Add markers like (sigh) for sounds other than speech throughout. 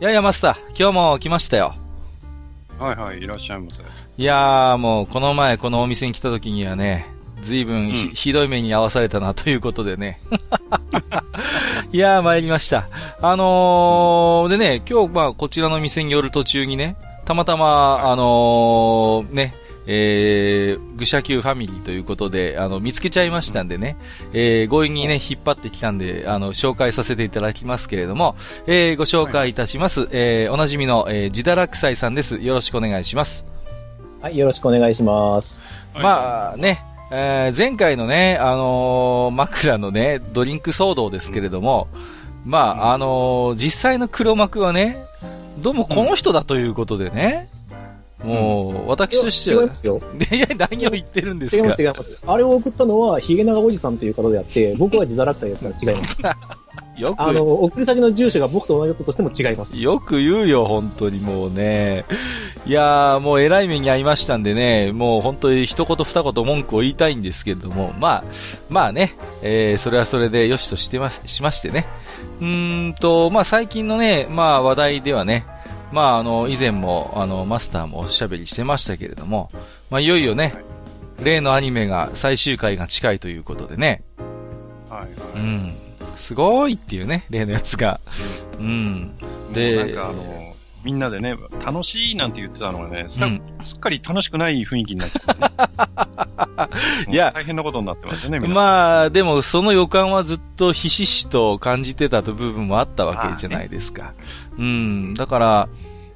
やいやマスター今日も来ましたよ。はいはい、いらっしゃいませ。いやーもうこの前このお店に来た時にはね随分ひ,、うん。ひどい目に遭わされたなということでね。(laughs) いやー参りました。あのー、でね今日まあこちらの店に寄る途中にねたまたま、あのー、ね、えー、愚者級ファミリーということで、あの、見つけちゃいましたんでね、えー、強引にね、引っ張ってきたんで、あの、紹介させていただきますけれども、えー、ご紹介いたします。えー、おなじみの、えー、自堕落斎さんです。よろしくお願いします。はい、よろしくお願いします。はいまあね、えー前回のね、あのー枕のね、ドリンク騒動ですけれども、まあ、あのー実際の黒幕はね、どうもこの人だということでね、もう、私としては、違いますよ。いや、何を言ってるんですか違います、違います。あれを送ったのは、ヒゲ長おじさんという方であって、僕は自堕落体ですから違います。(laughs) よあの、く、送り先の住所が僕と同じだったとしても違います。よく言うよ、本当にもうね。いやー、もう偉い目に遭いましたんでね、もう本当に一言二言文句を言いたいんですけれども、まあ、まあね、えー、それはそれでよしとしてま、しましてね。うーんと、まあ最近のね、まあ話題ではね、まああの、以前も、あの、マスターもおしゃべりしてましたけれども、まあいよいよね、例のアニメが最終回が近いということでね、はいはい。うん、すごいっていうね、例のやつが。うん。でなんかあの、みんなでね、楽しいなんて言ってたのがね、す,、うんすっかり楽しくない雰囲気になっちゃって、ね。(laughs) いや大変なことになってますよね、まあ、でもその予感はずっとひしひしと感じてたと部分もあったわけじゃないですか。うん。だから、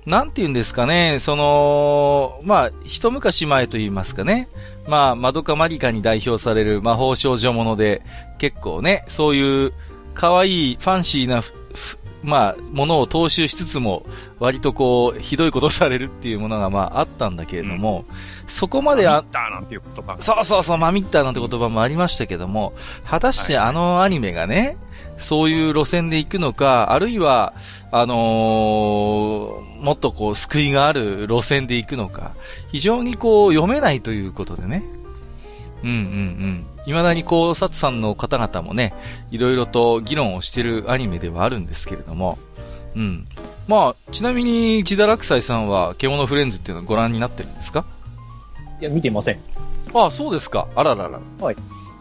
なんて言うんですかね、その、まあ、一昔前と言いますかね。まあ、マドカマリカに代表される魔法少女もので、結構ね、そういう、可愛い、ファンシーなまあ、ものを踏襲しつつも、割とこう、ひどいことされるっていうものがまあ、あったんだけれども、そこまであミッ、ターなんていう言葉が。そうそうそう、マミッターなんて言葉もありましたけども、果たしてあのアニメがね、そういう路線で行くのか、あるいは、あのーもっとこう、救いがある路線で行くのか、非常にこう、読めないということでね。うんうんうん。未だにこう、サツさんの方々もね、いろいろと議論をしてるアニメではあるんですけれども、うん。まあ、ちなみに、ジダラクサイさんは、獣フレンズっていうのをご覧になってるんですか？いや、見てません。ああ、そうですか。あららら。はい。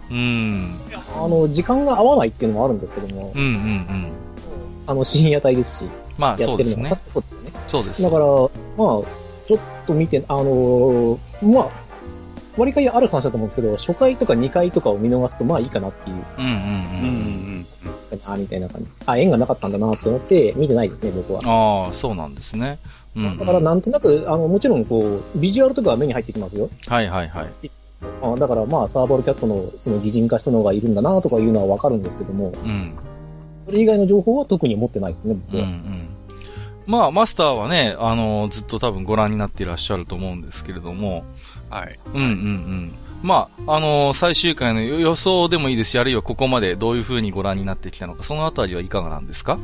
うん。あの、時間が合わないっていうのもあるんですけどもう、んうんうん。あの、深夜帯ですし、まあ、やってるのが、そうですね。そうですよね。そうです。だから、まあ、ちょっと見て、あのーまあ、割りかいある話だと思うんですけど、初回とか2回とかを見逃すと、まあいいかなっていう、うんうんうん。うんうんあみたいな感じ。あ、縁がなかったんだなって思って、見てないですね、僕は。ああ、そうなんですね。うん、うん。だからなんとなく、あの、もちろんこう、ビジュアルとかは目に入ってきますよ。はいはいはい。あだからまあ、サーバルキャットのその擬人化したのがいるんだなとかいうのはわかるんですけども、うん。それ以外の情報は特に持ってないですね、僕うんうは。ん。まあ、マスターはね、あのずっと多分ご覧になっていらっしゃると思うんですけれども、はい。うんうんうん。まあ、あの最終回の予想でもいいですし、あるいはここまでどういう風にご覧になってきたのか、そのあたりはいかがなんですか？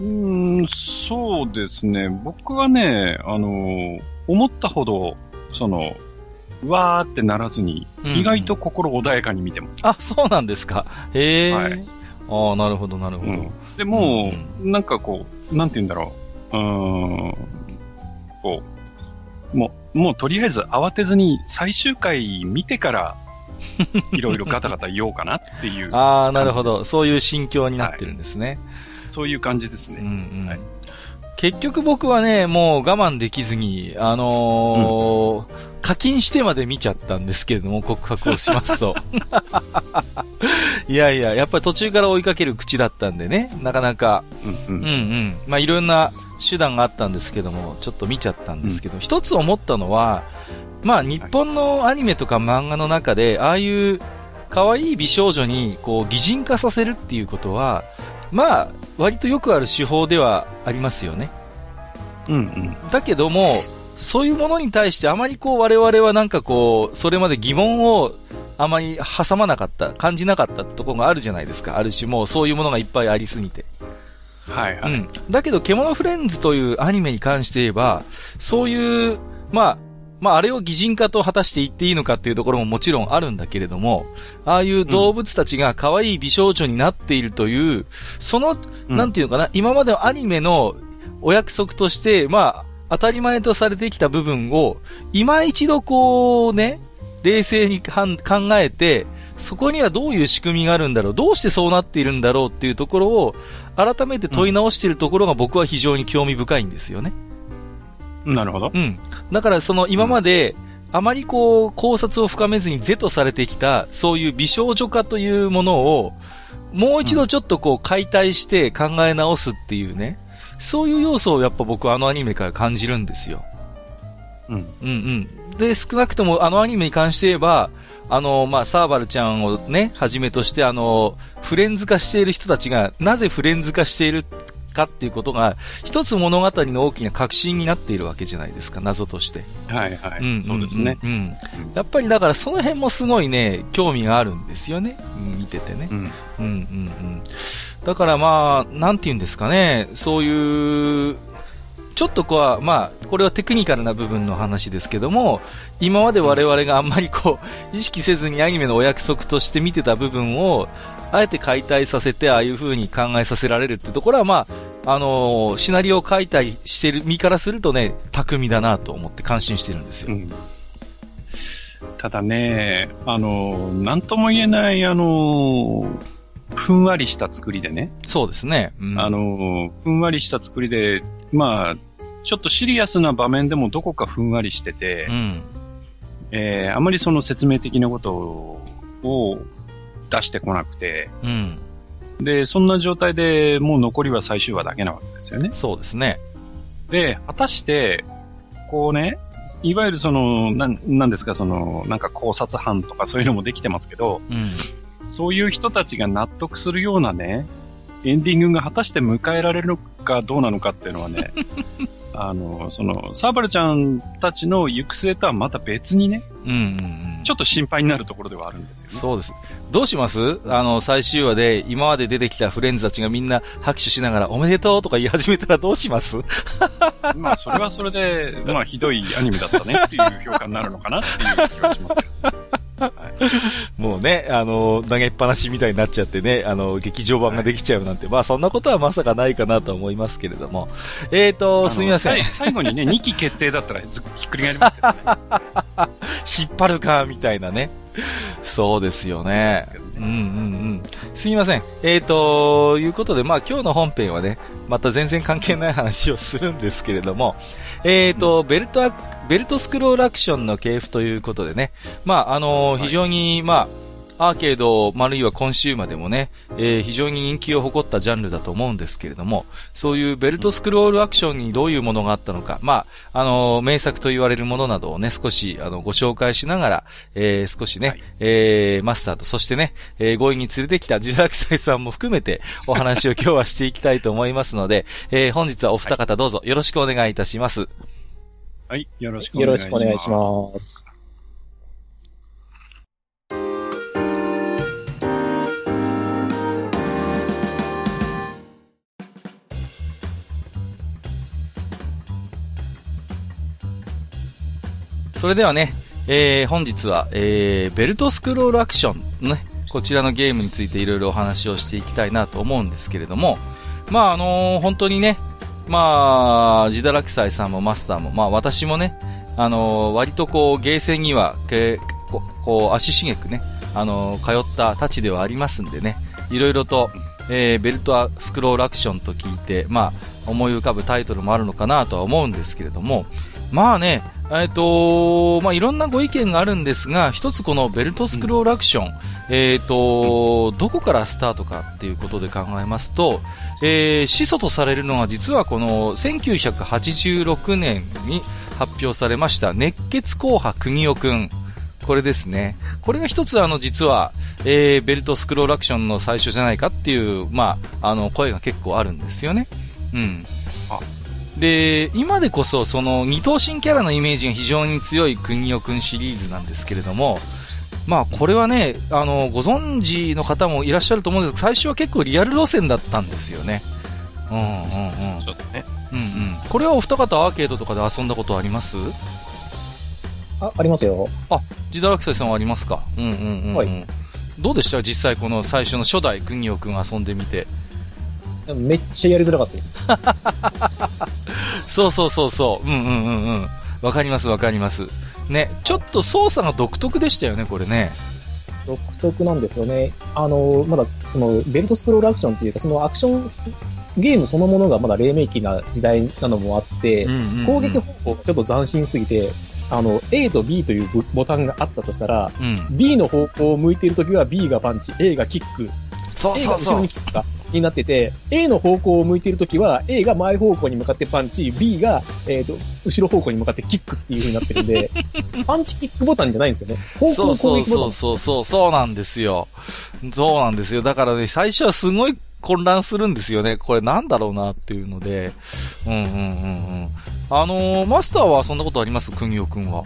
うーん、そうですね。僕はね、あの、思ったほど、その、うわーってならずに、うん意外と心穏やかに見てます。あ、そうなんですか。へえ。はいああ、なるほどなるほど。うんでもう、なんかこう、なんて言うんだろう。うーん、こう、もう、もうとりあえず慌てずに最終回見てから、(laughs) いろいろガタガタ言おうかなっていう、ああ、なるほど。そういう心境になってるんですね。そういう感じですうんね。うんはい結局僕はね、もう我慢できずに、あのー課金してまで見ちゃったんですけれども、告白をしますと。いやいや、やっぱり途中から追いかける口だったんでね、なかなか、うんう。うんんうん。まあいろんな手段があったんですけども、ちょっと見ちゃったんですけど、一つ思ったのは、まあ日本のアニメとか漫画の中で、ああいう可愛い美少女にこう擬人化させるっていうことは、まあ割とよくある手法ではありますよね。うんうん。だけども、そういうものに対してあまりこう我々はなんかこう、それまで疑問をあまり挟まなかった、感じなかったってところがあるじゃないですか。ある種もうそういうものがいっぱいありすぎて。はいはい。うん。だけど、獣フレンズというアニメに関して言えば、そういう、まあ、まあ、あれを擬人化と果たして言っていいのかっていうところももちろんあるんだけれども、ああいう動物たちが可愛い美少女になっているという、その、うんなんていうのかな、今までのアニメのお約束として、まあ、当たり前とされてきた部分を、今一度こうね、冷静に考えて、そこにはどういう仕組みがあるんだろう、どうしてそうなっているんだろうっていうところを、改めて問い直しているところが僕は非常に興味深いんですよね。なるほど。うん。だからその今まで、あまりこう考察を深めずに是とされてきた、そういう美少女化というものを、もう一度ちょっとこう解体して考え直すっていうね、そういう要素をやっぱ僕はあのアニメから感じるんですよ。うん。うんうん。で、少なくともあのアニメに関して言えば、あの、まあ、サーバルちゃんをね、はじめとして、あの、フレンズ化している人たちが、なぜフレンズ化しているかっていうことが、一つ物語の大きな革新になっているわけじゃないですか、謎として。はいはい。うん、そうですね。うん。うんやっぱりだからその辺もすごいね、興味があるんですよね。うん見ててねう。ん。うん、うん、うん。だからまあ、なんて言うんですかね、そういう、ちょっとこう、まあ、これはテクニカルな部分の話ですけども、今まで我々があんまりこう、意識せずにアニメのお約束として見てた部分を、あえて解体させて、ああいう風に考えさせられるってところは、まあ、あのーシナリオを書いたりしてる身からするとね、巧みだなと思って感心してるんですよ。うん。ただね、あの、なんとも言えない、あの、ふんわりした作りでね、そうですね。うんあの、ふんわりした作りで、まあ、ちょっとシリアスな場面でもどこかふんわりしててう、ん。えーあまりその説明的なことを出してこなくて、うん。で、そんな状態でもう残りは最終話だけなわけですよね。そうですね。で、果たして、こうね、いわゆるその、なん、なんですか、その、なんか考察班とかそういうのもできてますけど、うん。そういう人たちが納得するようなね、エンディングが果たして迎えられるのかどうなのかっていうのはね、(laughs) あの、その、サーバルちゃんたちの行く末とはまた別にね、うんうんうん。ちょっと心配になるところではあるんですよね。そうです。どうします？あの、最終話で、今まで出てきたフレンズたちがみんな拍手しながら、おめでとうとか言い始めたらどうします？(laughs) まあ、それはそれで、まあ、ひどいアニメだったねっていう評価になるのかなっていう気がしますけど。(laughs) もうね、あの、投げっぱなしみたいになっちゃってね、あの、劇場版ができちゃうなんて、まあそんなことはまさかないかなと思いますけれども。えーと、すみません。最後にね、(laughs) 2期決定だったらずひっくり返りますけどね。(laughs) 引っ張るか、みたいなね。そうですよね。そうんうんうん。すみません。えーと、いうことで、まあ今日の本編はね、また全然関係ない話をするんですけれども、えーと、ベルトア、ベルトスクロールアクションの系譜ということでね、まああのはい非常に、まあ、アーケード、まるいはコンシューマでもね、えー非常に人気を誇ったジャンルだと思うんですけれども、そういうベルトスクロールアクションにどういうものがあったのか、まあ、あの、名作と言われるものなどをね、少し、あの、ご紹介しながら、えー少しね、はいえーマスターと、そしてね、えー強引に連れてきた自作祭さんも含めて、お話を今日はしていきたいと思いますので、えー本日はお二方どうぞよろしくお願いいたします。はい、よろしくおよろ願いします。しくお願いします。それではね、えー本日は、えーベルトスクロールアクションのね、こちらのゲームについていろいろお話をしていきたいなと思うんですけれども、まああのー本当にね、まあ、ジダラキサイさんもマスターも、まあ私もね、あのー割とこう、ゲーセンには、けここう、足しげくね、あのー通ったたちではありますんでね、いろいろと、えーベルトスクロールアクションと聞いて、まあ、思い浮かぶタイトルもあるのかなとは思うんですけれども、まあね、えっ、と、まあいろんなご意見があるんですが、一つこのベルトスクロールアクション、えっ、と、どこからスタートかっていうことで考えますと、えー始祖とされるのが実はこの1986年に発表されました熱血硬派国代くん。これですね。これが一つあの実は、えーベルトスクロールアクションの最初じゃないかっていう、まあ、あの声が結構あるんですよね。うん。で、今でこそ、その、二等身キャラのイメージが非常に強い国尾くんシリーズなんですけれども、まあ、これはね、あの、ご存知の方もいらっしゃると思うんですけど、最初は結構リアル路線だったんですよね。うんうんうん。そうだね。うんうん。これはお二方アーケードとかで遊んだことあります？あ、ありますよ。ジダラクサイさんはありますか？うんうんうん、うん。はいどうでした？実際この最初の初代国尾くん遊んでみて。めっちゃやりづらかったです。(laughs) そうそうそうそう。うんうんうんうん。わかりますわかります。ね、ちょっと操作が独特でしたよね、これね。独特なんですよね。あの、まだ、その、ベルトスクロールアクションっていうか、そのアクションゲームそのものがまだ黎明期な時代なのもあって、うんうんうん攻撃方法がちょっと斬新すぎて、あの、A と B というボボタンがあったとしたら、うん。B の方向を向いているときは B がパンチ、A がキック、そう A そうそうが後ろに。キックかになってて、A の方向を向いているときは A が前方向に向かってパンチ、B が、えっ、と、後ろ方向に向かってキックっていう風になってるんで、(laughs) パンチキックボタンじゃないんですよね。方向そうそうそう攻撃ボタン。そうそう、そうなんですよ。そうなんですよ。だからね、最初はすごい混乱するんですよね。これなんだろうなっていうので。うんうんうんうん。あのーマスターはそんなことあります？国尾くんは。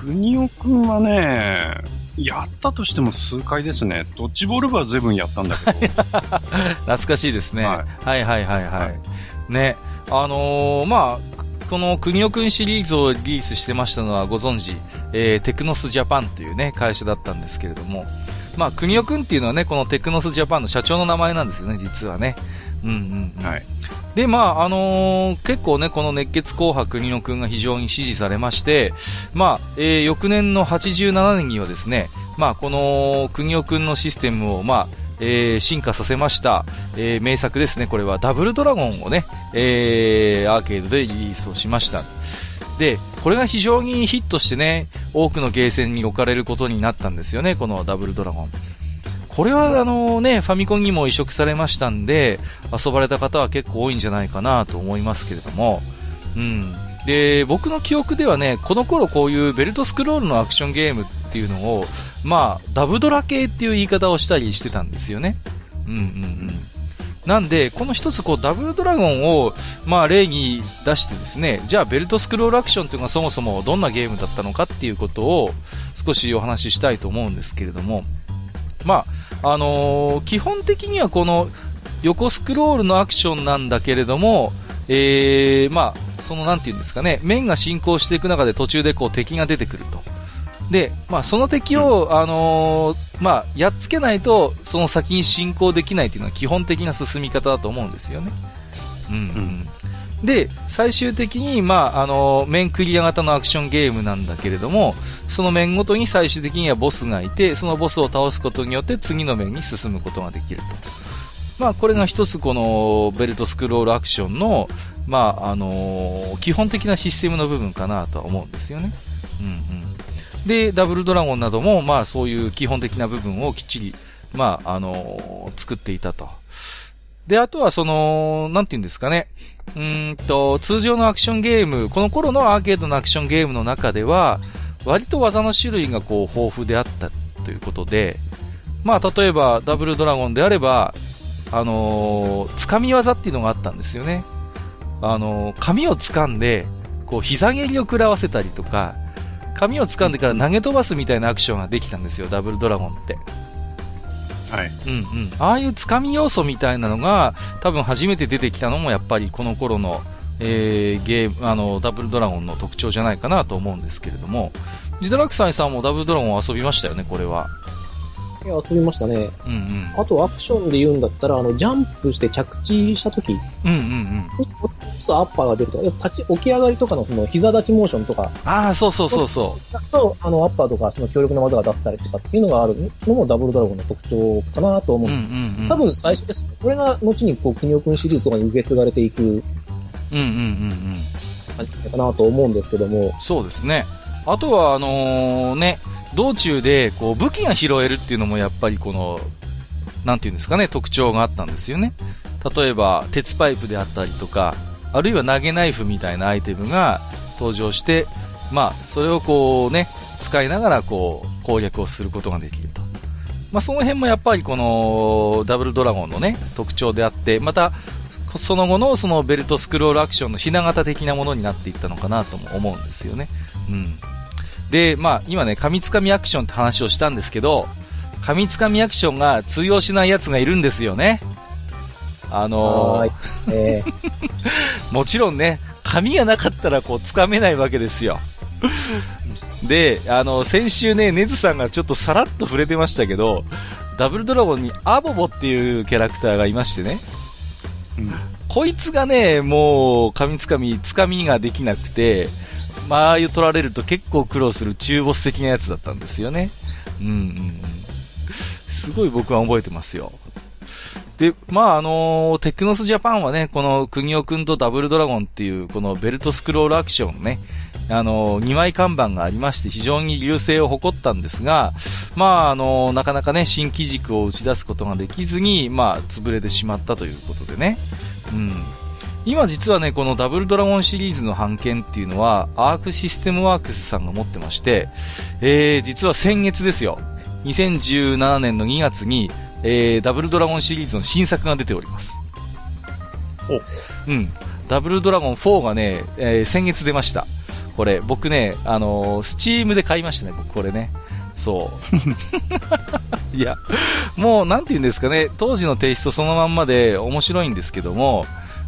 国尾くんはね、やったとしても数回ですね。ドッジボール部は随分やったんだけど。(laughs) 懐かしいですね。は、はいはいはいはいはいね。あのーまあ、この国尾くんシリーズをリリースしてましたのはご存知、えーテクノスジャパンというね、会社だったんですけれども、まあ、国尾くんっていうのはね、このテクノスジャパンの社長の名前なんですよね、実はね。うんうん、うん。はい。で、まあ、あのー結構ね、この熱血紅白国野くんが非常に支持されまして、まあ、えー翌年の87年にはですね、まあ、この国尾くんのシステムを、まあ、えー進化させました、えー名作ですね、これはダブルドラゴンをね、えーアーケードでリリースをしました。で、これが非常にヒットしてね、多くのゲーセンに置かれることになったんですよね、このダブルドラゴン。これはあのね、ファミコンにも移植されましたんで、遊ばれた方は結構多いんじゃないかなと思いますけれども、うん。で、僕の記憶ではね、この頃こういうベルトスクロールのアクションゲームっていうのを、まあ、ダブドラ系っていう言い方をしたりしてたんですよね。うんうんうん。なんで、この一つこうダブルドラゴンを、まあ例に出してですね、じゃあベルトスクロールアクションっていうのがそもそもどんなゲームだったのかっていうことを少しお話ししたいと思うんですけれども、まあ、あのー基本的にはこの横スクロールのアクションなんだけれども、えー、まあ、そのなんていうんですかね、面が進行していく中で途中でこう敵が出てくると。で、まあ、その敵を、あのーまあ、やっつけないと、その先に進行できないっていうのは基本的な進み方だと思うんですよね。うん、うん。で、最終的に、まあ、あの面クリア型のアクションゲームなんだけれども、その面ごとに最終的にはボスがいて、そのボスを倒すことによって次の面に進むことができると。まあ、これが一つこのベルトスクロールアクションの、まあ、あの基本的なシステムの部分かなとは思うんですよね。うんうん。で、ダブルドラゴンなども、まあ、そういう基本的な部分をきっちり、まあ、あの作っていたと。で、あとはその、なんて言うんですかね。うんと、通常のアクションゲーム、この頃のアーケードのアクションゲームの中では、割と技の種類がこう豊富であったということで、まあ、例えばダブルドラゴンであれば、あのー、掴み技っていうのがあったんですよね。あのー、髪を掴んで、こう、膝蹴りを食らわせたりとか、髪を掴んでから投げ飛ばすみたいなアクションができたんですよ、ダブルドラゴンって。はい。うんうん。ああいうつかみ要素みたいなのが、多分初めて出てきたのもやっぱりこの頃の、えー、ゲーム、あの、ダブルドラゴンの特徴じゃないかなと思うんですけれども、ジダラクサイさんもダブルドラゴン遊びましたよね、これは。いや、遊びましたね。うんうん。あとアクションで言うんだったら、あの、ジャンプして着地した時うんうんうん。ちょっとアッパーが出るとか、立ち、起き上がりとかのその膝立ちモーションとか、ああ、そうそうそうそだと、あの、アッパーとか、その強力な技が出せたりとかっていうのがあるのもダブルドラゴンの特徴かなと思う。うう。んんうん。多分最初です。これが後にこう、国尾くんシリーズとかに受け継がれていくうんうんうんうん。感じかなと思うんですけども、そうですね。あとは、あのね、道中で、こう、武器が拾えるっていうのもやっぱりこの、なていうんですかね、特徴があったんですよね。例えば、鉄パイプであったりとか、あるいは投げナイフみたいなアイテムが登場して、まあ、それをこうね、使いながらこう、攻略をすることができると。まあ、その辺もやっぱりこの、ダブルドラゴンのね、特徴であって、また、その後のそのベルトスクロールアクションのひな形的なものになっていったのかなとも思うんですよね。うん。で、まあ、今ね、紙つかみアクションって話をしたんですけど、紙つかみアクションが通用しないやつがいるんですよね。あのー、えー、(laughs) もちろんね、紙がなかったらこう、つかめないわけですよ。で、あの、先週ね、ネズさんがちょっとさらっと触れてましたけど、ダブルドラゴンにアボボっていうキャラクターがいましてね。うん、こいつがね、もう、紙つかみ、つかみができなくて、間合いを取られると結構苦労する中ボス的なやつだったんですよね。うんうん。すごい僕は覚えてますよ。で、まあ、あのー、テクノスジャパンはね、この国尾くんとダブルドラゴンっていう、このベルトスクロールアクションね、あのー、2枚看板がありまして、非常に流星を誇ったんですが、まあ、あのー、なかなかね、新機軸を打ち出すことができずに、まあ、潰れてしまったということでね。うん。今実はね、このダブルドラゴンシリーズの版権っていうのは、アークシステムワークスさんが持ってまして、えー、実は先月ですよ。2017年の2月に、えー、ダブルドラゴンシリーズの新作が出ております。おうん。ダブルドラゴン4がね、えー、先月出ました。これ、僕ね、あのー、スチームで買いましたね、僕これね。そう。(laughs) いや、もう、なんて言うんですかね、当時のテイストそのまんまで面白いんですけども、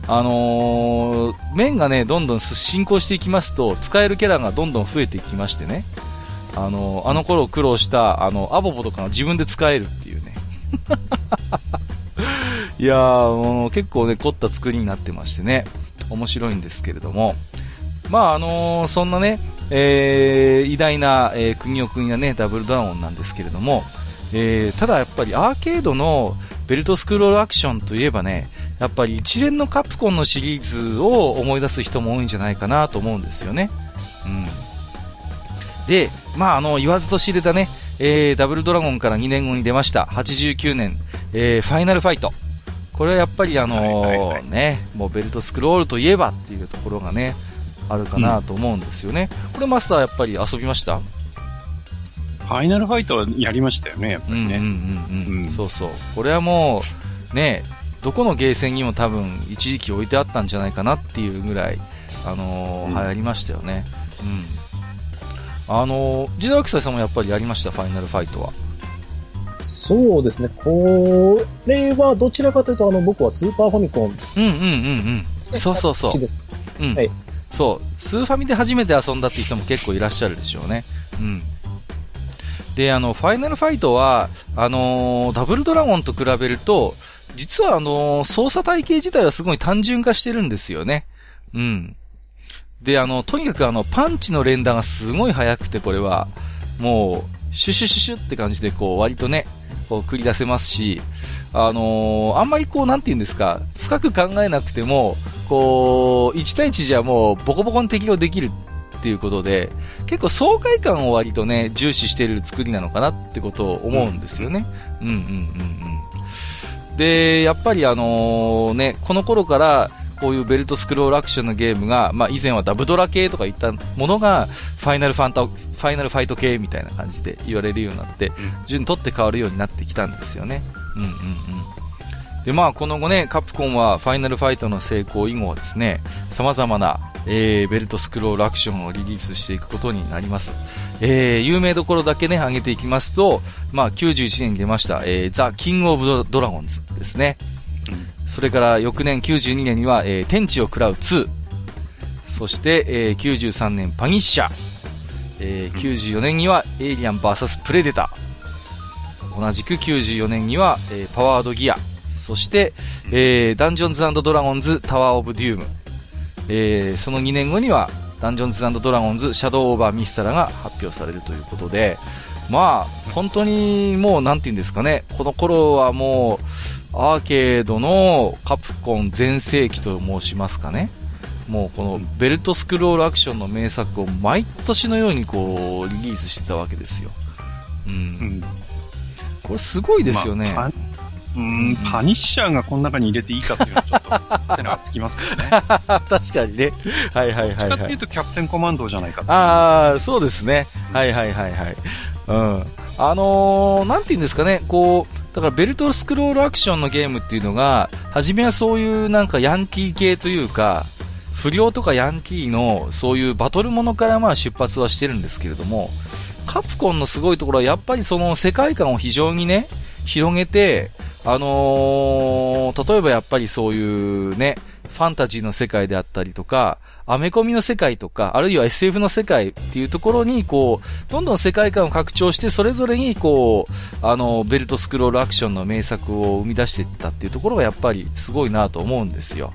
あのー、面がね、どんどん進行していきますと、使えるキャラがどんどん増えていきましてね、あのー、あの頃苦労した、あの、アボボとかが自分で使えるっていうね。(laughs) いやー、結構ね、凝った作りになってましてね、面白いんですけれども、まあ、あのー、そんなね、えー、偉大な、えー、国尾国がね、ダブルドラゴンなんですけれども、えー、ただやっぱりアーケードのベルトスクロールアクションといえばね、やっぱり一連のカプコンのシリーズを思い出す人も多いんじゃないかなと思うんですよね。うん。で、まあ、あの、言わずと知れたね、えー、ダブルドラゴンから2年後に出ました、89年、えー、ファイナルファイト。これはやっぱりあのーはいはいはい、ね、もうベルトスクロールといえばっていうところがね、あるかなと思うんですよね。うん、これマスターやっぱり遊びました？ファイナルファイトはやりましたよね、やっぱりね。うんうんうん、うん、そうそう。これはもう、ね、どこのゲーセンにも多分一時期置いてあったんじゃないかなっていうぐらい、あのー、うん、流行りましたよね。うん。あのー、ジダークサイさんもやっぱりやりました、ファイナルファイトは。そうですね。これはどちらかというと、あの、僕はスーパーファミコン。うんうんうんうん。そうそうそう。うん。はい。そう。スーファミで初めて遊んだっていう人も結構いらっしゃるでしょうね。うん。で、あの、ファイナルファイトは、あの、ダブルドラゴンと比べると、実はあの、操作体系自体はすごい単純化してるんですよね。うん。で、あの、とにかくあの、パンチの連打がすごい速くて、これは、もう、シュシュシュシュって感じで、こう、割とね、こう、繰り出せますし、あのー、あんまりこう、なんて言うんですか、深く考えなくても、こう、1対1じゃもう、ボコボコに適用できるっていうことで、結構爽快感を割とね、重視している作りなのかなってことを思うんですよね。うん、うん、うんうんうん。で、やっぱりあのー、ね、この頃から、こういうベルトスクロールアクションのゲームが、まあ以前はダブドラ系とか言ったものが、ファイナルファンタ、ファイナルファイト系みたいな感じで言われるようになって、順取って変わるようになってきたんですよね。うんうんうん。で、まあこの後ね、カプコンはファイナルファイトの成功以後はですね、様々なえー、ベルトスクロールアクションをリリースしていくことになります。えー、有名どころだけね、挙げていきますと、まあ、91年に出ました、えー、ザ・キング・オブ・ドラゴンズですね。うん、それから翌年92年には、えー、天地を食らう2。そして、えー、93年パニッシャー。えー、94年にはエイリアン VS プレデター。同じく94年には、えー、パワードギア。そして、えー、ダンジョンズドラゴンズタワーオブドゥーム。えー、その2年後には、ダンジョンズドラゴンズシャドウオーバーミスタラが発表されるということで、まあ、本当にもう、なんて言うんですかね、この頃はもう、アーケードのカプコン全盛期と申しますかね。もうこのベルトスクロールアクションの名作を毎年のようにこうリリースしてたわけですよ。うん。うん、これすごいですよね。まあうん、パニッシャーがこの中に入れていいかっていうのはちょっと、ってなってきますけどね。(laughs) 確かにね。はいはいはい、はい。どっちかっていうとキャプテンコマンドじゃないかああ、そうですね。はいはいはいはい。うん。あのー、なんて言うんですかね、こう、だからベルトスクロールアクションのゲームっていうのが、初めはそういうなんかヤンキー系というか、不良とかヤンキーのそういうバトルものからまあ出発はしてるんですけれども、カプコンのすごいところはやっぱりその世界観を非常にね、広げて、あのー例えばやっぱりそういうね、ファンタジーの世界であったりとか、アメコミの世界とか、あるいは SF の世界っていうところに、こう、どんどん世界観を拡張して、それぞれに、こう、あの、ベルトスクロールアクションの名作を生み出していったっていうところがやっぱりすごいなと思うんですよ。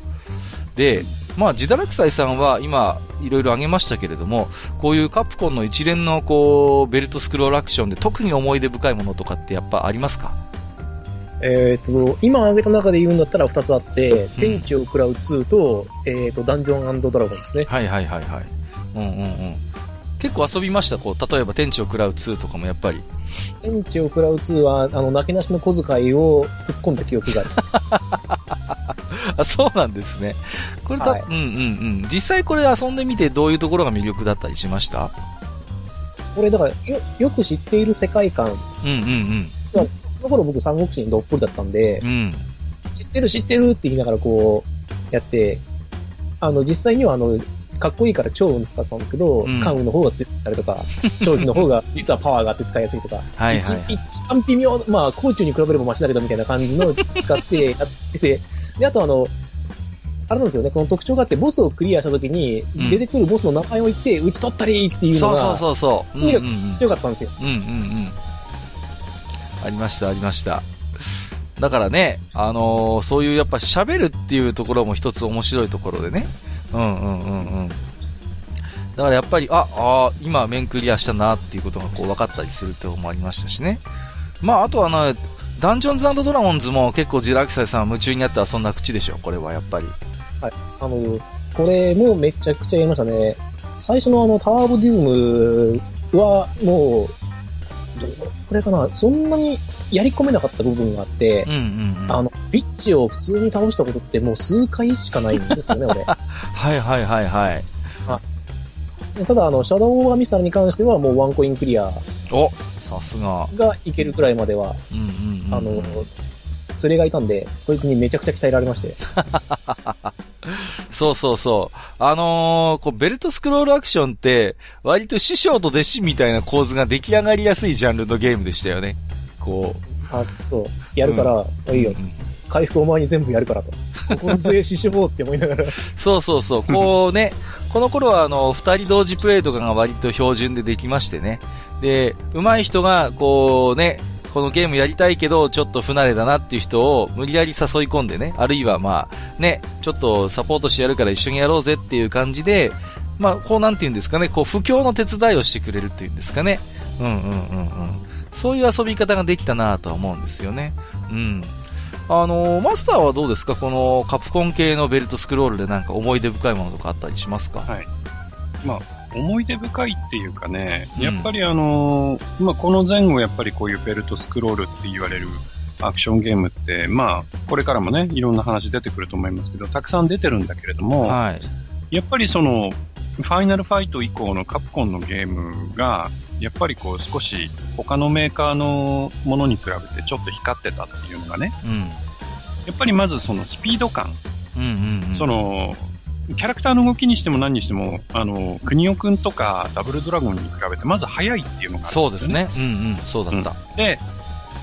で、まあ、ジダラクサイさんは今、いろいろ挙げましたけれども、こういうカプコンの一連の、こう、ベルトスクロールアクションで特に思い出深いものとかってやっぱありますか？えっ、と、今挙げた中で言うんだったら2つあって、天地を食らう2と、えっ、と、ダンジョンドラゴンですね。はいはいはいはい。うんうんうん。結構遊びました？こう、例えば天地を食らう2とかもやっぱり。天地を食らう2は、あの、なけなしの小遣いを突っ込んだ記憶がある。(laughs) あ、そうなんですね。これだ、はいうんうんうん。実際これ遊んでみてどういうところが魅力だったりしました？これ、だからよ、よく知っている世界観、うんうんその頃僕三国志にどっぷりだったんでうん。う、ん。知ってる知ってるって言いながらこう、やって、あの、実際にはあの、かっこいいから超運使ったんだけど、うん関羽の方が強かったりとか、(laughs) 将棋の方が実はパワーがあって使いやすいとか、はいはい、はい。一一番微妙、まあ、甲冑に比べればマシだけどみたいな感じの使って (laughs) やってて、で、あとあの、あれなんですよね、この特徴があって、ボスをクリアした時に、うん出てくるボスの名前を言って、打ち取ったりっていうのそうそうが、そうそう。うんうんうん。強かったんですよ。うんうんうん。ありました、ありました。だからね、あのーそういうやっぱ喋るっていうところも一つ面白いところでね。うんうんうんうん。だからやっぱり、あ、あ今面クリアしたなっていうことがこう分かったりするってこともありましたしね。まああとはな、ダンジョンズドラゴンズも結構ジラキサイさんは夢中になったらそんな口でしょ、これはやっぱり。はいあの、これもめちゃくちゃやりましたね。最初のあの、ターオブデュームは、もう、どこれかな、そんなにやり込めなかった部分があってうん、うんうん。あの、ビッチを普通に倒したことってもう数回しかないんですよね、俺。(laughs) はいはいはいはい。ただ、あの、シャドウオーミスターに関してはもうワンコインクリアおさすが。がいけるくらいまでは、うんうんうん、あの、連れがいたんで、そいつにめちゃくちゃ鍛えられまして。(laughs) そうそうそう。あのーこう、ベルトスクロールアクションって、割と師匠と弟子みたいな構図が出来上がりやすいジャンルのゲームでしたよね。こう。あ、そう。やるから、いいよう。ん回復お前に全部やるからと。心強い師匠って思いながら。そうそうそう。こうね、この頃はあの、二人同時プレイとかが割と標準でできましてね。で、上手い人が、こうね、このゲームやりたいけど、ちょっと不慣れだなっていう人を無理やり誘い込んでね、あるいはまあ、ね、ちょっとサポートしてやるから一緒にやろうぜっていう感じで、まあ、こうなんて言うんですかね、こう、不況の手伝いをしてくれるっていうんですかね。うんうんうんうん。そういう遊び方ができたなとは思うんですよね。うん。あのーマスターはどうですか？このカプコン系のベルトスクロールでなんか思い出深いものとかあったりしますか？はい。まあ、思い出深いっていうかね、うんやっぱりあのーまあ、この前後やっぱりこういうベルトスクロールって言われるアクションゲームって、まあ、これからもね、いろんな話出てくると思いますけど、たくさん出てるんだけれども、はい。やっぱりその、ファイナルファイト以降のカプコンのゲームが、やっぱりこう少し他のメーカーのものに比べてちょっと光ってたっていうのがね、うん。やっぱりまずそのスピード感、うんうんうん。その、キャラクターの動きにしても何にしても、あの、国尾くんとかダブルドラゴンに比べてまず速いっていうのがあるんそうです。ね。うんうん。そうだった。で、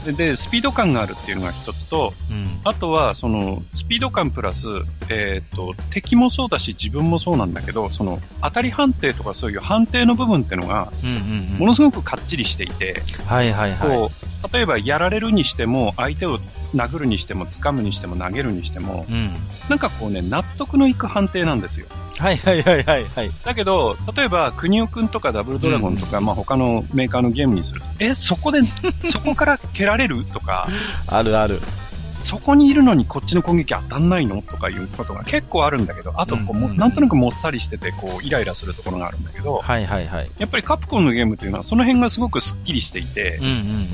で、でスピード感があるっていうのが一つと、うん。あとは、その、スピード感プラス、えっ、と、敵もそうだし、自分もそうなんだけど、その、当たり判定とかそういう判定の部分ってのが、うんうんうん。ものすごくかっちりしていて、はいはいはい。こう、例えばやられるにしても、相手を殴るにしても、掴むにしても、投げるにしても、うん。なんかこうね、納得のいく判定なんですよ。はいはいはいはいはい。だけど、例えば、国尾くんとかダブルドラゴンとか、まあ他のメーカーのゲームにすると、え、そこで、(laughs) そこから蹴られるとか、あるある。そこにいるのにこっちの攻撃当たんないのとかいうことが結構あるんだけど、あとこう、もうんうんうんなんとなくもっさりしてて、こう、イライラするところがあるんだけど、はいはいはい。やっぱりカプコンのゲームっていうのは、その辺がすごくスッキリしていてうん、うん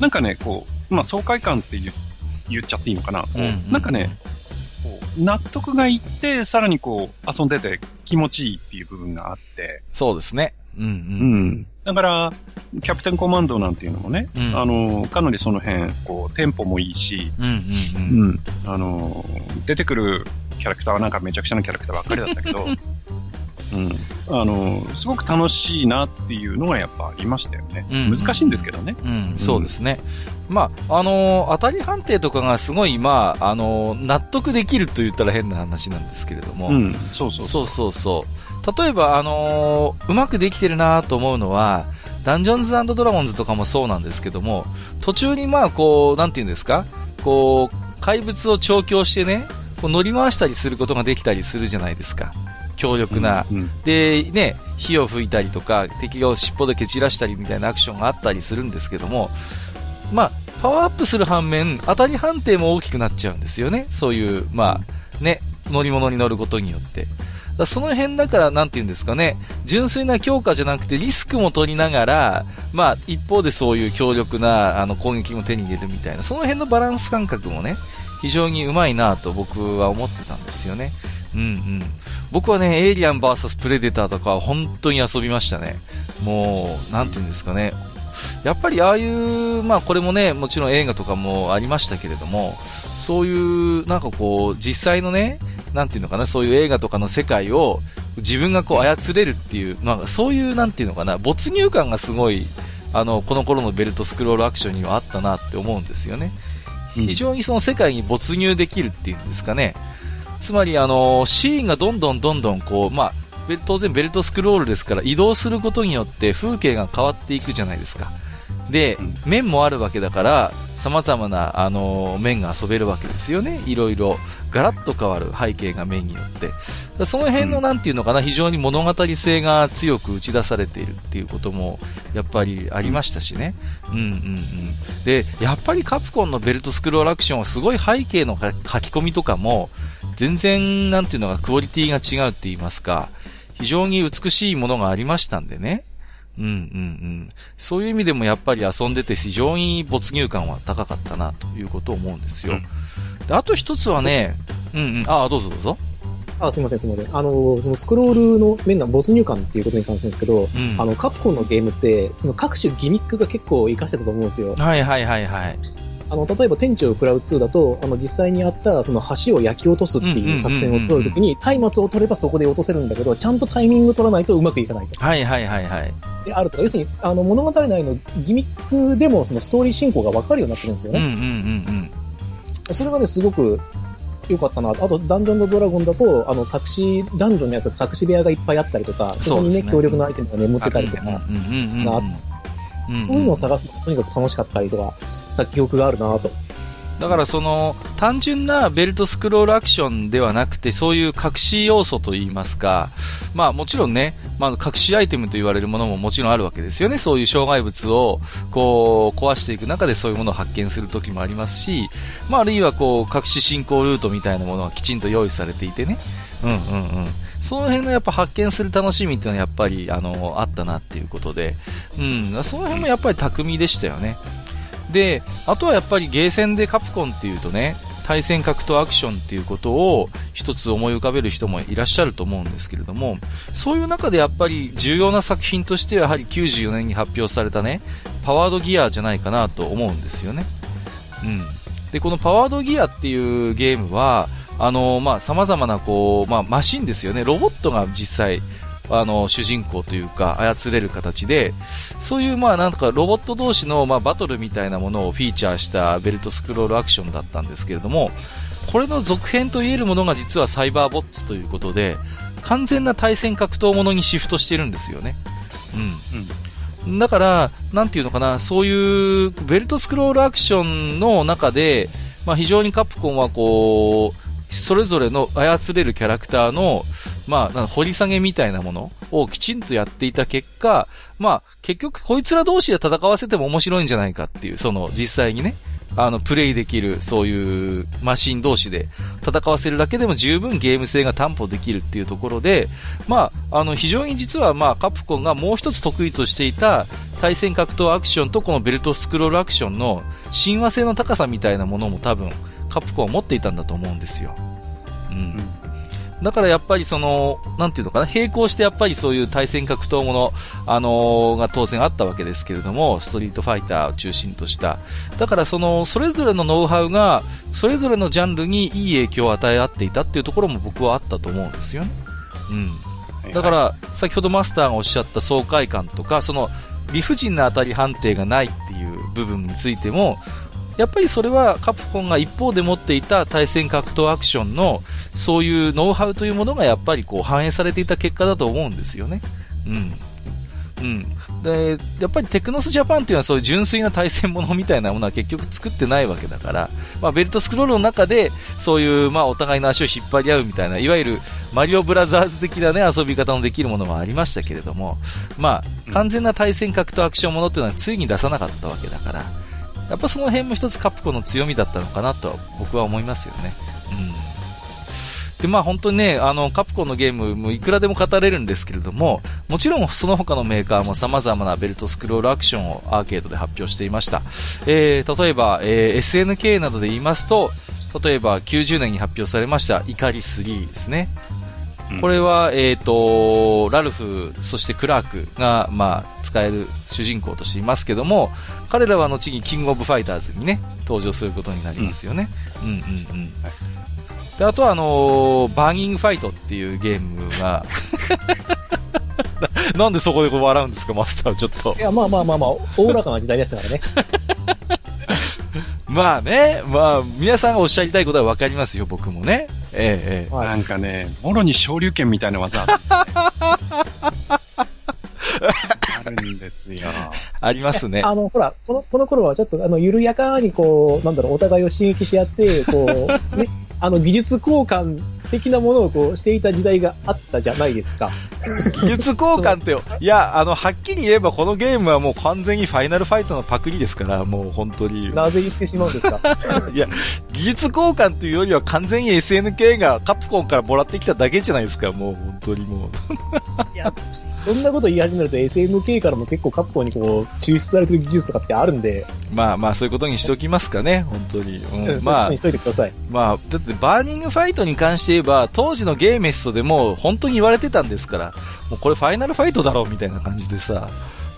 なんかね、こう、まあ爽快感って言言っちゃっていいのかな、こううんうんなんかね、こう納得がいって、さらにこう、遊んでて気持ちいいっていう部分があって、そうですね。うん。う。うんん。だから、キャプテンコマンドなんていうのもね、うんあの、かなりその辺、こう、テンポもいいし、うん。うん。ううん。ん。あの、出てくるキャラクターはなんかめちゃくちゃなキャラクターばっかりだったけど、(laughs) うん。あの、すごく楽しいなっていうのがやっぱありましたよね。うん難しいんですけどね。うん、そうですね。まあ、あのー当たり判定とかがすごい、まあ、あのー納得できると言ったら変な話なんですけれども、うん。そうそうそうそうそう。例えば、あのーうまくできてるなと思うのは、ダンジョンズドラゴンズとかもそうなんですけども、途中にまあ、こう、なんていうんですか、こう、怪物を調教してね、こう乗り回したりすることができたりするじゃないですか。強力な。うん。で、ね、火を吹いたりとか、敵を尻尾で蹴散らしたりみたいなアクションがあったりするんですけども、まあ、パワーアップする反面、当たり判定も大きくなっちゃうんですよね。そういう、まあ、ね、乗り物に乗ることによって。だその辺だから、なんて言うんですかね、純粋な強化じゃなくてリスクも取りながら、まあ、一方でそういう強力なあの攻撃も手に入れるみたいな、その辺のバランス感覚もね、非常にうまいなと僕は思ってたんですよね。うんうん。僕はね、エイリアン VS プレデターとかは本当に遊びましたね。もう、なんていうんですかね。やっぱりああいう、まあこれもね、もちろん映画とかもありましたけれども、そういう、なんかこう、実際のね、なんていうのかな、そういう映画とかの世界を自分がこう操れるっていう、なんかそういう、なんていうのかな、没入感がすごい、あの、この頃のベルトスクロールアクションにはあったなって思うんですよね。うん非常にその世界に没入できるっていうんですかね。つまり、あの、シーンがどんどんどんどんこう、まあ、当然ベルトスクロールですから移動することによって風景が変わっていくじゃないですか。でうん、面もあるわけだから、様々な、あの、面が遊べるわけですよね。いろいろ。ガラッと変わる背景が面によって。その辺の、うんなんていうのかな、非常に物語性が強く打ち出されているっていうことも、やっぱりありましたしね。うんうんうん。で、やっぱりカプコンのベルトスクロールアクションはすごい背景の書き込みとかも、全然、なんていうのか、クオリティが違うって言いますか、非常に美しいものがありましたんでね。うんうんうん。そういう意味でもやっぱり遊んでて非常に没入感は高かったなということを思うんですよ。であと一つはね、うんうん、ああ、どうぞどうぞ。あ、すみません、すみません。あの、そのスクロールの面の没入感っていうことに関してですけど、うん。あの、カプコンのゲームって、その各種ギミックが結構活かしてたと思うんですよ。はいはいはいはい。あの、例えば天地を食らう2だと、あの、実際にあった、その橋を焼き落とすっていう作戦を取るときに、松明を取ればそこで落とせるんだけど、ちゃんとタイミング取らないとうまくいかないと。はいはいはいはい。で、あるとか、要するに、あの、物語内のギミックでも、そのストーリー進行が分かるようになってるんですよね。うんうんうんそれがね、すごく良かったな。あと、ダンジョンドラゴンだと、あの、隠し、ダンジョンのやつが隠し部屋がいっぱいあったりとか、そこにね、強力なアイテムが眠ってたりとか、うんうんうんうん。そういうのを探すのがとにかく楽しかったりとかした記憶があるなと。だからその、単純なベルトスクロールアクションではなくて、そういう隠し要素といいますか、まあもちろんね、まあ隠しアイテムと言われるものももちろんあるわけですよね。そういう障害物を、こう、壊していく中でそういうものを発見する時もありますし、まああるいはこう、隠し進行ルートみたいなものがきちんと用意されていてね。うんうんうん。その辺のやっぱ発見する楽しみっていうのはやっぱり、あの、あったなっていうことで、うん、その辺もやっぱり巧みでしたよね。で、あとはやっぱりゲーセンでカプコンっていうとね、対戦格闘アクションっていうことを一つ思い浮かべる人もいらっしゃると思うんですけれども、そういう中でやっぱり重要な作品としてはやはり94年に発表されたね、パワードギアじゃないかなと思うんですよね。うん。で、このパワードギアっていうゲームは、あの、まあ、様々なこう、まあ、マシンですよね。ロボットが実際、あの、主人公というか、操れる形で、そういう、まあ、なんか、ロボット同士の、まあ、バトルみたいなものをフィーチャーしたベルトスクロールアクションだったんですけれども、これの続編と言えるものが実はサイバーボッツということで、完全な対戦格闘ものにシフトしてるんですよね。うん。だから、なんていうのかな、そういう、ベルトスクロールアクションの中で、まあ、非常にカプコンはこう、それぞれの操れるキャラクターの、まあ、掘り下げみたいなものをきちんとやっていた結果、まあ、結局こいつら同士で戦わせても面白いんじゃないかっていう、その実際にね、あの、プレイできる、そういうマシン同士で戦わせるだけでも十分ゲーム性が担保できるっていうところで、まあ、あの、非常に実はまあ、カプコンがもう一つ得意としていた対戦格闘アクションとこのベルトスクロールアクションの親和性の高さみたいなものも多分、カプコンは持っていたんだと思うんですよ。うん。だからやっぱりその、なんていうのかな、並行してやっぱりそういう対戦格闘もの、あのーが当然あったわけですけれども、ストリートファイターを中心とした。だからその、それぞれのノウハウが、それぞれのジャンルにいい影響を与え合っていたっていうところも僕はあったと思うんですよね。うん。だか、ら、先ほどマスターがおっしゃった爽快感とか、その、理不尽な当たり判定がないっていう部分についても、やっぱりそれはカプコンが一方で持っていた対戦格闘アクションの、そういうノウハウというものがやっぱりこう反映されていた結果だと思うんですよね。うん。うん。で、やっぱりテクノスジャパンっていうのはそういう純粋な対戦ものみたいなものは結局作ってないわけだから、まあベルトスクロールの中で、そういう、まあお互いの足を引っ張り合うみたいな、いわゆるマリオブラザーズ的なね、遊び方のできるものもありましたけれども、まあ、完全な対戦格闘アクションものっていうのはついに出さなかったわけだから、やっぱその辺も一つカプコンの強みだったのかなとは僕は思いますよね。うん。で、まあ本当にね、あの、カプコンのゲームもいくらでも語れるんですけれども、もちろんその他のメーカーも様々なベルトスクロールアクションをアーケードで発表していました。えー、例えば、えー SNK などで言いますと、例えば90年に発表されました怒り3ですね。うんこれは、えっ、と、ラルフ、そしてクラークが、まあ、使える主人公としていますけども、彼らは後にキングオブファイターズにね、登場することになりますよね。うん、うん、うん。で、あとは、あのーバーニングファイトっていうゲームが、な (laughs) なんでそこでこう笑うんですか、マスター、ちょっとい。や、まあまあまあまあ、おおらかな時代でしたからね。(laughs) まあね、まあ、皆さんがおっしゃりたいことはわかりますよ、僕もね。ええ、ええ。はいなんかね、もろに昇竜拳みたいな技あ (laughs) んですよ。(laughs) ありますね。あの、ほら、この、この頃はちょっと、あの、緩やかにこう、なんだろう、お互いを刺激し合って、こう、(laughs) ね、あの、技術交換的なものをこう、していた時代があったじゃないですか。技術交換って、いや、あの、はっきり言えばこのゲームはもう完全にファイナルファイトのパクリですから、もう本当に。なぜ言ってしまうんですか？(laughs) いや、技術交換っていうよりは完全に SNK がカプコンからもらってきただけじゃないですか、もう本当にもう。いや、そんなこと言い始めると SNK からも結構カプコンにこう、抽出されてる技術とかってあるんで、まあまあそういうことにしておきますかね、本当に。うん、うんそういうこまあとにしといてください。まあ、だってバーニングファイトに関して言えば、当時のゲーメストでも本当に言われてたんですから、もうこれファイナルファイトだろうみたいな感じでさ、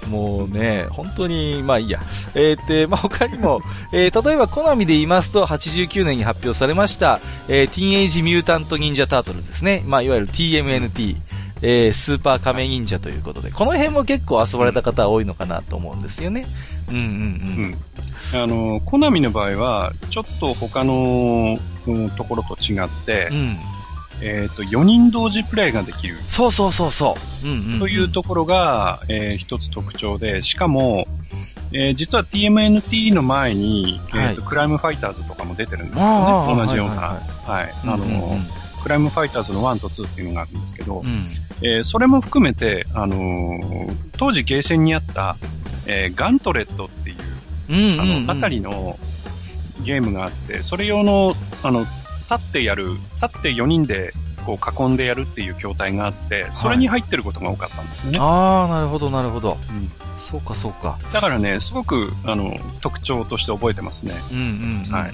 もうね、本当に、まあいいや。えー、で、まあ他にも、(laughs) えー、例えばコナミで言いますと、89年に発表されました、えー、ティーンエイジミュータント忍者タートルズですね。まあいわゆる TMNT。えー、スーパー仮面忍者ということで、この辺も結構遊ばれた方は多いのかなと思うんですよね。うんうんうん。うん。あの、コナミの場合は、ちょっと他の、うんところと違って、うん。えっ、と、4人同時プレイができるそうそうそうそう。うんうん、うん。というところが、えー一つ特徴で、しかも、えー実は TMNT の前に、えーとはクライムファイターズとかも出てるんですよね。同じような。ははいいあの、うんうんうんクライムファイターズの1と2っていうのがあるんですけど、うん。えーそれも含めて、あのー当時ゲーセンにあった、えーガントレットっていう、うんあうんうんの、あたりのゲームがあって、それ用の、あの、立ってやる、立って4人で、こう囲んでやるっていう筐体があって、それに入ってることが多かったんですよね。ああ、なるほど、なるほど。うんそうか、そうか。だからね、すごく、あの、特徴として覚えてますね。うんうんうん、うん。はい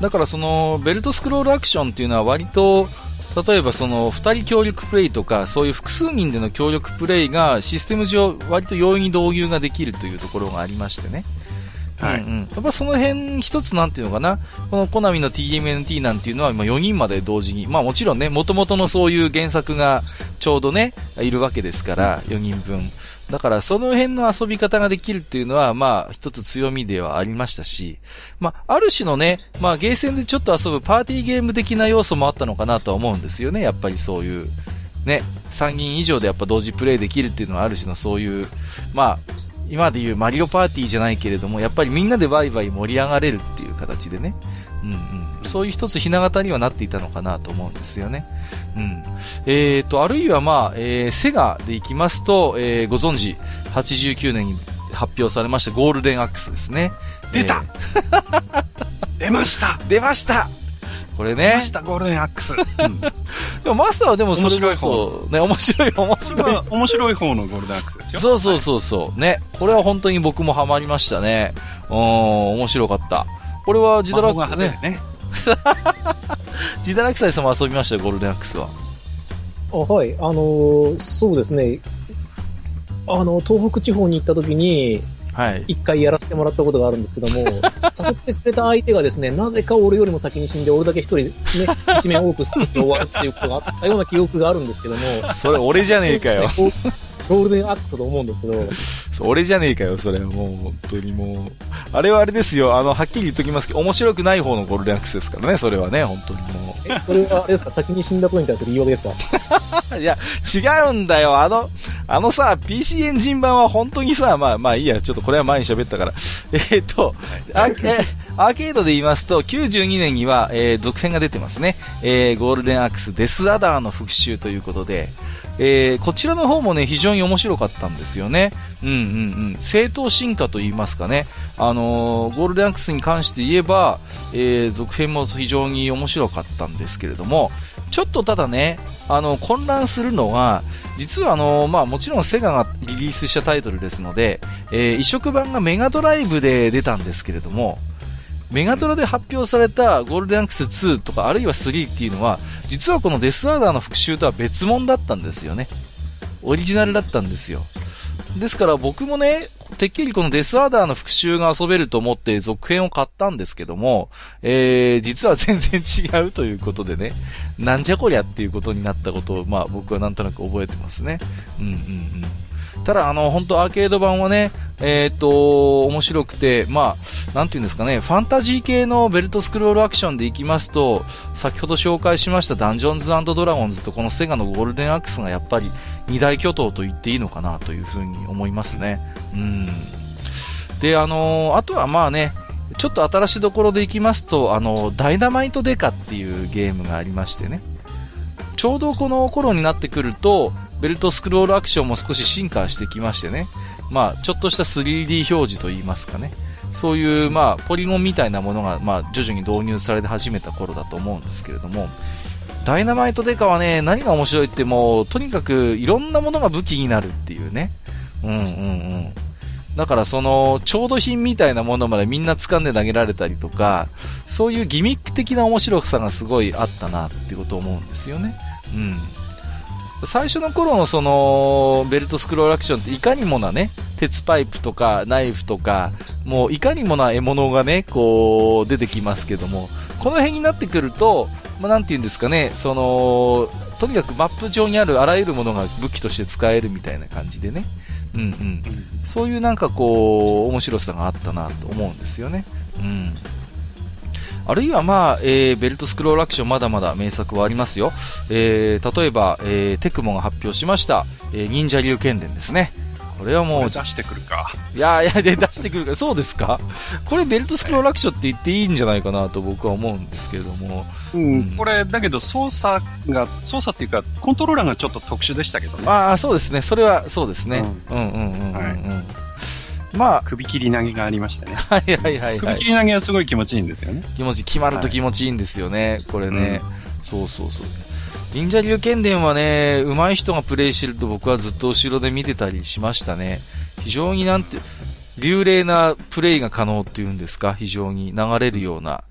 だから、その、ベルトスクロールアクションっていうのは割と、例えばその、二人協力プレイとか、そういう複数人での協力プレイが、システム上、割と容易に導入ができるというところがありましてね。はいうんうん、やっぱその辺一つなんていうのかな、このコナミの TMNT なんていうのは今4人まで同時に、まあもちろんね、元々のそういう原作がちょうどね、いるわけですから、4人分。だからその辺の遊び方ができるっていうのは、まあ一つ強みではありましたし、まあある種のね、まあゲーセンでちょっと遊ぶパーティーゲーム的な要素もあったのかなとは思うんですよね、やっぱりそういう。ね、3人以上でやっぱ同時プレイできるっていうのはある種のそういう、まあ、今でいうマリオパーティーじゃないけれども、やっぱりみんなでワイワイ盛り上がれるっていう形でね。うんうん。そういう一つひな形にはなっていたのかなと思うんですよね。うん。えーと、あるいはまあ、えー、セガでいきますと、えー、ご存知、89年に発表されましたゴールデンアックスですね。出たえー (laughs) 出ました出ましたこれね出ま。した、ゴールデンアックス。うん、でもマスターはでもそれこそ、ね、面白い、面そ白い。面白い方のゴールデンアックスですよ。そうそうそうそう。ね。これは本当に僕もハマりましたね。うん、面白かった。これは自 (laughs) 自堕落ね。ね。ジダラキサイさんも遊びましたよ、ゴールデンアックスは。あはい、あのーそうですね。あの、東北地方に行った時に、はい。一回やらせてもらったことがあるんですけども、(laughs) 誘ってくれた相手がですね、なぜか俺よりも先に死んで、俺だけ一人ね、一面多く進んで終わるっていうことがあったような記憶があるんですけども、それ俺じゃねえかよ。(laughs) ゴールデンアックスだと思うんですけど、(laughs) 俺じゃねえかよ、それはもう、本当にもう。あれはあれですよ、あの、はっきり言っときますけど、面白くない方のゴールデンアックスですからね、それはね、本当にもえ、それはあれですか、先に死んだことに対する言い訳ですか？う。(laughs) いや、違うんだよ、あの、あのさ、PC エンジン版は本当にさ、まあまあいいや、ちょっとこれは前に喋ったから。えーっと、あえアーケードで言いますと、92年には、えー続編が出てますね。えーゴールデンアックスデスアダーの復讐ということで、えーこちらの方もね、非常に面白かったんですよね。うんうんうん。正当進化と言いますかね。あのーゴールデンアックスに関して言えば、えー続編も非常に面白かったんですけれども、ちょっとただね、あの、混乱するのは、実はあの、まあもちろんセガがリリースしたタイトルですので、えー移植版がメガドライブで出たんですけれども、メガドラで発表されたゴールデンアックス2とかあるいは3っていうのは、実はこのデスアーダーの復讐とは別物だったんですよね。オリジナルだったんですよ。ですから僕もね、てっきりこのデスアーダーの復讐が遊べると思って続編を買ったんですけども、えー、実は全然違うということでね、なんじゃこりゃっていうことになったことを、まあ僕はなんとなく覚えてますね。うんうんうん。ただ、あの、本当アーケード版はね、えっ、と、面白くて、まあ、なんていうんですかね、ファンタジー系のベルトスクロールアクションでいきますと、先ほど紹介しましたダンジョンズドラゴンズとこのセガのゴールデンアックスがやっぱり二大巨頭と言っていいのかなというふうに思いますね。うん。で、あのあとはまあね、ちょっと新しいところでいきますと、あの、ダイナマイトデカっていうゲームがありましてね。ちょうどこの頃になってくると、ベルトスクロールアクションも少し進化してきましてね。まあ、ちょっとした 3D 表示といいますかね。そういう、まあ、ポリゴンみたいなものが、まあ、徐々に導入されて始めた頃だと思うんですけれども、ダイナマイトデカはね、何が面白いってもう、とにかくいろんなものが武器になるっていうね。うんうんうん。だからその、調度品みたいなものまでみんな掴んで投げられたりとか、そういうギミック的な面白さがすごいあったなっていうことを思うんですよね。うん。最初の頃のその、ベルトスクロールアクションっていかにもなね、鉄パイプとかナイフとか、もういかにもな獲物がね、こう、出てきますけども、この辺になってくると、まあ、なんて言うんですかね、その、とにかくマップ上にあるあらゆるものが武器として使えるみたいな感じでね。うんうん。そういうなんかこう、面白さがあったなと思うんですよね。うん。あるいはまあ、えー、ベルトスクロールアクションまだまだ名作はありますよ。えー、例えば、えー、テクモが発表しました、えー、忍者流剣伝ですね。これはもう、出してくるか。いやいや、で出してくるから、そうですか？これベルトスクロールアクションって言っていいんじゃないかなと僕は思うんですけれども。ううんん、これ、だけど操作が、操作っていうか、コントローラーがちょっと特殊でしたけどね。ああ、そうですね。それは、そうですね。うんうんうんうんうん。はいまあ、首切り投げがありましてね。(laughs) はいはいはいはい首切。り投げはすごい気持ちいいんですよね。気持ち、決まると気持ちいいんですよね、これね。そうそうそう。忍者流剣伝はね、上手い人がプレイしてると僕はずっと後ろで見てたりしましたね。非常になんて、流麗なプレイが可能っていうんですか、非常に流れるような。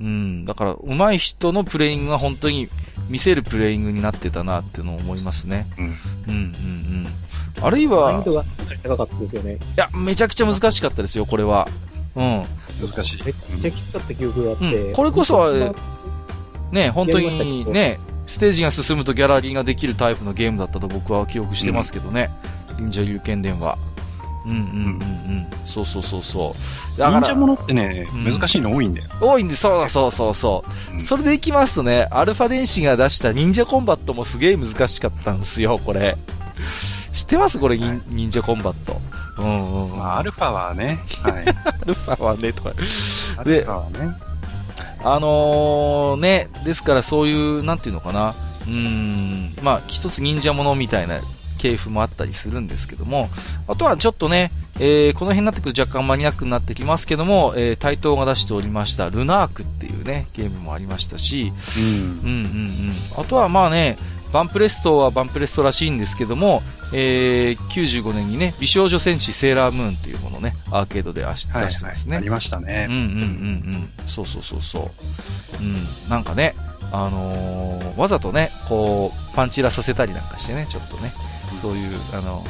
うん、だから上手い人のプレイングが本当に見せるプレイングになってたなっていうのを思いますね。うん。うんうんうん。あるい難は易、度が高かったですよね。いや、めちゃくちゃ難しかったですよ、これは。うん。難しい。めっちゃきつかった記憶があって。うんこれこそはまあね、本当にね、ステージが進むとギャラリーができるタイプのゲームだったと僕は記憶してますけどね。忍者流剣伝は。うんうんうんうん。そうそうそうそう。だから、忍者ものってね、うん難しいの多いんだよ。多いんで、そうだそうそうそうう。んそれでいきますとね、アルファ電子が出した忍者コンバットもすげえ難しかったんですよ、これ。知ってます？これ、忍忍者コンバット。うんうん。まあ、アルファはね、はい。(laughs) アルファはね、とか。アルファはね、あのー、ね、ですからそういう、なんていうのかな、うーん、まあ、一つ忍者ものみたいな系譜もあったりするんですけども、あとはちょっとね、えーこの辺になってくると若干マニアックになってきますけども、えー、台東が出しておりました、ルナークっていうね、ゲームもありましたし、うんうんうんうん。あとはまあね、バンプレストはバンプレストらしいんですけども、えー、95年にね、美少女戦士セーラームーンっていうものをね、アーケードで出してますね。はい。ありましたね。うんうんうんうん。そうそうそうそう。うん。なんかね、あのーわざとね、こう、パンチラさせたりなんかしてね、ちょっとね、そういう、あの、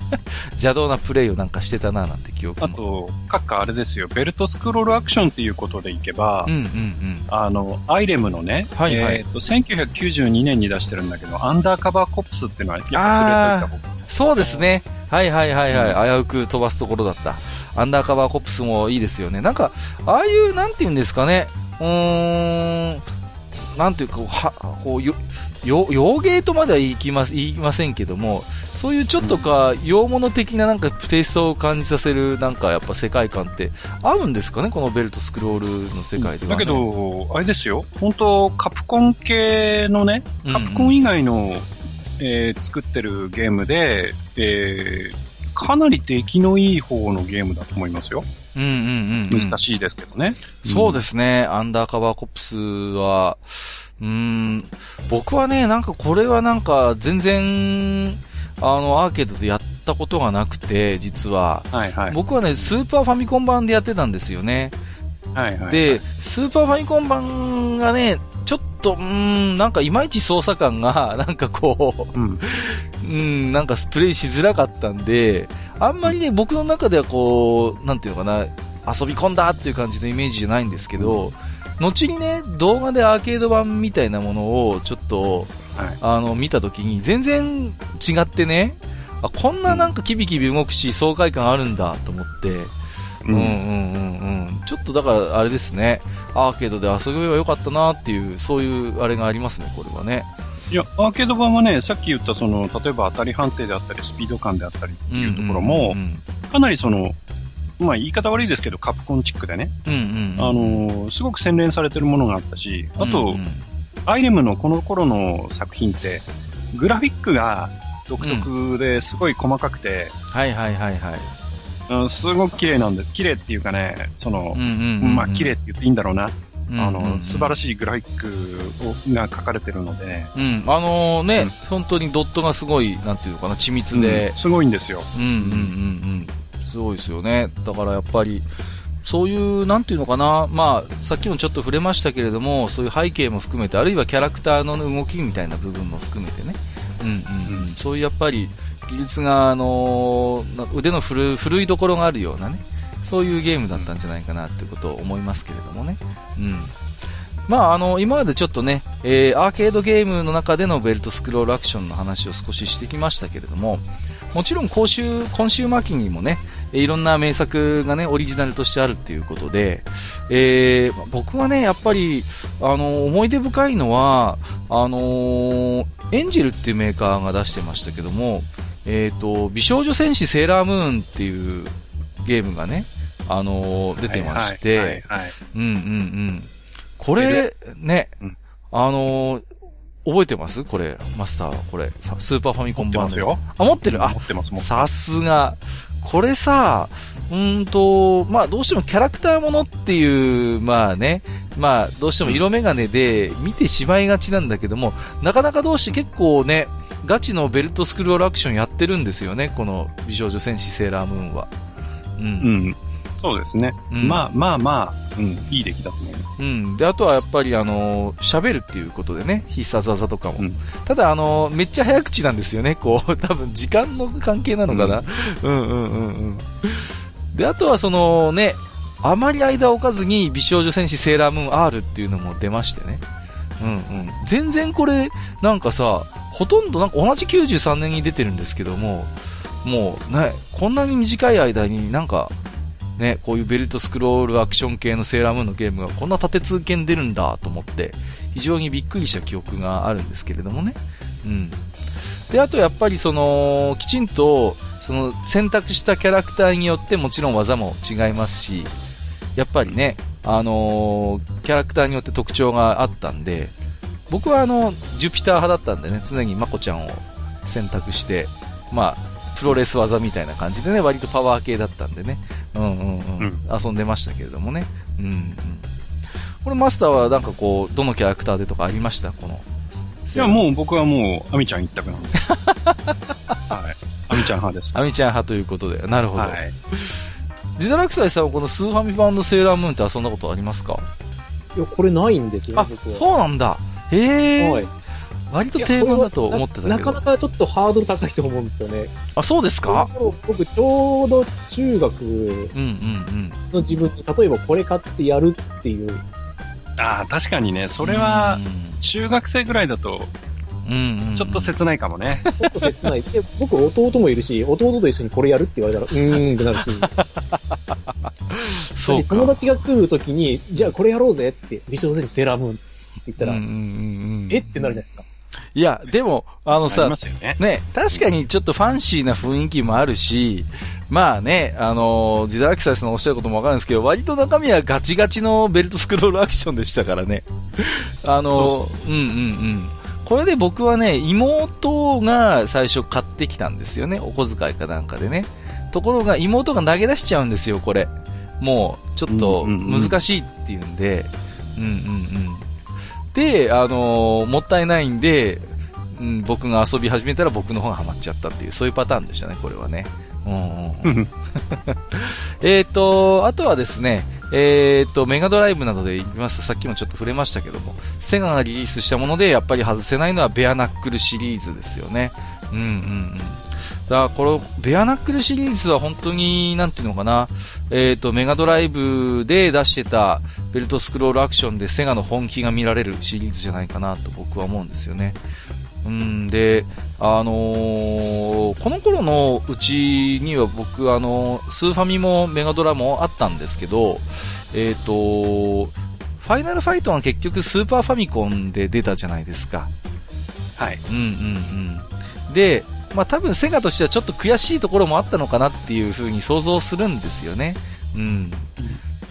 (laughs) 邪道なプレイをなんかしてたな、なんて記憶も。あと、各家あれですよ、ベルトスクロールアクションっていうことでいけば、うんうんうん。あの、アイレムのね、はいはいえっ、と、1992年に出してるんだけど、アンダーカバーコップスっていうのは、やっぱ触れといた方がそうですね。はいはいはいはい。危うく飛ばすところだった。アンダーカバーコップスもいいですよね。なんか、ああいう、なんて言うんですかね。うーん、なんていうか、は、こう、よ、よ、洋芸とまでは言いきます、言いませんけども、そういうちょっとか、洋物的ななんかテイストを感じさせる、なんかやっぱ世界観って合うんですかねこのベルトスクロールの世界では、ね。だけど、あれですよ、本当カプコン系のね、うんうんカプコン以外の、えー作ってるゲームで、えーかなり出来のいい方のゲームだと思いますよ。うんうんうん、うん。難しいですけどね。そうですすね、アンダーカバーコップスは、うーん、僕はね、なんかこれはなんか全然、あの、アーケードでやったことがなくて、実は。はいはい。僕はね、スーパーファミコン版でやってたんですよね。はいはい。で、スーパーファミコン版がね、ちょっと、うーん、なんかいまいち操作感が、(laughs) なんかこう、うん。うん、なんかプレイしづらかったんで、あんまりね、僕の中ではこう、なんていうのかな、遊び込んだっていう感じのイメージじゃないんですけど、後にね、動画でアーケード版みたいなものをちょっと、はい。あの、見たときに全然違ってね、あ、こんななんかキビキビ動くし、爽快感あるんだと思って、うんうんうんうん。ちょっとだからあれですね、アーケードで遊べばよかったなっていう、そういうあれがありますね、これはね。いや、アーケード版はね、さっき言ったその、例えば当たり判定であったり、スピード感であったりっていうところも、うんかなりその、まあ言い方悪いですけど、カプコンチックでね、うんうん。あのーすごく洗練されてるものがあったし、あと、うんうんアイレムのこの頃の作品って、グラフィックが独特ですごい細かくて、はいはいはいはい。うんすごく綺麗なんで、綺麗っていうかね、その、うんうんうんうんまあ綺麗って言っていいんだろうな。あの、素晴らしい。グラフィックをが書かれてるので、うん、あのね、うん本当にドットがすごい、なんていうのかな、緻密でうん、すごいんですよ。うん、うん、うん、うん。すごいですよね。だからやっぱり、そういう、なんていうのかな、まあ、さっきもちょっと触れましたけれども、そういう背景も含めて、あるいはキャラクターの動きみたいな部分も含めてね、うん、うん、うん。そういうやっぱり、技術が、あの腕の振るいどころがあるようなね、そういうゲームだったんじゃないかなってことを思いますけれどもね。うん。まあ、あの、今までちょっとね、えーアーケードゲームの中でのベルトスクロールアクションの話を少ししてきましたけれども、もちろん今週、今週末にもね、いろんな名作がね、オリジナルとしてあるっていうことで、えー僕はね、やっぱり、あの、思い出深いのは、あのーエンジェルっていうメーカーが出してましたけども、えっ、と、美少女戦士セーラームーンっていうゲームがね、あのー出てまして、はいはいはいうんうんうん。これ、ね、うん。あのー覚えてます？これ、マスターは、これ、スーパーファミコン版のやつ。持ってますあ、持ってる？あ持、ってます、持ってさます。すが。これさ、うーんと、まあどうしてもキャラクターものっていう、まあね、まあどうしても色眼鏡で見てしまいがちなんだけども、なかなかどうして結構ね、ガチのベルトスクロールアクションやってるんですよね、この美少女戦士セーラームーンは。う。うんん。そうですね。うんまあまあまあ、うん、いい出来だと思います。うん。で、あとはやっぱりあのー喋るっていうことでね、必殺技とかも。うんただあのーめっちゃ早口なんですよね、こう、(laughs) 多分時間の関係なのかな？うん、うん、うんうんで、あとはそのね、あまり間を置かずに美少女戦士セーラームーン R っていうのも出ましてね。うんうん。全然これ、なんかさ、ほとんどなんか同じ93年に出てるんですけども、もうね、こんなに短い間になんか、ね、こういうベルトスクロールアクション系のセーラームーンのゲームがこんな立て続けに出るんだと思って、非常にびっくりした記憶があるんですけれどもね。うん。で、あとやっぱりその、きちんと、その選択したキャラクターによってもちろん技も違いますし、やっぱりね、あのーキャラクターによって特徴があったんで、僕はあの、ジュピター派だったんでね、常にマコちゃんを選択して、まあ、プロレス技みたいな感じでね、割とパワー系だったんでね、うんうんうん、うん遊んでましたけれどもね。うんうん。これマスターはなんかこう、どのキャラクターでとかありました？この。いや、もう僕はもう、アミちゃん一択なんで。(laughs) はい。アミちゃん派です。アミちゃん派ということで。なるほど。はい。ジダラクサイさんはこのスーファミ版のセーラームーンって遊んだことありますか？いや、これないんですよあね、僕、は。そうなんだ。へえ、はい。割と定番だと思ってたけど。なかなかちょっとハードル高いと思うんですよね。あ、そうですか？僕ちょうど中学うんうんの自分に、例えばこれ買ってやるっていう、ああ、確かにね、そうん。れはう、ん中学生ぐらいだと、うんうんうん、ちょっと切ないかもね。ちょっと切ない。で、僕弟もいるし、弟と一緒にこれやるって言われたら、うーんってなるし、(laughs) そうか。友達が来るときに、じゃあこれやろうぜって、美少女戦士セーラームーンって言ったら、うんうんうんうんえ？ってなるじゃないですか。いや、でも、あのさありま、すよね。ね、確かにちょっとファンシーな雰囲気もあるし、まあね、あのー、ジダラキサイさんのおっしゃることもわかるんですけど、割と中身はガチガチのベルトスクロールアクションでしたからね。あのー、うんうんうん。これで僕はね、妹が最初買ってきたんですよね。お小遣いかなんかでね。ところが妹が投げ出しちゃうんですよ、これ。もう、ちょっと難しいっていうんで、うんうんうん。で、あのーもったいないんで、うん、僕が遊び始めたら僕の方がハマっちゃったっていう、そういうパターンでしたね、これはね。うん (laughs) えっと、あとはですね、えっ、と、メガドライブなどで言いますと、さっきもちょっと触れましたけども、セガがリリースしたもので、やっぱり外せないのはベアナックルシリーズですよね。うんうんうん。だから、この、ベアナックルシリーズは本当に、なんていうのかな、えっ、と、メガドライブで出してたベルトスクロールアクションでセガの本気が見られるシリーズじゃないかなと僕は思うんですよね。うんで、あのーこの頃のうちには僕、あのースーファミもメガドラもあったんですけど、えっ、と、ファイナルファイトは結局スーパーファミコンで出たじゃないですか。はい。うんうんうん。で、まあ多分セガとしてはちょっと悔しいところもあったのかなっていうふうに想像するんですよね。うん。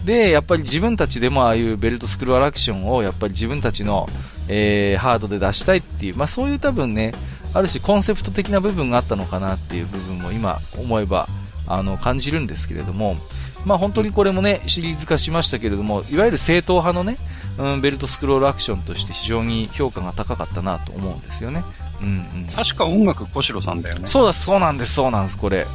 で、やっぱり自分たちでもああいうベルトスクロールアクションをやっぱり自分たちの、えーハードで出したいっていう、まあそういう多分ね、ある種コンセプト的な部分があったのかなっていう部分も今思えば、あの、感じるんですけれども、まあ本当にこれもね、シリーズ化しましたけれども、いわゆる正統派のね、うん、ベルトスクロールアクションとして非常に評価が高かったなと思うんですよね。うんうん。確か音楽小城さんだよね。そうだ、そうなんです、そうなんです、これ。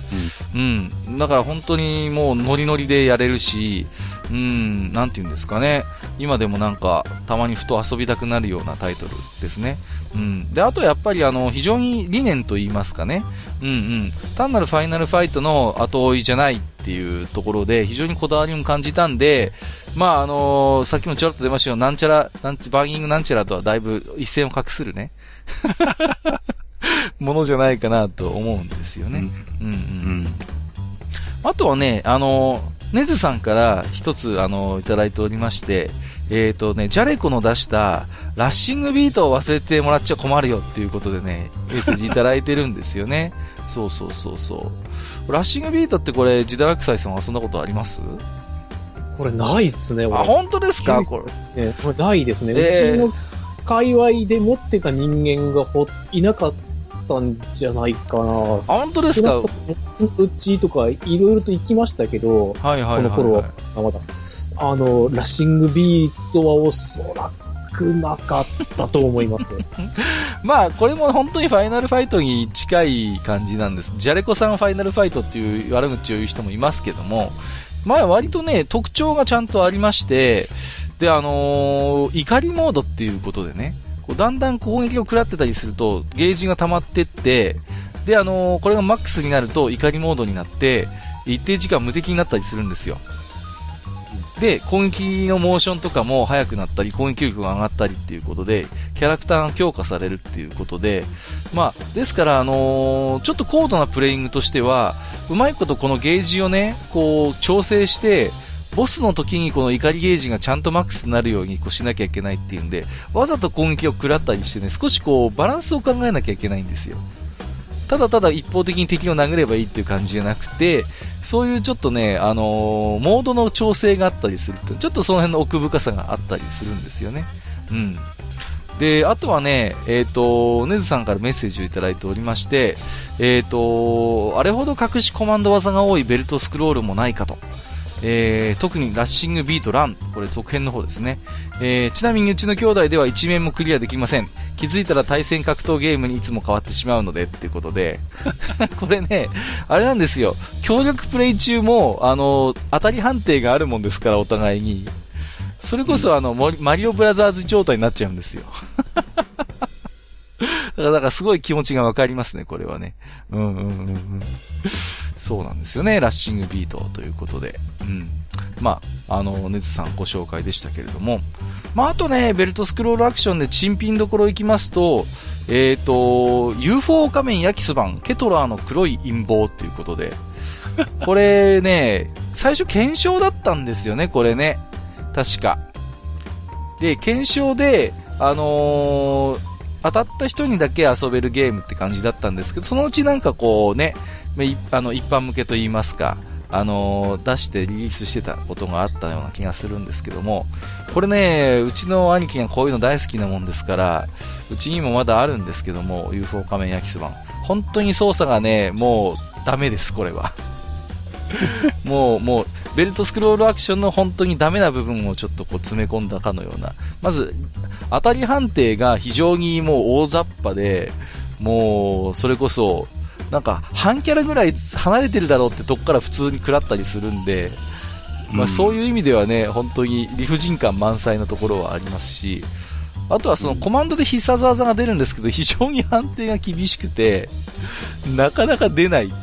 うん。だから本当にもうノリノリでやれるし、うん、なんて言うんですかね。今でもなんか、たまにふと遊びたくなるようなタイトルですね。うん。で、あとやっぱりあの、非常に理念と言いますかね。うんうん。単なるファイナルファイトの後追いじゃないっていうところで、非常にこだわりも感じたんで、まああのさっきもちょろっと出ましたよ、なんちゃら、なんちバーギングなんちゃらとはだいぶ一線を画するね。(laughs) ものじゃないかなと思うんですよね。うん。うんうんうん。あとはね、あの、ネズさんから一つ、あの、いただいておりまして、えっ、とね、ジャレコの出した、ラッシングビートを忘れてもらっちゃ困るよっていうことでね、メッセージいただいてるんですよね。(laughs) そうそうそうそう。ラッシングビートってこれ、自堕落斎さんはそんなことあります？これないっすね、あ、俺。本当ですか？これ。ね、これないですね。えーうちの界隈で持ってた人間がほいなかったんじゃないかな。あ本当ですか？うちとかいろいろと行きましたけど、はいはいはい、はい。この頃は、あまだ、あの、ラッシングビートはおそらくなかったと思います。(laughs) まあ、これも本当にファイナルファイトに近い感じなんです。ジャレコさんファイナルファイトっていう悪口を言う人もいますけども、まあ割とね、特徴がちゃんとありまして、で、あのー怒りモードっていうことでね、こうだんだん攻撃を食らってたりすると、ゲージが溜まってって、で、あのーこれがマックスになると怒りモードになって、一定時間無敵になったりするんですよ。で、攻撃のモーションとかも速くなったり、攻撃力が上がったりっていうことで、キャラクターが強化されるっていうことで、まあ、ですから、あのーちょっと高度なプレイングとしては、うまいことこのゲージをね、こう、調整して、ボスの時にこの怒りゲージがちゃんとマックスになるようにこうしなきゃいけないっていうんで、わざと攻撃を食らったりしてね、少しこう、バランスを考えなきゃいけないんですよ。ただただ一方的に敵を殴ればいいっていう感じじゃなくて、そういうちょっとね、あのーモードの調整があったりするって、ちょっとその辺の奥深さがあったりするんですよね。うん。で、あとはね、えっ、と、ネズさんからメッセージをいただいておりまして、えっ、と、あれほど隠しコマンド技が多いベルトスクロールもないかと。えー特にラッシングビートラン、これ続編の方ですね。えーちなみにうちの兄弟では一面もクリアできません。気づいたら対戦格闘ゲームにいつも変わってしまうのでっていうことで、(laughs) これね、あれなんですよ。協力プレイ中も、あの、当たり判定があるもんですから、お互いに。それこそあの、モリマリオブラザーズ状態になっちゃうんですよ。(laughs) (laughs) だから、すごい気持ちがわかりますね、これはね。うんうんうんうん。そうなんですよね、ラッシングビートということで。うん。まあ、あの、ネズさんご紹介でしたけれども。まあ、あとね、ベルトスクロールアクションで珍品どころ行きますと、えっ、と、UFO 仮面焼きそばん、ケトラーの黒い陰謀っていうことで。これね、最初検証だったんですよね、これね。確か。で、検証で、あのー当たった人にだけ遊べるゲームって感じだったんですけど、そのうちなんかこうね、あの、一般向けと言いますか、あの出してリリースしてたことがあったような気がするんですけども、これね、うちの兄貴がこういうの大好きなもんですから、うちにもまだあるんですけども、UFO 仮面焼きそば。本当に操作がね、もうダメです、これは。(laughs) もう、もう、ベルトスクロールアクションの本当にダメな部分をちょっとこう詰め込んだかのような。まず、当たり判定が非常にもう大雑把で、もう、それこそ、なんか、半キャラぐらい離れてるだろうってとこから普通に食らったりするんで、まあ、そういう意味ではね、本当に理不尽感満載なところはありますし、あとはそのコマンドで必殺技が出るんですけど、非常に判定が厳しくて、なかなか出ない。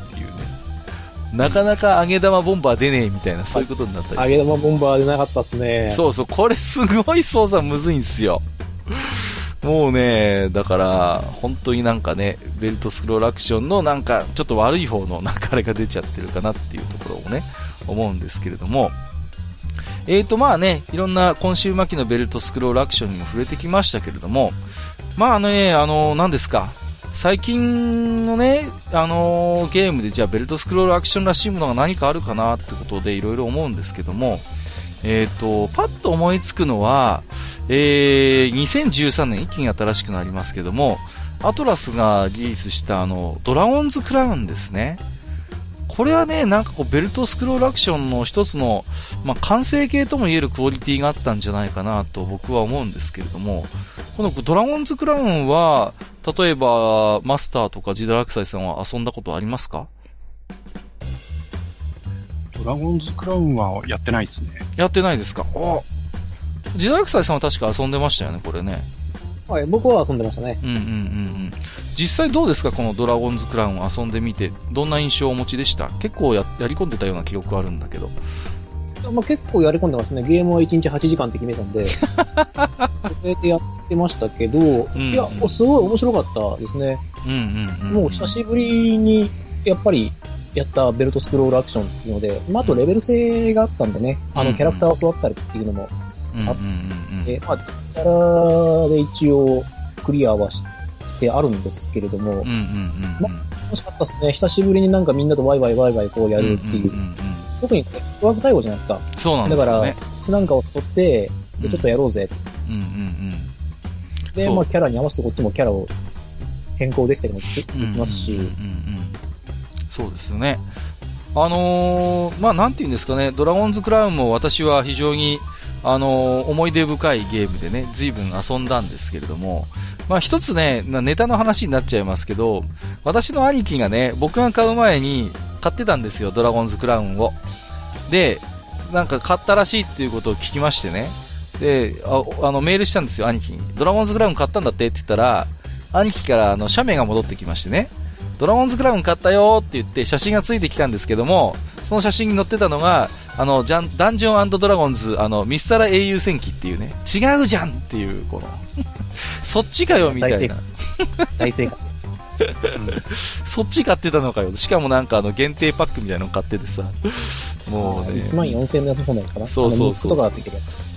なかなか揚げ玉ボンバー出ねえみたいな、そういうことになったり揚げ玉ボンバーでなかったっすね。そうそう、これすごい操作むずいんすよ。もうね、だから、本当になんかね、ベルトスクロールアクションのなんか、ちょっと悪い方のなんかあれが出ちゃってるかなっていうところをね、思うんですけれども、えーとまあね、いろんな今週末期のベルトスクロールアクションにも触れてきましたけれども、まああのね、あの、何ですか、最近のね、あのーゲームでじゃあベルトスクロールアクションらしいものが何かあるかなってことでいろいろ思うんですけども、えっ、と、パッと思いつくのは、えー、2013年一気に新しくなりますけども、アトラスがリリースしたあの、ドラゴンズクラウンですね。これはね、なんかこう、ベルトスクロールアクションの一つの、まあ、完成形とも言えるクオリティがあったんじゃないかなと僕は思うんですけれども、このドラゴンズクラウンは、例えば、マスターとかジダラクサイさんは遊んだことありますか？ドラゴンズクラウンはやってないですね。やってないですか？おジダラクサイさんは確か遊んでましたよね、これね。はい、僕は遊んでましたね。うんうんうんうん。実際どうですかこのドラゴンズクラウンを遊んでみて、どんな印象をお持ちでした？結構ややり込んでたような記憶あるんだけど。まあ、結構やり込んでますね。ゲームは1日8時間って決めてたんで、(laughs) それでやってましたけど、んいや、すごい面白かったですね。うんうんうん。もう久しぶりに、やっぱり、やったベルトスクロールアクションっていうので、まあ、あとレベル制があったんでね、あうんの、キャラクターを育ったりっていうのも、うんうんうんうん。えまあ、キャラで一応クリアはししてあるんですけれども、うんうんうんうん。楽しかったですね。久しぶりになんかみんなとワイワイワイワイこうやるっていう。んんんん特にワーク対応じゃないですか。そうなんでだから、すよね。うちなんかを誘って、でちょっとやろうぜ。うんうんうん。で、まあキャラに合わせてこっちもキャラを変更できたりもできますし、そうですよね。あのーまあ、なんていうんですかね、ドラゴンズクラウンも私は非常に、あの思い出深いゲームでね、随分遊んだんですけれども、まあ、一つね、ネタの話になっちゃいますけど、私の兄貴がね、僕が買う前に買ってたんですよ、ドラゴンズクラウンを。で、なんか買ったらしいっていうことを聞きましてね。で、ああの、メールしたんですよ、兄貴に。ドラゴンズクラウン買ったんだってって言ったら、兄貴からあの、写メが戻ってきましてね。ドラゴンズクラウン買ったよって言って写真がついてきたんですけども、その写真に載ってたのが、あの、ジャン、ダンジョンドラゴンズ、あの、ミスタラ英雄戦記っていうね、違うじゃんっていう、この、(laughs) そっちかよみたいな。大正解です。(laughs) そっち買ってたのかよ。しかもなんかあの、限定パックみたいなの買っててさ、もうね。1万4000円の本のやつかな。そうそうそう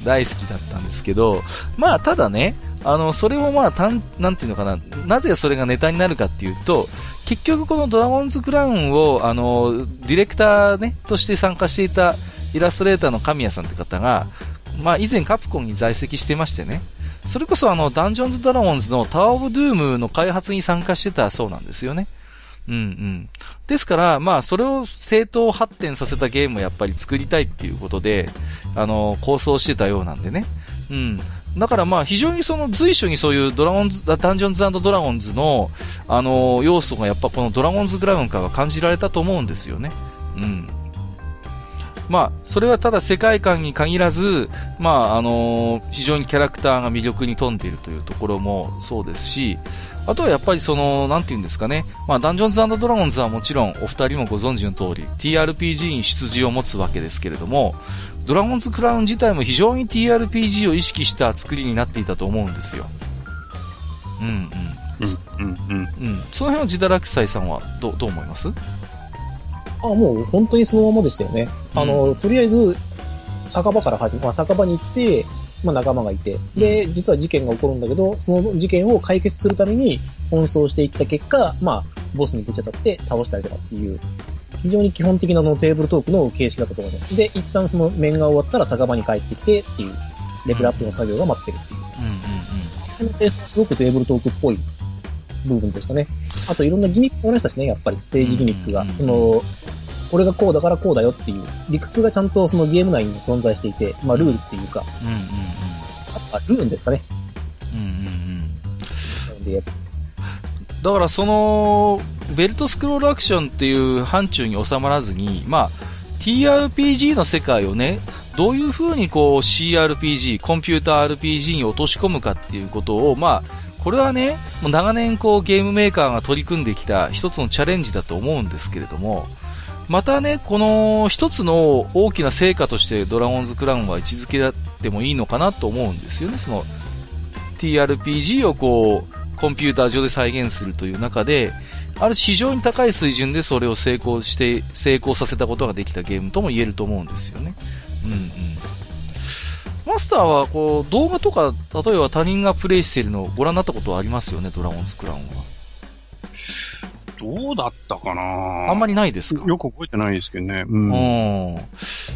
大好きだったんですけど、まあ、ただね、あの、それもまあ、たん、なんていうのかな、なぜそれがネタになるかっていうと、結局このドラゴンズクラウンを、あの、ディレクターね、として参加していたイラストレーターの神谷さんって方が、まあ、以前カプコンに在籍してましてね、それこそあの、ダンジョンズ・ドラゴンズのタワー・オブ・ドゥームの開発に参加してたそうなんですよね。うんうん。ですから、まあ、それを正当発展させたゲームをやっぱり作りたいっていうことで、あの、構想してたようなんでね。うん。だからまあ、非常にその随所にそういうドラゴンズ、ダンジョンズドラゴンズの、あの、要素がやっぱこのドラゴンズクラウンからは感じられたと思うんですよね。うん。まあ、それはただ世界観に限らず、まあ、あのー非常にキャラクターが魅力に富んでいるというところもそうですし、あとはやっぱりその、なんていうんですかね、まあ、ダンジョンズドラゴンズはもちろんお二人もご存知の通り、TRPG に出自を持つわけですけれども、ドラゴンズクラウン自体も非常に TRPG を意識した作りになっていたと思うんですよ。うんうん。うん、うん、うん。うん。その辺はジダラクサイさんはどう、どう思います？あ、もう本当にそのままでしたよね。あの、とりあえず、酒場から始め、まあ、酒場に行って、まあ、仲間がいて、で、実は事件が起こるんだけど、その事件を解決するために奔走していった結果、まあ、ボスにぶち当たって倒したりとかっていう、非常に基本的なあのテーブルトークの形式だったと思います。で、一旦その面が終わったら酒場に帰ってきてっていう、レベルアップの作業が待ってるっていう。うんうんこのテイストはすごくテーブルトークっぽい部分でしたね。あといろんなギミックもありましたしね、やっぱりステージギミックがうん。その、これがこうだからこうだよっていう理屈がちゃんとそのゲーム内に存在していて、まあルールっていうか、うん。うんうんあルーンですかね。うん。うんうんで、だからその、ベルトスクロールアクションっていう範疇に収まらずに、まあ、TRPG の世界をね、どういう風にこう CRPG、コンピューター RPG に落とし込むかっていうことを、まあ、これはね、もう長年こうゲームメーカーが取り組んできた一つのチャレンジだと思うんですけれども、またね、この一つの大きな成果としてドラゴンズクラウンは位置づけてもいいのかなと思うんですよね。その TRPG をこう、コンピューター上で再現するという中で、ある非常に高い水準でそれを成功して、成功させたことができたゲームとも言えると思うんですよね。うんうん。マスターはこう、動画とか、例えば他人がプレイしているのをご覧になったことはありますよね、ドラゴンズクラウンは。どうだったかな？あんまりないですか？よく覚えてないですけどね。うん。うん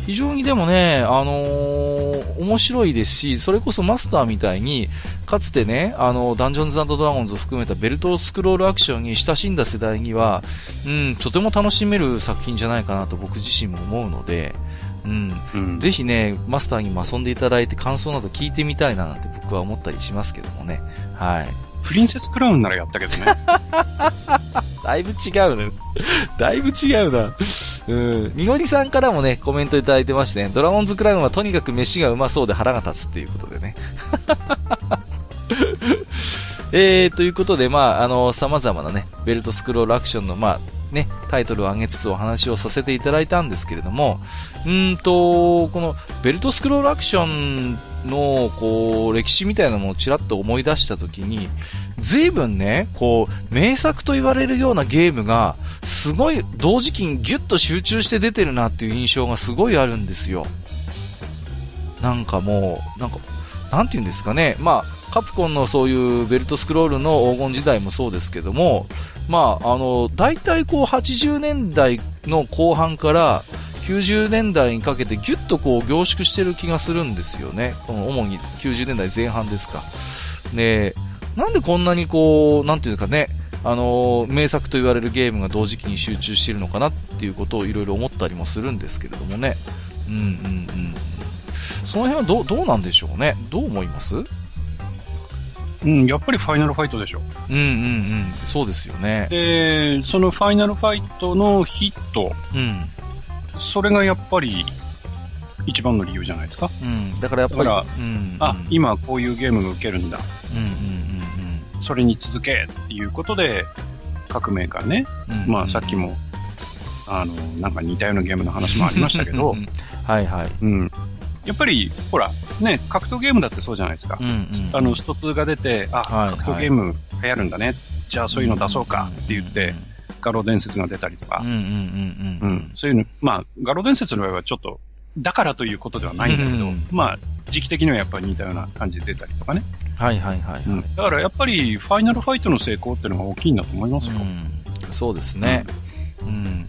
非常にでもね、あのー面白いですし、それこそマスターみたいに、かつてね、あの、ダンジョンズドラゴンズを含めたベルトスクロールアクションに親しんだ世代には、うん、とても楽しめる作品じゃないかなと僕自身も思うので、うん、うん。ぜひね、マスターにも遊んでいただいて感想など聞いてみたいななんて僕は思ったりしますけどもね。はい。プリンセスクラウンならやったけどね。(laughs) だいぶ違うね。(laughs) だいぶ違うな。うん。みのりさんからもね、コメントいただいてましてね、ドラゴンズクラウンはとにかく飯がうまそうで腹が立つっていうことでね。(laughs) えー、ということで、まあ、あの、様々なね、ベルトスクロールアクションの、まあ、ね、タイトルを挙げつつお話をさせていただいたんですけれども、うんと、このベルトスクロールアクションの、こう、歴史みたいなものをちらっと思い出したときに、随分ね、こう、名作と言われるようなゲームが、すごい同時期にギュッと集中して出てるなっていう印象がすごいあるんですよ。なんかもう、なんか、なんて言うんですかね。まあ、カプコンのそういうベルトスクロールの黄金時代もそうですけども、まあ、あの、大体こう80年代の後半から90年代にかけてギュッとこう凝縮してる気がするんですよね。この主に90年代前半ですか。で、なんでこんなにこう、なんていうかね、あの名作と言われるゲームが同時期に集中しているのかなっていうことをいろいろ思ったりもするんですけれどもね。うんうんうん。その辺はどう、どうなんでしょうね。どう思います？うんうん、やっぱりファイナルファイトでしょ。うんうん。そうですよね。で、そのファイナルファイトのヒット、うん。それがやっぱり一番の理由じゃないですか？うん。だからやっぱり。あ、今こういうゲームが受けるんだ。うんうんそれに続けっていうことで、各メーカーね、うんうん。まあさっきも、あの、なんか似たようなゲームの話もありましたけどう、ん (laughs) はいはい。うん。やっぱり、ほら、ね、格闘ゲームだってそうじゃないですかう。んうん。あの、スト2が出て、あ、はいはい格闘ゲーム流行るんだね。じゃあそういうの出そうかって言って、ガロ伝説が出たりとかうん、うんうんううんん、そういうの、まあ、ガロ伝説の場合はちょっと、だからということではないんだけど、うんまあ、時期的にはやっぱり似たような感じで出たりとかね。はいはいはいはい。うん。だからやっぱり、ファイナルファイトの成功っていうのが大きいんだと思いますよ。うん、そうですね。うん。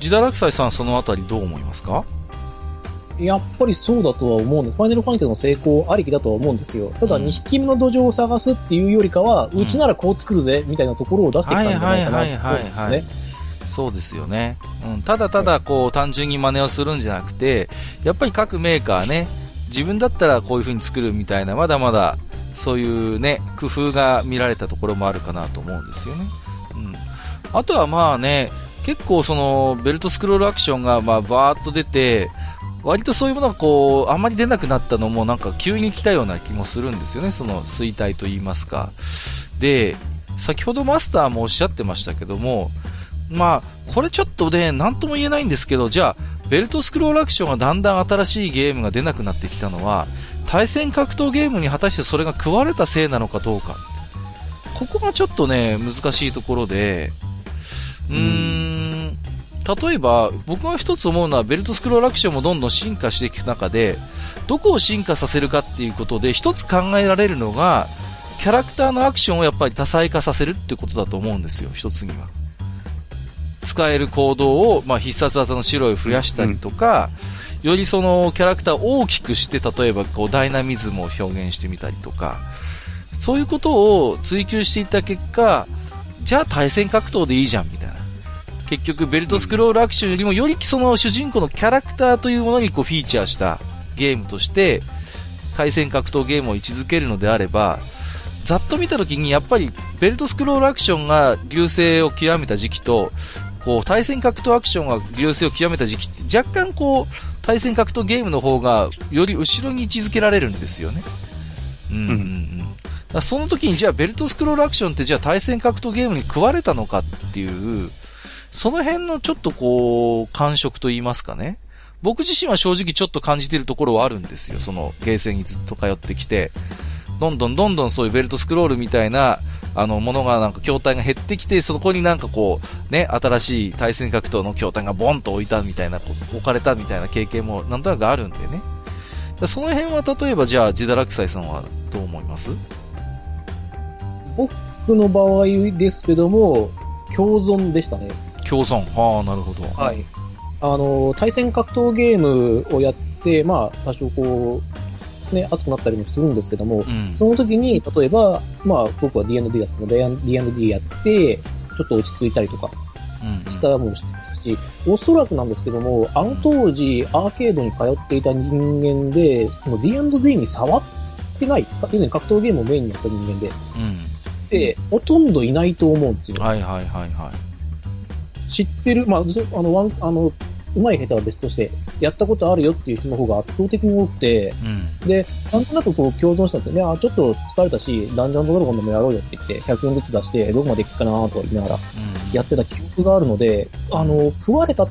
ジダラクサイさん、そのあたりどう思いますか？やっぱりそうだとは思うんです。ファイナルファイトの成功ありきだとは思うんですよ。ただ、うん2匹目の土壌を探すっていうよりかは、うちならこう作るぜ、みたいなところを出してきたんじゃないかなと思うんですよね。そうですよね。うん。ただただ、こう、単純に真似をするんじゃなくて、やっぱり各メーカーね、自分だったらこういう風に作るみたいな、まだまだ、そういうね、工夫が見られたところもあるかなと思うんですよね。うん。あとはまあね、結構その、ベルトスクロールアクションが、まあ、バーっと出て、割とそういうものがこう、あまり出なくなったのもなんか急に来たような気もするんですよね、その衰退と言いますか。で、先ほどマスターもおっしゃってましたけども、まあ、これちょっとね、なんとも言えないんですけど、じゃあ、ベルトスクロールアクションがだんだん新しいゲームが出なくなってきたのは、対戦格闘ゲームに果たしてそれが食われたせいなのかどうか。ここがちょっとね、難しいところで、うーん、例えば、僕が一つ思うのは、ベルトスクロールアクションもどんどん進化していく中で、どこを進化させるかっていうことで、一つ考えられるのが、キャラクターのアクションをやっぱり多彩化させるってことだと思うんですよ、一つには。使える行動を、まあ、必殺技の白を増やしたりとか、よりそのキャラクターを大きくして、例えばこうダイナミズムを表現してみたりとか、そういうことを追求していった結果、じゃあ対戦格闘でいいじゃん、みたいな。結局、ベルトスクロールアクションよりも、よりその主人公のキャラクターというものにこうフィーチャーしたゲームとして、対戦格闘ゲームを位置づけるのであれば、ざっと見たときに、やっぱり、ベルトスクロールアクションが流星を極めた時期と、こう、対戦格闘アクションが流星を極めた時期って、若干こう、対戦格闘ゲームの方が、より後ろに位置づけられるんですよね。うんうんうん。だその時に、じゃあ、ベルトスクロールアクションって、じゃあ対戦格闘ゲームに食われたのかっていう、その辺のちょっとこう、感触と言いますかね。僕自身は正直ちょっと感じてるところはあるんですよ。その、ゲーセンにずっと通ってきて。どんどんどんどんそういうベルトスクロールみたいな、あの、ものがなんか筐体が減ってきて、そこになんかこう、ね、新しい対戦格闘の筐体がボンと置いたみたいな、置かれたみたいな経験もなんとなくあるんでね。その辺は例えばじゃあ、ジダラクサイさんはどう思います？僕の場合ですけども、共存でしたね。共存。はあ、なるほど。はい。あの、対戦格闘ゲームをやって、まあ、多少こう、ね、熱くなったりもするんですけども、うん、その時に、例えば、まあ、僕は D&D だったので、D&D やって、ちょっと落ち着いたりとか、したもしたし、おそらくなんですけども、あの当時、アーケードに通っていた人間で、D&D に触ってない、要するに格闘ゲームをメインにやった人間で、うん、で、ほとんどいないと思うんですよ。はいはいはいはい。知ってる、まあ、あの、ワン、あの、うまい下手は別として、やったことあるよっていう人の方が圧倒的に多くて、うん、で、なんとなくこう共存したんですよ。ね、あ、ちょっと疲れたし、ダンジョンドラゴンでもやろうよって言って、100円ずつ出して、どこまで行くかなとか言いながら、やってた記憶があるので、うん、あの、食われたっ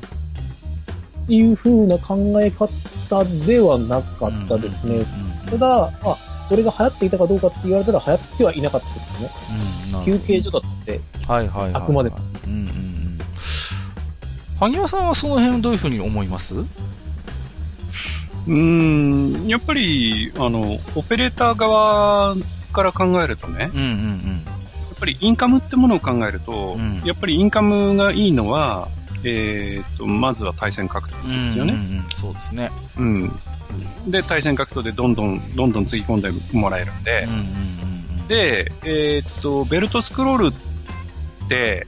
ていう風な考え方ではなかったですね。ただ、まあ、それが流行っていたかどうかって言われたら流行ってはいなかったですよね。うん、休憩所だって、はいはいはい、はい、あくまで。うんうん萩原さんはその辺どういうふうに思います？うん、やっぱり、あの、オペレーター側から考えるとね、うんうんうん、やっぱりインカムってものを考えると、うん、やっぱりインカムがいいのは、えー、と、まずは対戦格闘ですよね。うんうんうん、そうですね。うん。で、対戦格闘でどんどん、どんどんつぎ込んでもらえるんで、うんうんうんうん、で、えー、っと、ベルトスクロールって、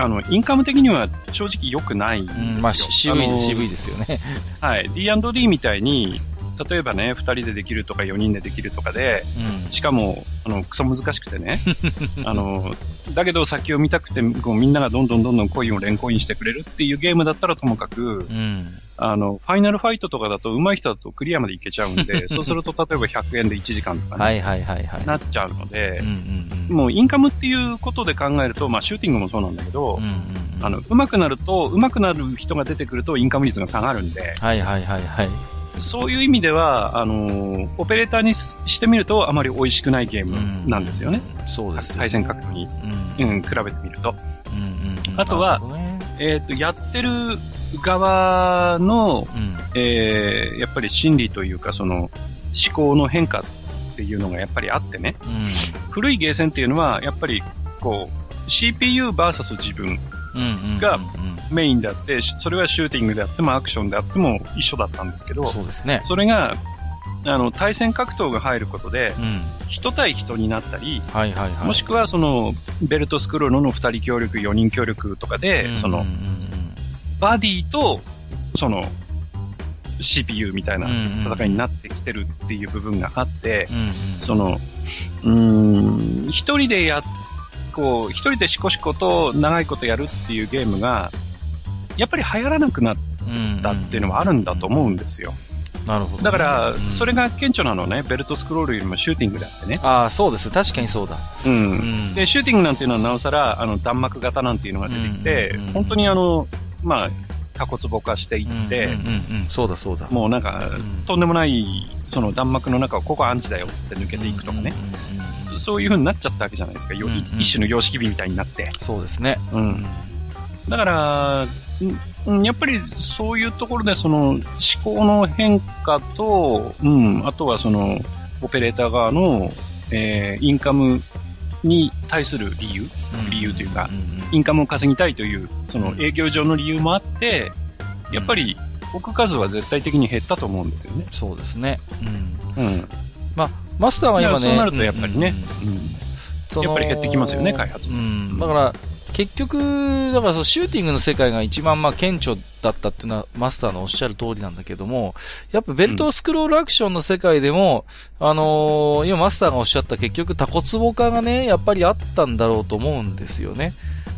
あの、インカム的には正直良くないんですよ。うん、まあ、渋い、渋いですよね。はい。D&D みたいに、例えばね、二人でできるとか四人でできるとかで、うん、しかも、あの、クソ難しくてね、(laughs) あの、だけど先を見たくて、こうみんながどんどんどんどんコインを連コインしてくれるっていうゲームだったらともかく、うん、あの、ファイナルファイトとかだと上手い人だとクリアまでいけちゃうんで、(laughs) そうすると例えば100円で1時間とかね、はいはいはいはい、なっちゃうので、うんうんうん、もうインカムっていうことで考えると、まあシューティングもそうなんだけど、うんうんうん、あの、上手くなると、上手くなる人が出てくるとインカム率が下がるんで、はいはいはいはい。そういう意味では、あのオペレーターにしてみると、あまり美味しくないゲームなんですよね。うん、そうです、ね、対戦格闘に、うん、うん、比べてみると。うんうんうん、あとは、ね、えっ、ー、と、やってる側の、うん、えー、やっぱり心理というか、その、思考の変化っていうのがやっぱりあってね。うん、古いゲーセンっていうのは、やっぱり、こう、CPU vs 自分がメインであって、それはシューティングであってもアクションであっても一緒だったんですけど、そうですね。それが、あの、対戦格闘が入ることで、うん、人対人になったり、はいはいはい、もしくはその、ベルトスクロールの2人協力、4人協力とかで、その、バディと、その、CPU みたいな戦いになってきてるっていう部分があって、その、うん、一人でやっこう、一人でシコシコと長いことやるっていうゲームが、やっぱり流行らなくなったっていうのはあるんだと思うんですよ。なるほど。だからうん、それが顕著なのね、ベルトスクロールよりもシューティングだってね。ああ、そうです。確かにそうだ。うん。うん。で、シューティングなんていうのはなおさら、あの、弾幕型なんていうのが出てきてうんうんうん、本当にあの、まあ、タコツボ化していうんって、うんうんうん、そうだそうだ。もうなんかん、とんでもない、その弾幕の中をここアンチだよって抜けていくとかね。うんうんうんうんそういう風になっちゃったわけじゃないですか。ようんうん一種の様式美みたいになって。そうですね。う。うんん。だから、うんやっぱりそういうところでその思考の変化と、うん、あとはそのオペレーター側の、えーインカムに対する理由、理由というかインカムを稼ぎたいという、そのうん営業上の理由もあって、やっぱり置く数は絶対的に減ったと思うんですよね。そうですね。うん。うん。マスターはい今ね。やそうなるとやっぱりね、うんやっぱり減ってきますよね開発もうん。だから、結局、だからそうシューティングの世界が一番まあ顕著だったっていうのはマスターのおっしゃる通りなんだけども、やっぱベルトスクロールアクションの世界でも、あのー今マスターがおっしゃった結局タコツボ化がね、やっぱりあったんだろうと思うんですよね。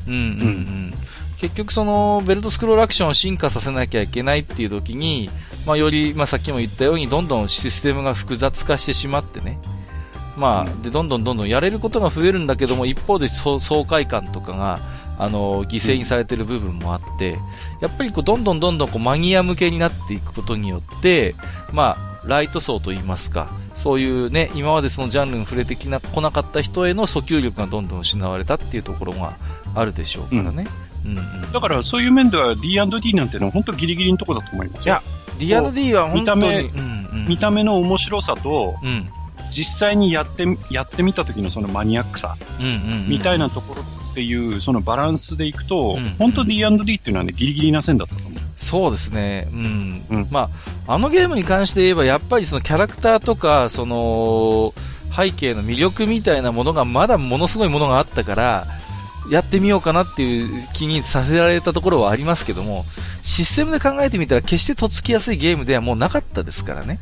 うんうんうん。うん結局そのベルトスクロールアクションを進化させなきゃいけないっていう時に、まあより、まあさっきも言ったようにどんどんシステムが複雑化してしまってね。まあ、で、どんどんどんどんやれることが増えるんだけども、一方でそう爽快感とかが、あの、犠牲にされてる部分もあって、やっぱりこう、どんどんどんどんこう、マニア向けになっていくことによって、まあ、ライト層といいますか、そういうね、今までそのジャンルに触れてきな、来なかった人への訴求力がどんどん失われたっていうところがあるでしょうからね。うん、うん。だからそういう面では D&D なんてのは本当ギリギリのところだと思いますよ。いや D&D は本当に、見た目うんうん、見た目の面白さと、うん、実際にやってみ、やってみた時のそのマニアックさうん、うん。みたいなところっていう、そのバランスでいくと、うん本当 D&D っていうのはね、ギリギリな線だったと思う。そうですね。うん。うんまあ、あのゲームに関して言えば、やっぱりそのキャラクターとか、その、背景の魅力みたいなものがまだものすごいものがあったから、やってみようかなっていう気にさせられたところはありますけども、システムで考えてみたら決してとっつきやすいゲームではもうなかったですからね。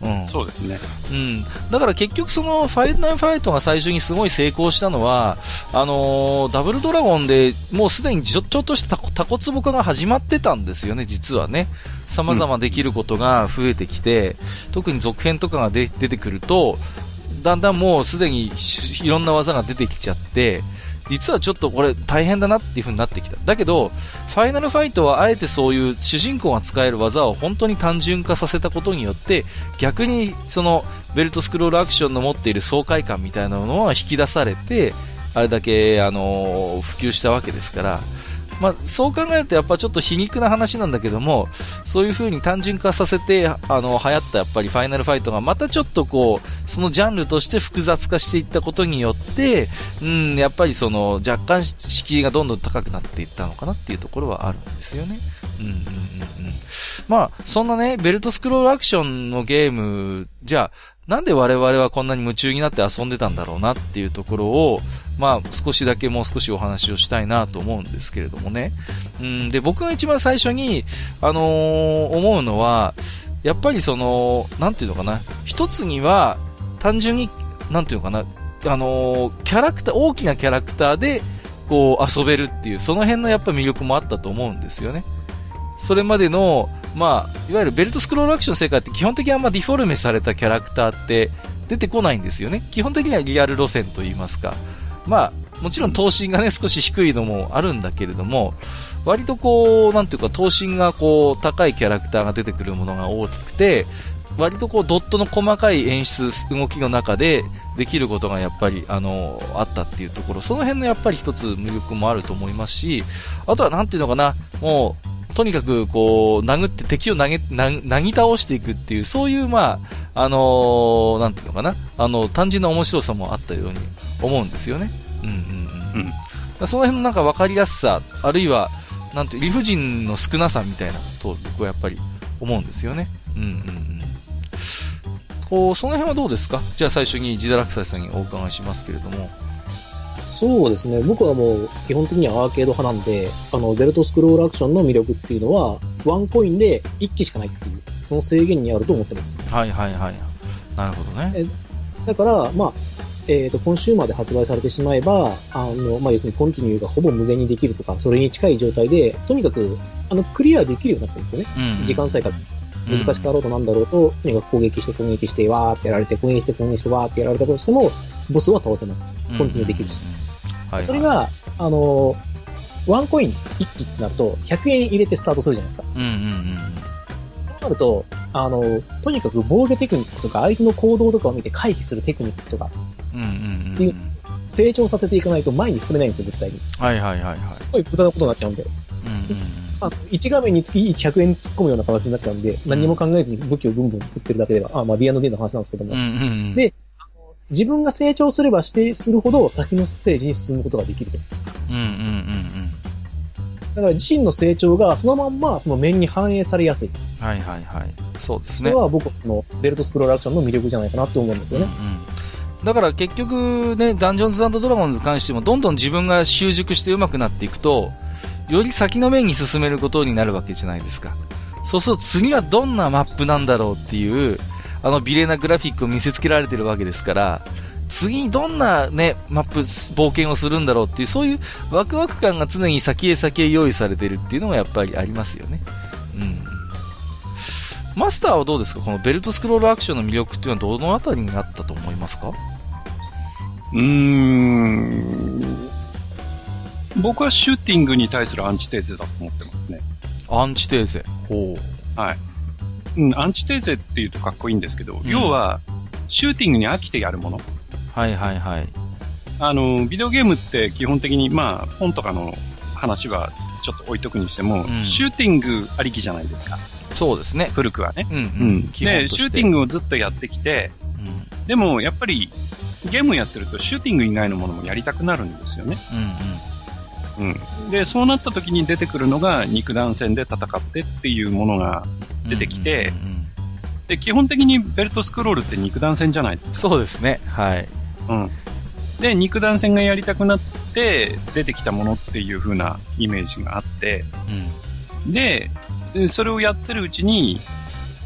うん。そうですね。うん。だから結局その、ファイナルフライトが最初にすごい成功したのは、あのーダブルドラゴンでもうすでにちょちょっとしたタコツボ化が始まってたんですよね、実はね。様々できることが増えてきて、特に続編とかが出出てくると、だんだんもうすでにしいろんな技が出てきちゃって、実はちょっとこれ大変だなっていう風になってきた。だけど、ファイナルファイトはあえてそういう主人公が使える技を本当に単純化させたことによって、逆にそのベルトスクロールアクションの持っている爽快感みたいなものは引き出されて、あれだけ、あの普及したわけですから、まあ、そう考えるとやっぱちょっと皮肉な話なんだけども、そういう風に単純化させて、あの、流行ったやっぱりファイナルファイトがまたちょっとこう、そのジャンルとして複雑化していったことによって、うん、やっぱりその若干敷居がどんどん高くなっていったのかなっていうところはあるんですよね。うんうんうんうん。まあ、そんなね、ベルトスクロールアクションのゲーム、じゃあ、なんで我々はこんなに夢中になって遊んでたんだろうなっていうところを、まあ、少しだけもう少しお話をしたいなと思うんですけれどもね。うん、で、僕が一番最初に、あのー思うのは、やっぱりその、なんていうのかな、一つには、単純に、なんていうのかな、あのーキャラクター、大きなキャラクターで、こう、遊べるっていう、その辺のやっぱ魅力もあったと思うんですよね。それまでの、まあ、いわゆるベルトスクロールアクションの世界って基本的にあんまディフォルメされたキャラクターって出てこないんですよね。基本的にはリアル路線といいますか。まあ、もちろん頭身がね、少し低いのもあるんだけれども、割とこう、なんていうか、頭身がこう、高いキャラクターが出てくるものが大きくて、割とこう、ドットの細かい演出、動きの中でできることがやっぱり、あの、あったっていうところ、その辺のやっぱり一つ魅力もあると思いますし、あとはなんていうのかな、もう、とにかく、こう、殴って敵を投げ、ななぎ倒していくっていう、そういう、まあ、あのーなんていうのかな、あの、単純な面白さもあったように思うんですよね。うんうんうん。うんその辺のなんか分かりやすさ、あるいは、なんて、理不尽の少なさみたいなことを僕はやっぱり思うんですよね。うんうんうん。こう、その辺はどうですか？じゃあ最初にジダラクサイさんにお伺いしますけれども。そうですね。僕はもう基本的にはアーケード派なんで、あの、ベルトスクロールアクションの魅力っていうのは、ワンコインで1機しかないっていう、その制限にあると思ってます。はいはいはい。なるほどね。だから、まあ、えっ、と、コンシューマーで発売されてしまえば、あの、まあ、要するにコンティニューがほぼ無限にできるとか、それに近い状態で、とにかく、あの、クリアできるようになってるんですよね。うん。時間さえか難しかろうとなんだろうと、とにかく攻撃して攻撃して、わーってやられて、攻撃して攻撃して、わーってやられたとしても、ボスは倒せます。コンティニューできるし。うん。はい。それ、が、あの、ワンコイン1機ってなると、100円入れてスタートするじゃないですか。うんうんうん。そうなると、あの、とにかく防御テクニックとか、相手の行動とかを見て回避するテクニックとか、うんうんうんっていう成長させていかないと前に進めないんですよ、絶対に。はいはいはいはい。すごい無駄なことになっちゃうんで。うんうんうん。あの1画面につき100円突っ込むような形になっちゃうんで、何も考えずに武器をブンブン振ってるだけでは、あ、まあ D&D の話なんですけども、うんうんうん。で自分が成長すればしてするほど先のステージに進むことができると。うんうんうんだから自身の成長がそのまんまその面に反映されやすい。うん。はいはいはい。そうですねそれ。は僕はそのベルトスクロールアクションの魅力じゃないかなと思うんですよね。うんうんだから結局ね、ダンジョンズドラゴンズに関しても、どんどん自分が習熟して上手くなっていくと、より先の面に進めることになるわけじゃないですか。そうすると次はどんなマップなんだろうっていう、あの美麗なグラフィックを見せつけられてるわけですから、次にどんなね、マップ、冒険をするんだろうっていう、そういうワクワク感が常に先へ先へ用意されてるっていうのもやっぱりありますよね。うん。マスターはどうですか？このベルトスクロールアクションの魅力っていうのはどのあたりになったと思いますか？うーん。僕はシューティングに対するアンチテーゼだと思ってますね。アンチテーゼ。ほう。はい。うん、アンチテーゼって言うとかっこいいんですけど、うん要は、シューティングに飽きてやるもの。はいはいはい。あの、ビデオゲームって基本的に、まあ、本とかの話はちょっと置いとくにしても、うんシューティングありきじゃないですか。そうですね。古くはね。うんう。うんん。で、シューティングをずっとやってきて、うんでも、やっぱり、ゲームやってると、シューティング以外のものもやりたくなるんですよね。うんうん。で、そうなった時に出てくるのが、肉弾戦で戦ってっていうものが、うん。出てきてで、基本的にベルトスクロールって肉弾戦じゃないですか。そうですね。はい。うん。で、肉弾戦がやりたくなって、出てきたものっていう風なイメージがあって、うん。で、でそれをやってるうちに、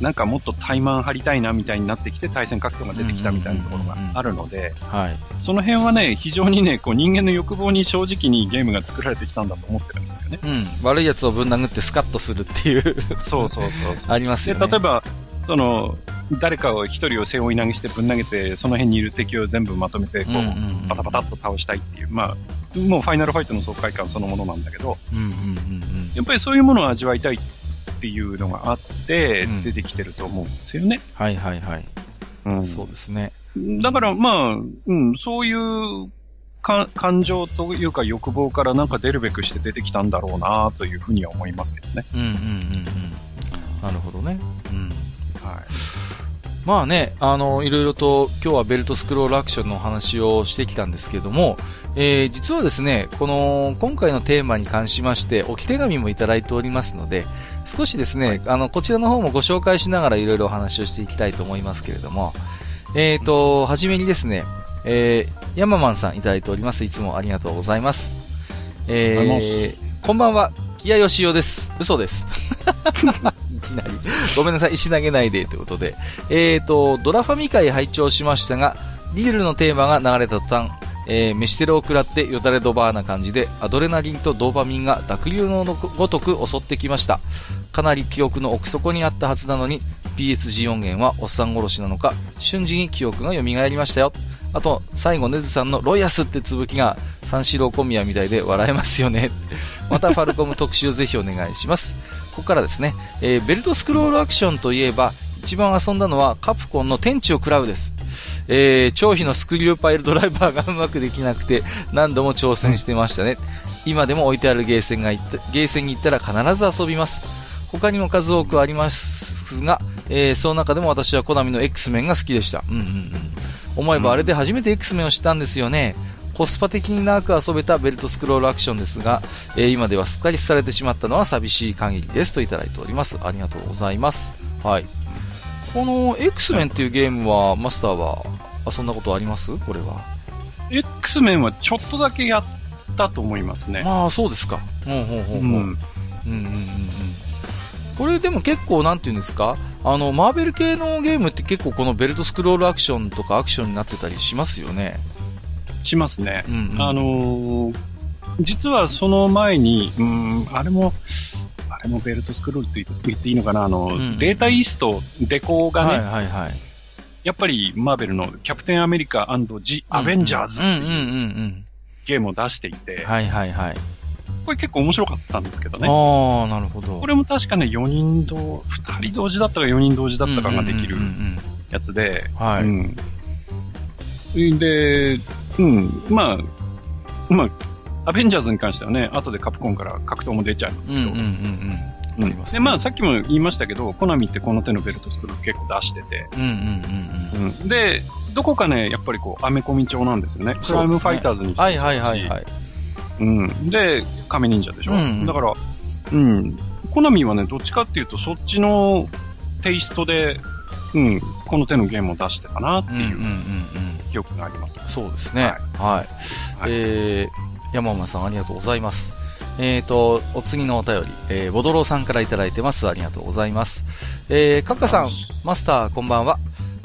なんかもっと怠慢張りたいなみたいになってきて対戦格闘が出てきたみたいなところがあるので、はい。その辺はね、非常にね、こう人間の欲望に正直にゲームが作られてきたんだと思ってるんですよね。うん。悪い奴をぶん殴ってスカッとするっていうそうそうそうそう。(laughs) ありますで、よね。例えば、その、誰かを一人を背負い投げしてぶん投げて、その辺にいる敵を全部まとめて、こう、パタパタっと倒したいっていう、まあ、もうファイナルファイトの爽快感そのものなんだけど、うんうんうんやっぱりそういうものを味わいたいっていうのがあってうん、出てきてると思うんですよね。はいはいはい。うんそうですね。だからまあ、うん、そういうか感情というか欲望からなんか出るべくして出てきたんだろうなというふうには思いますけどね。うんうんうんうん。なるほどね。うん。はい。まあね、あの、いろいろと今日はベルトスクロールアクションのお話をしてきたんですけれども、えー、実はですね、この、今回のテーマに関しまして、置き手紙もいただいておりますので、少しですね、あの、こちらの方もご紹介しながらいろいろお話をしていきたいと思いますけれども、えーと、はじめにですね、えー、ヤママンさんいただいております。いつもありがとうございます。えー、こんばんは、木屋よしおです。嘘です。いきなり。ごめんなさい、石投げないで、ということで。えーと、ドラファミ会拝聴しましたが、リールのテーマが流れた途端、えー、飯テロを食らってよだれドバーな感じで、アドレナリンとドーパミンが濁流のごとく襲ってきました。かなり記憶の奥底にあったはずなのに、PSG 音源はおっさん殺しなのか、瞬時に記憶が蘇りましたよ。あと、最後、ネズさんのロイアスってつぶきが、三四郎小宮みたいで笑えますよね。また、ファルコム特集ぜひお願いします。ここからですね、えーベルトスクロールアクションといえば、一番遊んだのはカプコンの天地を食らうです。えー、長飛のスクリューパイルドライバーがうまくできなくて何度も挑戦してましたね。今でも置いてあるゲーセンが、ゲーセンに行ったら必ず遊びます。他にも数多くありますが、えー、その中でも私はコナミの X メンが好きでした。うんうんうん。思えばあれで初めて X メンを知ったんですよね。コスパ的に長く遊べたベルトスクロールアクションですが、えー今ではすっかり廃れてしまったのは寂しい限りですといただいております。ありがとうございます。はい。この X メンっていうゲームは、マスターは遊んだことあります？これは。X メンはちょっとだけやったと思いますね。まあ、そうですか。うん、ほうほうほう。うん、うん。うん、うんうん。これでも結構なんていうんですか？あの、マーベル系のゲームって結構このベルトスクロールアクションとかアクションになってたりしますよね。しますね。うん、うん。あのー実はその前に、うん、あれも、あれもベルトスクロールと言って言っていいのかな、あの、んデータイースト、デコがね、はいはいはい。やっぱりマーベルのキャプテンアメリカジ・アベンジャーズっていううんゲームを出していうん。て、はいはいはい。これ結構面白かったんですけどね。ああ、なるほど。これも確かね、4人同、2人同時だったか4人同時だったかができるやつで、うんはい。うん。で、うん、まあ、まあ、アベンジャーズに関してはね、後でカプコンから格闘も出ちゃいますけど、うんうんうんうん。で、まあ、さっきも言いましたけど、コナミってこの手のベルトスクロール結構出してて、うんうんうんうん。うん。で、どこかね、やっぱりこう、アメコミ調なんですよね。クライムファイターズにしてもはいはいはいはい。うん。で、亀忍者でしょ。うんだから、うん。コナミはね、どっちかっていうと、そっちのテイストで、うん、この手のゲームを出してたなっていうんうんうんうんう。記憶があります。そうですね。はい。はいえー、山間さんありがとうございます。えーと、お次のお便り、えー、ボドローさんからいただいてます。ありがとうございます。えー、カッカさん、マスター、こんばんは。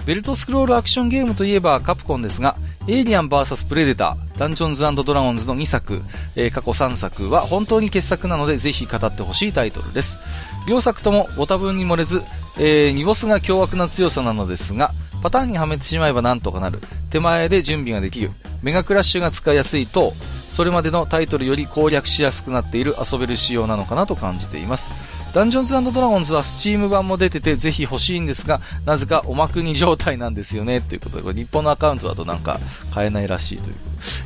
ベルトスクロールアクションゲームといえばカプコンですが、エイリアン VS プレデター、ダンジョンズドラゴンズの2作、えー過去3作は本当に傑作なのでぜひ語ってほしいタイトルです。両作ともご多分に漏れず、えー、2ボスが凶悪な強さなのですが、パターンにはめてしまえばなんとかなる。手前で準備ができる。メガクラッシュが使いやすいと、それまでのタイトルより攻略しやすくなっている遊べる仕様なのかなと感じています。ダンジョンズドラゴンズは Steam 版も出ててぜひ欲しいんですが、なぜかおま国状態なんですよね。ということで、これ日本のアカウントだとなんか買えないらしいという。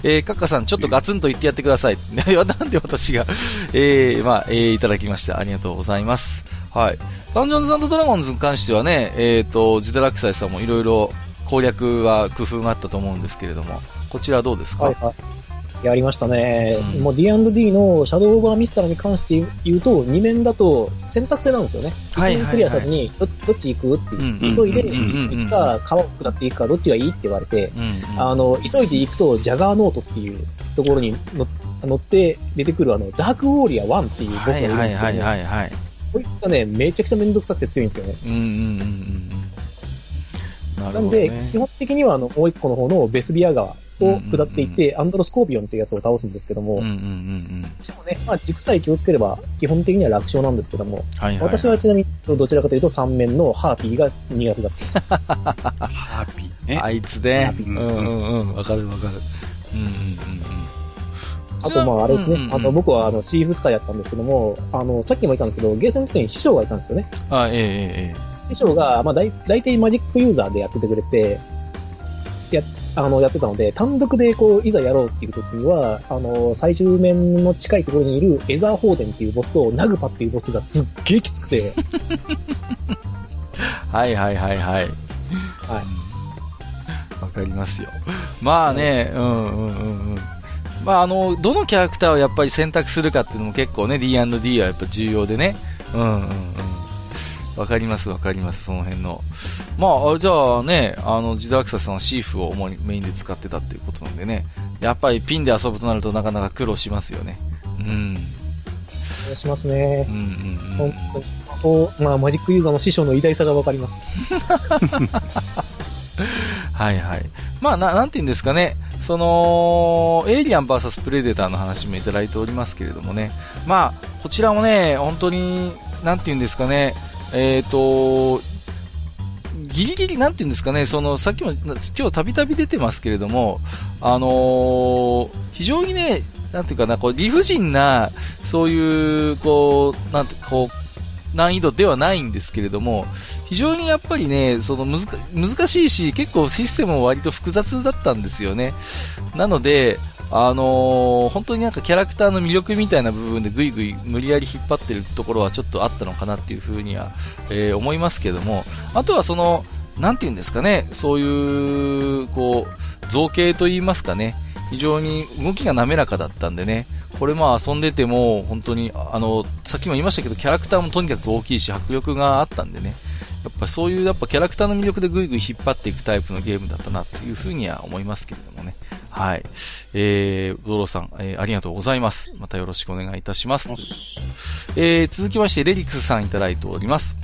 え、カッカさん、ちょっとガツンと言ってやってください。(laughs) なんで私が、えー、まあ、えー、いただきました。ありがとうございます。はい。ダンジョンズドラゴンズに関してはね、えっ、と、ジダラクサイさんもいろいろ攻略は工夫があったと思うんですけれども、こちらはどうですか、はいはい。やりましたね。うんもう D&D のシャドウオーバーミスターに関して言うと、2面だと選択制なんですよね。はいはいはい1面クリアした後にど、どっち行くっていう、うん急いで、うんうんうんうちか川を下っていくか、どっちがいいって言われて、うん、うん。あの、急いで行くと、ジャガーノートっていうところに乗乗って出てくるあの、ダークウォーリア1っていうボスがいるんはいですけど、はいはいはいはい。こいつがね、めちゃくちゃめんどくさくて強いんですよね。うんうんうんうんうん。なんで。基本的にはあの、もう一個の方のベスビア川を下っていって、アンドロスコーピオンっていうやつを倒すんですけども、うんうんうんうん。そっちもね、まあ、軸さえ気をつければ、基本的には楽勝なんですけども、はいはい、はい。私はちなみに、どちらかというと、3面のハーピーが苦手だったりします。(laughs) ハーピーね。あいつね。ううんんうんうん。わかるわかる。うんうんうんうん。あと、まあ、あれですね、うんうんうんあの、僕は、あの、シーフスカイやったんですけども、あの、さっきも言ったんですけど、ゲーセンの時に師匠がいたんですよね。あ、ええええ師匠が、まあ、大大体マジックユーザーでやっててくれて、や、あの、やってたので、単独でこう、いざやろうっていう時には、あの、最終面の近いところにいるエザー・ホーデンっていうボスと、ナグパっていうボスがすっげえきつくて、はいはいはいはい。はい。わかりますよ。まあね、うんうんうんうん。まああの、どのキャラクターをやっぱり選択するかっていうのも結構ね、D&D はやっぱ重要でね。うんうんうん。わかりますわかります、その辺の。まあ、あじゃあね、あの、ジダークサさんはシーフを主にメインで使ってたっていうことなんでね。やっぱりピンで遊ぶとなるとなかなか苦労しますよね。うん。お願いしますねうん。うんうん本当に、まあ、マジックユーザーの師匠の偉大さがわかります。(laughs) (laughs) はいはい。まあ、な、なんて言うんですかね。その、エイリアン VS プレデターの話もいただいておりますけれどもね。まあ、こちらもね、本当に、なんて言うんですかね。えっ、と、ギリギリ、なんて言うんですかね、その、さっきも、今日たびたび出てますけれども、あのー非常にね、なんていうかな、こう、理不尽な、そういう、こう、なんて、こう、難易度ではないんですけれども、非常にやっぱりね、その難難しいし、結構システムも割と複雑だったんですよね。なので、あのー本当になんかキャラクターの魅力みたいな部分でぐいぐい無理やり引っ張ってるところはちょっとあったのかなっていうふうには、えー思いますけども、あとはその、なんていうんですかね、そういう、こう、造形といいますかね、非常に動きが滑らかだったんでね、これまあ遊んでても、本当に、あの、さっきも言いましたけど、キャラクターもとにかく大きいし、迫力があったんでね、やっぱそういう、やっぱキャラクターの魅力でぐいぐい引っ張っていくタイプのゲームだったなというふうには思いますけれどもね。はい。えー、ドローさん、えー、ありがとうございます。またよろしくお願いいたします。えー、続きまして、レリクスさんいただいております。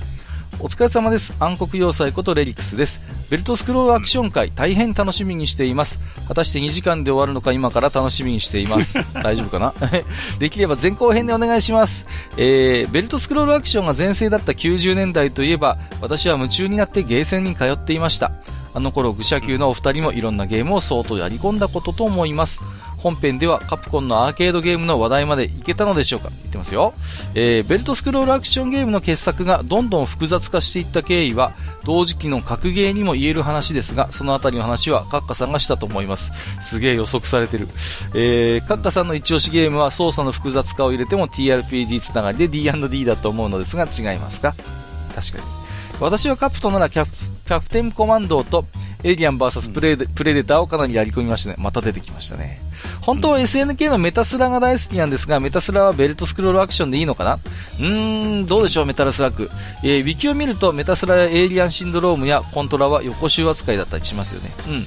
お疲れ様です。暗黒要塞ことレリクスです。ベルトスクロールアクション会、大変楽しみにしています。果たして2時間で終わるのか今から楽しみにしています。(laughs) 大丈夫かな？(laughs) できれば前後編でお願いします。えー、ベルトスクロールアクションが全盛だった90年代といえば、私は夢中になってゲーセンに通っていました。あの頃、愚者級のお二人もいろんなゲームを相当やり込んだことと思います。本編ではカプコンのアーケードゲームの話題までいけたのでしょうか？言ってますよ。えー、ベルトスクロールアクションゲームの傑作がどんどん複雑化していった経緯は、同時期の格ゲーにも言える話ですが、そのあたりの話はカッカさんがしたと思います。すげえ予測されてる。えー、カッカさんの一押しゲームは操作の複雑化を入れても TRPG つながりで D&D だと思うのですが違いますか？確かに。私はカプトならキャプキャプテンコマンドとエイリアン VS プレデ,、プレデターをかなりやり込みましたね。また出てきましたね。本当は SNK のメタスラが大好きなんですが、メタスラはベルトスクロールアクションでいいのかな？うーん、どうでしょう、メタルスラッグ。えー、ウィキを見るとメタスラやエイリアンシンドロームやコントラは横シュー扱いだったりしますよね。うんうん。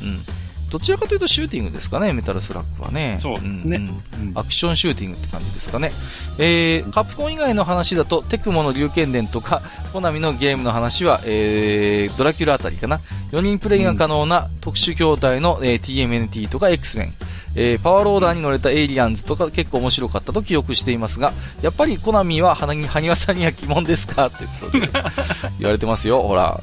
どちらかというとシューティングですかね、メタルスラッグはね。そうですねんんうんアクションシューティングって感じですかね。えー、カプコン以外の話だと、テクモの龍剣伝とか、(laughs) コナミのゲームの話は、えー、ドラキュラあたりかな。4人プレイが可能な特殊筐体の、えー TMNT とか X メン。えー、パワーローダーに乗れたエイリアンズとか結構面白かったと記憶していますが、やっぱりコナミは花に、(laughs) 埴輪さんには鬼門ですか？ってことで (laughs) 言われてますよ、ほら。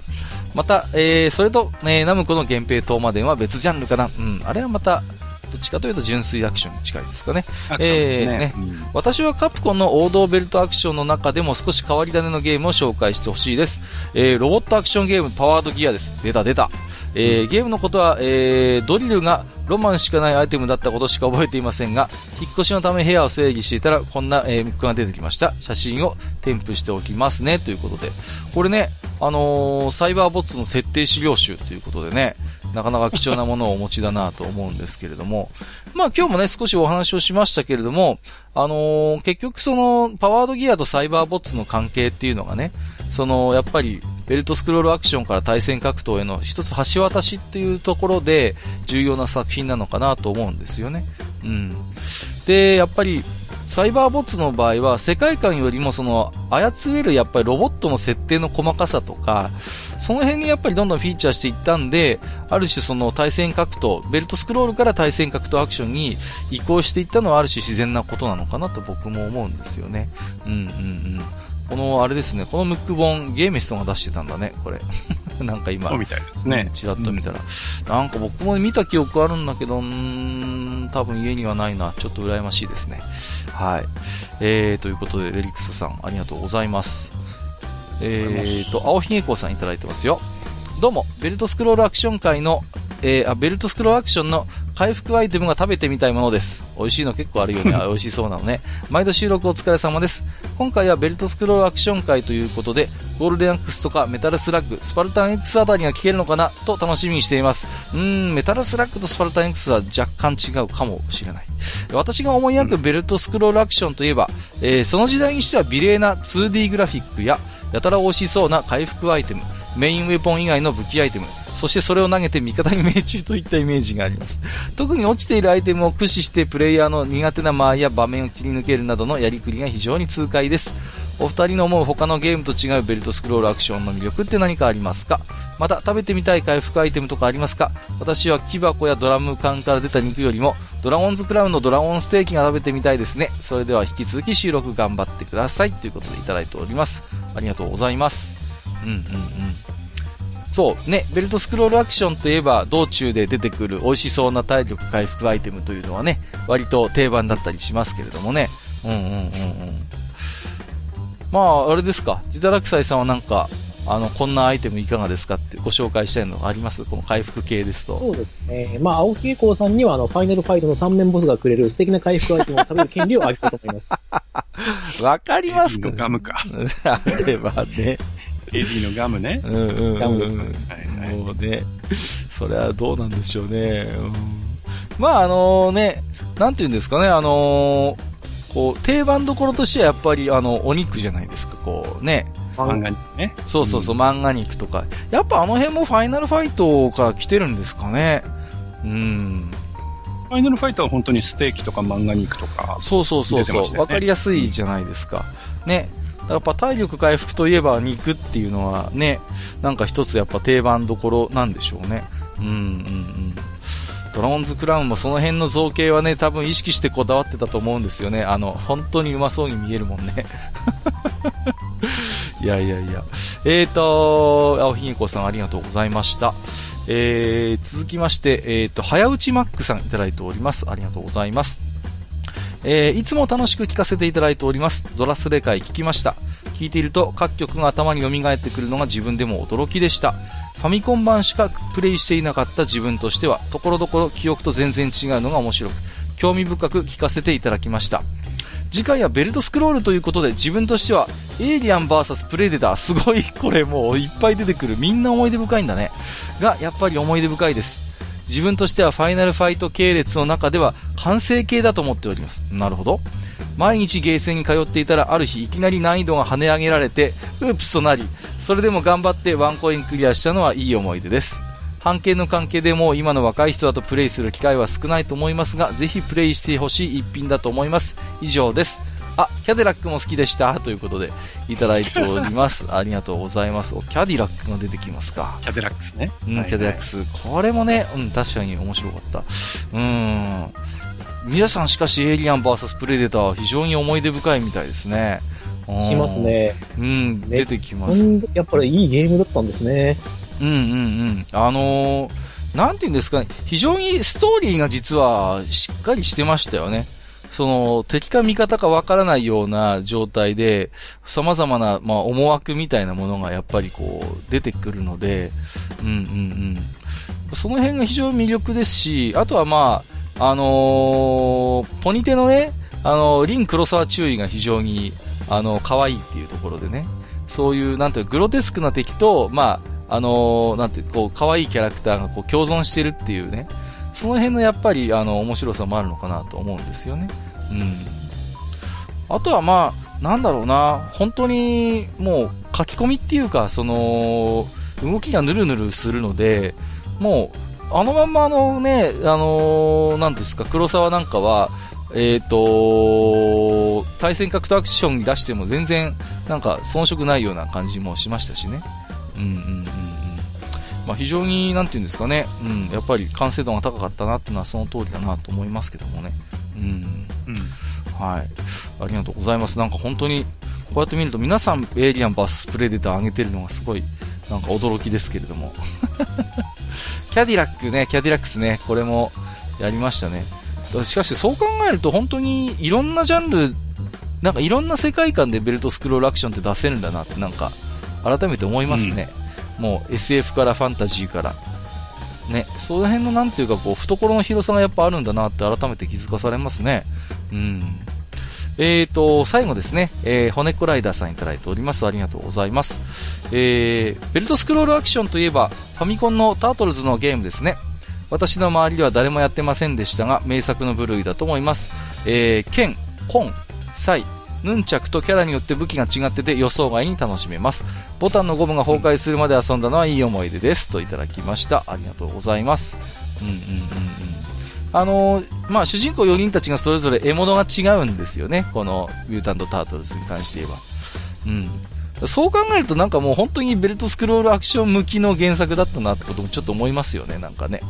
また、えー、それと、えー、ナムコの源平東馬伝は別ジャンルかな。うん、あれはまた、どっちかというと純粋アクションに近いですかね。アクションですね。えーねうん私はカプコンの王道ベルトアクションの中でも少し変わり種のゲームを紹介してほしいです。えーロボットアクションゲームパワードギアです。出た出た。えーゲームのことは、えードリルがロマンしかないアイテムだったことしか覚えていませんが、引っ越しのため部屋を整理していたら、こんな、えー、ムックが出てきました。写真を添付しておきますね。ということで。これね、あのーサイバーボッツの設定資料集ということでね、なかなか貴重なものをお持ちだなと思うんですけれども、(laughs) まあ今日もね、少しお話をしましたけれども、あのー結局その、パワードギアとサイバーボッツの関係っていうのがね、その、やっぱり、ベルトスクロールアクションから対戦格闘への一つ橋渡しっていうところで、重要な作品なのかなと思うんですよね。うん。で、やっぱり、サイバーボッツの場合は、世界観よりもその、操れるやっぱりロボットの設定の細かさとか、その辺にやっぱりどんどんフィーチャーしていったんで、ある種その対戦格闘、ベルトスクロールから対戦格闘アクションに移行していったのはある種自然なことなのかなと僕も思うんですよね。うんうんうん。この、あれですね、このムック本、ゲーメストが出してたんだね、これ。(laughs) なんか今そう、みたいですね。ちらっと見たら、なんか僕も見た記憶あるんだけど、ん、多分家にはないな。ちょっと羨ましいですね。はい。えー、ということで、レリックスさん、ありがとうございます。えーと、青ひげこさんいただいてますよ。どうも、ベルトスクロールアクション界の、えーあ、ベルトスクロールアクションの回復アイテムが食べてみたいものです。美味しいの結構あるよね。(laughs) あ美味しそうなのね。毎度収録お疲れ様です。今回はベルトスクロールアクション会ということで、ゴールデンアックスとかメタルスラッグ、スパルタン X あたりが聞けるのかな？と楽しみにしています。うーん、メタルスラッグとスパルタン X は若干違うかもしれない。私が思い描くベルトスクロールアクションといえば、えーその時代にしては美麗な 2D グラフィックや、やたら惜しそうな回復アイテム、メインウェポン以外の武器アイテム、そしてそれを投げて味方に命中といったイメージがあります。特に落ちているアイテムを駆使してプレイヤーの苦手な間合いや場面を切り抜けるなどのやりくりが非常に痛快です。お二人の思う他のゲームと違うベルトスクロールアクションの魅力って何かありますか？また食べてみたい回復アイテムとかありますか？私は木箱やドラム缶から出た肉よりもドラゴンズクラウンのドラゴンステーキが食べてみたいですね。それでは引き続き収録頑張ってください。ということでいただいております。ありがとうございます。うんうんうん。そう、ね、ベルトスクロールアクションといえば、道中で出てくる美味しそうな体力回復アイテムというのはね、割と定番だったりしますけれどもね。うんうんうんうん。まあ、あれですか、自堕落斎さんはなんか、あの、こんなアイテムいかがですかってご紹介したいのがあります？この回復系ですと。そうですね。まあ、青木栄光さんには、あの、ファイナルファイトの3面ボスがくれる素敵な回復アイテムを食べる権利をあげたいと思います。(laughs) わかりますか？ガムか。(laughs) あればね。エディのガムね。うんうんうん、ガムですはいはいもうね、それはどうなんでしょうね。うんまああのね、なんていうんですかね、あのーこう、定番どころとしてはやっぱりあの、お肉じゃないですか、こうね。漫画にね。そうそうそう、漫画肉とか。やっぱあの辺もファイナルファイトから来てるんですかね。うん。ファイナルファイトは本当にステーキとか漫画肉とか。そうそうそうそう。わ、かりやすいじゃないですか。ね。やっぱ体力回復といえば肉っていうのはね、なんか一つやっぱ定番どころなんでしょうね。うんうんうん。ドラゴンズクラウンもその辺の造形はね、多分意識してこだわってたと思うんですよね。あの、本当にうまそうに見えるもんね。(laughs) いやいやいや。えーと、青ひげこさんありがとうございました。えー、続きまして、えーと、早打ちマックさんいただいております。ありがとうございます。えーいつも楽しく聞かせていただいております。ドラスレ会聞きました。聞いていると各曲が頭に蘇ってくるのが自分でも驚きでした。ファミコン版しかプレイしていなかった自分としては、ところどころ記憶と全然違うのが面白く、興味深く聞かせていただきました。次回はベルトスクロールということで自分としてはエイリアン VS プレデターすごいこれもういっぱい出てくるみんな思い出深いんだねがやっぱり思い出深いです自分としてはファイナルファイト系列の中では完成形だと思っております。なるほど。毎日ゲーセンに通っていたらある日いきなり難易度が跳ね上げられてウープスとなりそれでも頑張ってワンコインクリアしたのはいい思い出です。半径の関係でも今の若い人だとプレイする機会は少ないと思いますがぜひプレイしてほしい一品だと思います。以上です。あキャデラックも好きでしたということでいただいております (laughs) ありがとうございますおキャディラックが出てきますかキャデラックスね。うん、はいキャデラックス。これもね、うん、確かに面白かった。うん。皆さんしかしエイリアン VS プレデターは非常に思い出深いみたいですね。うんします。ね。うん、出てきます。やっぱりいいゲームだったんですね。うんうんうん。あのーなんていうんですかね、非常にストーリーが実はしっかりしてましたよね。その、敵か味方かわからないような状態で、様々な、まあ、思惑みたいなものがやっぱりこう、出てくるので、うんうんうん。その辺が非常に魅力ですし、あとはまあ、あのーポニテのね、あの、リン黒沢注意が非常に、あの、可愛いっていうところでね、そういう、なんていうグロテスクな敵と、まあ、あのーなんていう、こう、可愛いキャラクターがこう共存してるっていうね、その辺のやっぱり、あの、面白さもあるのかなと思うんですよね。うん。あとはまあ、なんだろうな、本当に、もう、書き込みっていうか、その、動きがヌルヌルするので、もう、あのまんまあのね、あのーなんですか、黒沢なんかは、えっ、と対戦格闘アクションに出しても全然、なんか遜色ないような感じもしましたしね。うんうんうん。まあ非常に、なんていうんですかね、うん、やっぱり完成度が高かったなっていうのはその通りだなと思いますけどもね。うん。うん。はい。ありがとうございます。なんか本当に、こうやって見ると皆さんエイリアン VS プレデター上げてるのがすごい、なんか驚きですけれども。(laughs) キャディラックね、キャディラックスね、これもやりましたね。しかしそう考えると本当にいろんなジャンル、なんかいろんな世界観でベルトスクロールアクションって出せるんだなってなんか改めて思いますね。もう SF からファンタジーから。ね、その辺のなんていうかこう懐の広さがやっぱあるんだなって改めて気づかされますね。うん。えーと、最後ですね、えー、骨コライダーさんいただいております。ありがとうございます。えー、ベルトスクロールアクションといえば、ファミコンのタートルズのゲームですね。私の周りでは誰もやってませんでしたが、名作の部類だと思います。えー、剣、コン、サイ、ヌンチャクとキャラによって武器が違ってて予想外に楽しめます。ボタンのゴムが崩壊するまで遊んだのはいい思い出です。といただきました。ありがとうございます。うんうんうんうん。あのーまあ、主人公4人たちがそれぞれ獲物が違うんですよね。このミュータント・タートルズに関して言えば。うん。そう考えるとなんかもう本当にベルトスクロールアクション向きの原作だったなってこともちょっと思いますよね、なんかね。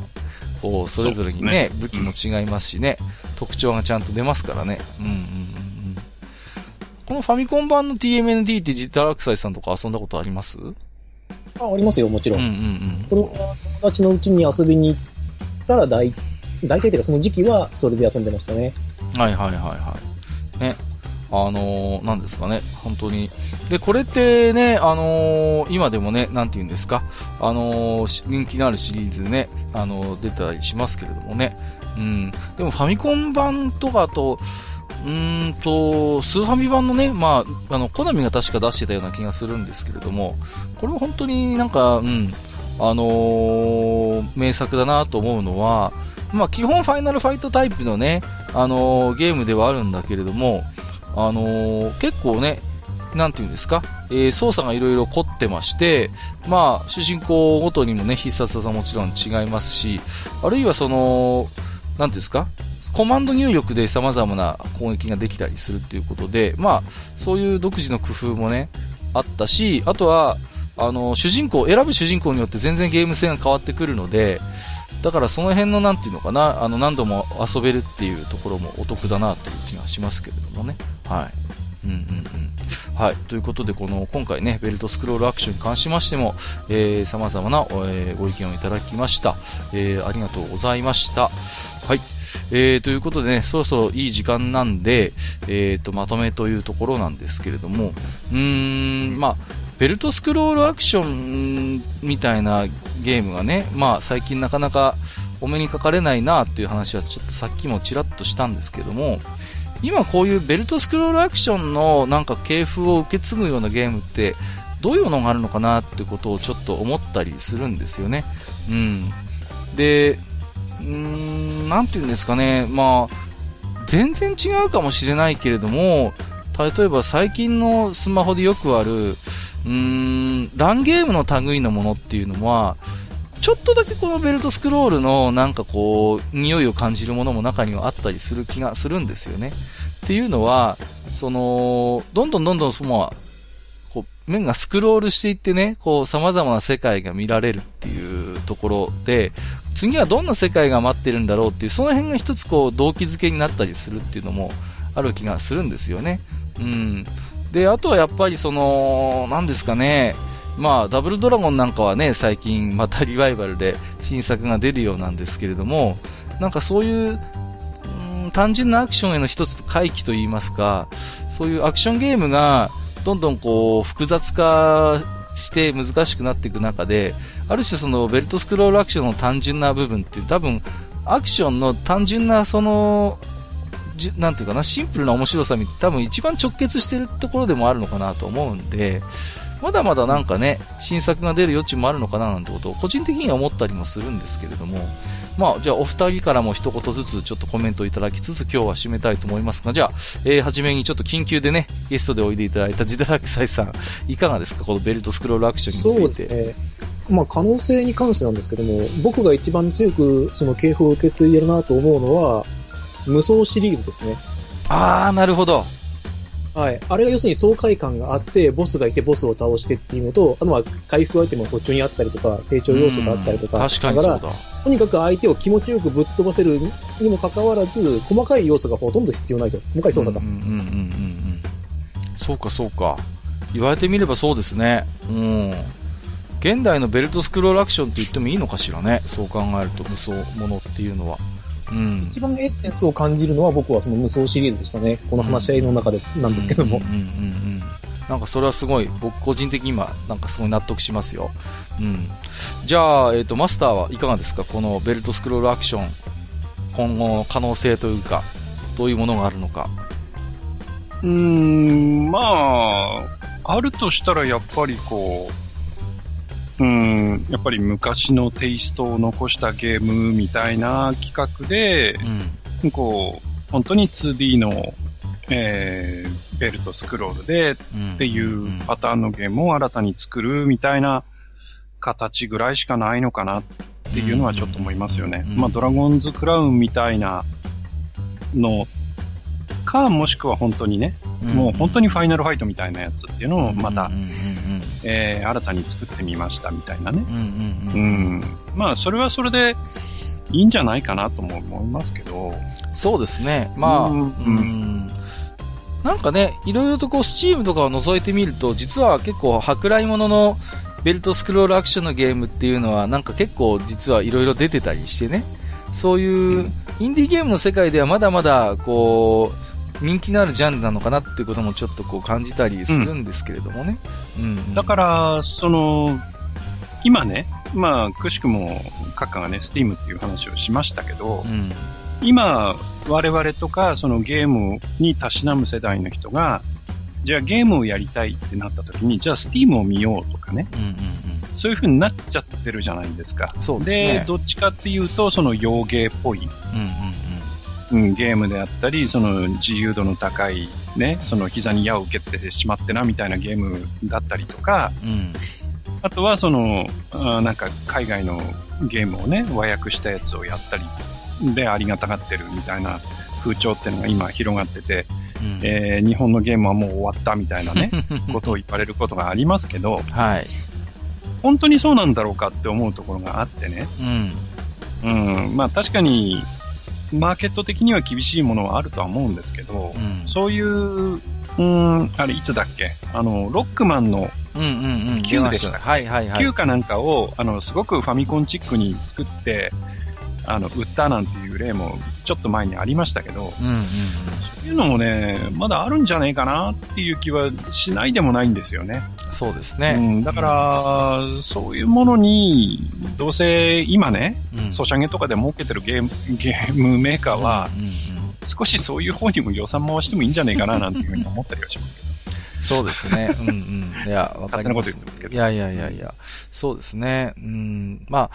こう、それぞれにね、そう武器も違いますしね、特徴がちゃんと出ますからね。うんうん。このファミコン版の TMND ってジタラクサイさんとか遊んだことあります？うんあ、ありますよ、もちろん。うんうん。これは友達のうちに遊びに行ったら大、大体というかその時期はそれで遊んでましたね。はいはいはいはい。ね。あのー、なんですかね、本当に。で、これってね、あのー今でもね、なんて言うんですか、あのーし人気のあるシリーズでね、あのー出たりしますけれどもね。うん。でもファミコン版とかと、うんと、スーファミ版のね、まあ、あの、コナミが確か出してたような気がするんですけれども、これは本当になんか、うん、あのー名作だなと思うのは、まあ、基本ファイナルファイトタイプのね、あのーゲームではあるんだけれども、あのー結構ね、なんていうんですか、えー操作がいろいろ凝ってまして、まあ、主人公ごとにもね、必殺技もちろん違いますし、あるいはその、なんていうんですかコマンド入力で様々な攻撃ができたりするっていうことで、まあ、そういう独自の工夫もね、あったし、あとは、あの、主人公、選ぶ主人公によって全然ゲーム性が変わってくるので、だからその辺のなんていうのかな、あの、何度も遊べるっていうところもお得だなという気がしますけれどもね。はい。うんうんうん。はい。ということで、この、今回ね、ベルトスクロールアクションに関しましても、えー、様々な、え、ご意見をいただきました。えー、ありがとうございました。えー、ということでね、そろそろいい時間なんで、えーと、まとめというところなんですけれども、うーん、まあ、ベルトスクロールアクションみたいなゲームがね、まあ最近なかなかお目にかかれないなっていう話はちょっとさっきもちらっとしたんですけども、今こういうベルトスクロールアクションのなんか系譜を受け継ぐようなゲームってどういうのがあるのかなってことをちょっと思ったりするんですよね。うん。で、うーん、なんていうんですかね、まあ、全然違うかもしれないけれども、例えば最近のスマホでよくある、うーん、ランゲームの類のものっていうのは、ちょっとだけこのベルトスクロールのなんかこう、匂いを感じるものも中にはあったりする気がするんですよね。っていうのは、その、どんどんどんどん、まあ、こう、面がスクロールしていってね、こう、様々な世界が見られるっていうところで、次はどんな世界が待ってるんだろうっていう、その辺が一つこう、動機づけになったりするっていうのもある気がするんですよね。うん。で、あとはやっぱりその、何ですかね、まあ、ダブルドラゴンなんかはね、最近またリバイバルで新作が出るようなんですけれども、なんかそういう、うん単純なアクションへの一つ回帰といいますか、そういうアクションゲームがどんどんこう複雑化して難しくなっていく中で、ある種そのベルトスクロールアクションの単純な部分って多分アクションの単純なそのなんていうかな、シンプルな面白さに多分一番直結してるところでもあるのかなと思うんで、まだまだなんかね、新作が出る余地もあるのかななんてことを個人的には思ったりもするんですけれども、まあ、じゃあお二人からも一言ずつちょっとコメントいただきつつ今日は締めたいと思いますが、じゃあ、えー、はじめにちょっと緊急でね、ゲストでおいでいただいたジダラキサイさん、いかがですかこのベルトスクロールアクションそうについて。ですね。まあ、可能性に関してなんですけども、僕が一番強くその系譜を受け継いでるなと思うのは、無双シリーズですね。あー、なるほど。はい。あれが要するに爽快感があって、ボスがいてボスを倒してっていうのと、あとは回復アイテムが途中にあったりとか、成長要素があったりとか、うん確かにだから。とにかく相手を気持ちよくぶっ飛ばせるにもかかわらず、細かい要素がほとんど必要ないと。細かい操作がうん。うんうんうんうん。そうかそうか。言われてみればそうですね。うん。現代のベルトスクロールアクションって言ってもいいのかしらね。そう考えると無双ものっていうのは。うん。一番エッセンスを感じるのは僕はその無双シリーズでしたね。この話し合いの中でなんですけども。なんかそれはすごい、僕個人的に今、なんかすごい納得しますよ。うん。じゃあ、えっ、と、マスターはいかがですか？このベルトスクロールアクション、今後の可能性というか、どういうものがあるのか。うーん、まあ、あるとしたらやっぱりこう、うーん、やっぱり昔のテイストを残したゲームみたいな企画でう、ん。こう、本当に 2D の、えー、ベルトスクロールでうん。っていうパターンのゲームを新たに作るみたいな形ぐらいしかないのかなっていうのはちょっと思いますよね。うんまあ、ドラゴンズクラウンみたいなのか、もしくは本当にね、うんもう本当にファイナルファイトみたいなやつっていうのをまた、うんうんうんえー新たに作ってみましたみたいなね。うん。うんうんううん。ん。まあ、それはそれでいいんじゃないかなとも思いますけど。そうですね。まあ、ううんん。なんかね、いろいろとこう、スチームとかを覗いてみると、実は結構、舶来物のベルトスクロールアクションのゲームっていうのは、なんか結構、実はいろいろ出てたりしてね。そういう、うんインディーゲームの世界ではまだまだ、こう、人気のあるジャンルなのかなっていうこともちょっとこう感じたりするんですけれどもね。うん。だから、その、今ね、まあ、くしくも、閣下がね、スティームっていう話をしましたけど、うん。今、我々とか、そのゲームにたしなむ世代の人が、じゃあゲームをやりたいってなった時に、じゃあスティームを見ようとかね、うんうんうん。そういう風になっちゃってるじゃないですか。そうですねどっちかっていうと、その洋芸っぽい、うんうんうん、ゲームであったり、その自由度の高い、ね、その膝に矢を受けてしまってなみたいなゲームだったりとか、うん。うん。あとはその、あーなんか海外のゲームをね、和訳したやつをやったり、で、ありがたがってるみたいな風潮っていうのが今広がってて、うんえー日本のゲームはもう終わったみたいなね、(laughs) ことを言われることがありますけど、はい。本当にそうなんだろうかって思うところがあってね、うん。うん、まあ確かに、マーケット的には厳しいものはあるとは思うんですけどう、ん。そういう、うん、あれいつだっけ？あの、ロックマンのうんうんうん。9出までしたはいはいはい。9かなんかを、あの、すごくファミコンチックに作って、あの、売ったなんていう例もちょっと前にありましたけど、うんうんうん。そういうのもね、まだあるんじゃないかなっていう気はしないでもないんですよね。そうですうね。ん、だから、そういうものに、どうせ今ね、うん、ソシャゲとかで儲けてるゲーム、ゲームメーカーは、うんうんうん少しそういう方にも予算回してもいいんじゃないかななんていうふうに思ったりはしますけど。そうですね。うんうん。いや、わかります勝手なこと言ってますけどいやいやいやいや。そうですね。うん。まあ、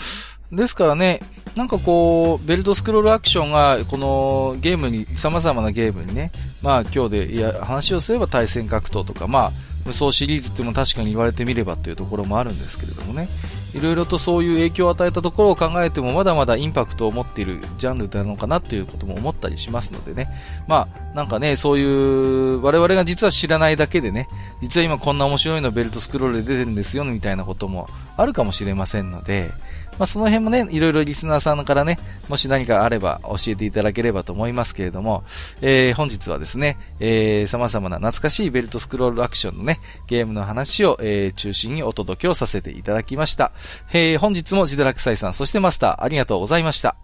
ですからね、なんかこう、ベルトスクロールアクションが、このゲームに、様々なゲームにね、まあ今日で、いや、話をすれば対戦格闘とか、まあ、無双シリーズっていうのも確かに言われてみればっていうところもあるんですけれどもね。いろいろとそういう影響を与えたところを考えても、まだまだインパクトを持っているジャンルなのかなっていうことも思ったりしますのでね。まあ、なんかね、そういう、我々が実は知らないだけでね、実は今こんな面白いのベルトスクロールで出てるんですよ、みたいなこともあるかもしれませんので、まあその辺もね、いろいろリスナーさんからね、もし何かあれば教えていただければと思いますけれども、えー、本日はですね、えー、様々な懐かしいベルトスクロールアクションのね、ゲームの話を、えー、中心にお届けをさせていただきました。えー、本日もジダラクサイさん、そしてマスター、ありがとうございました。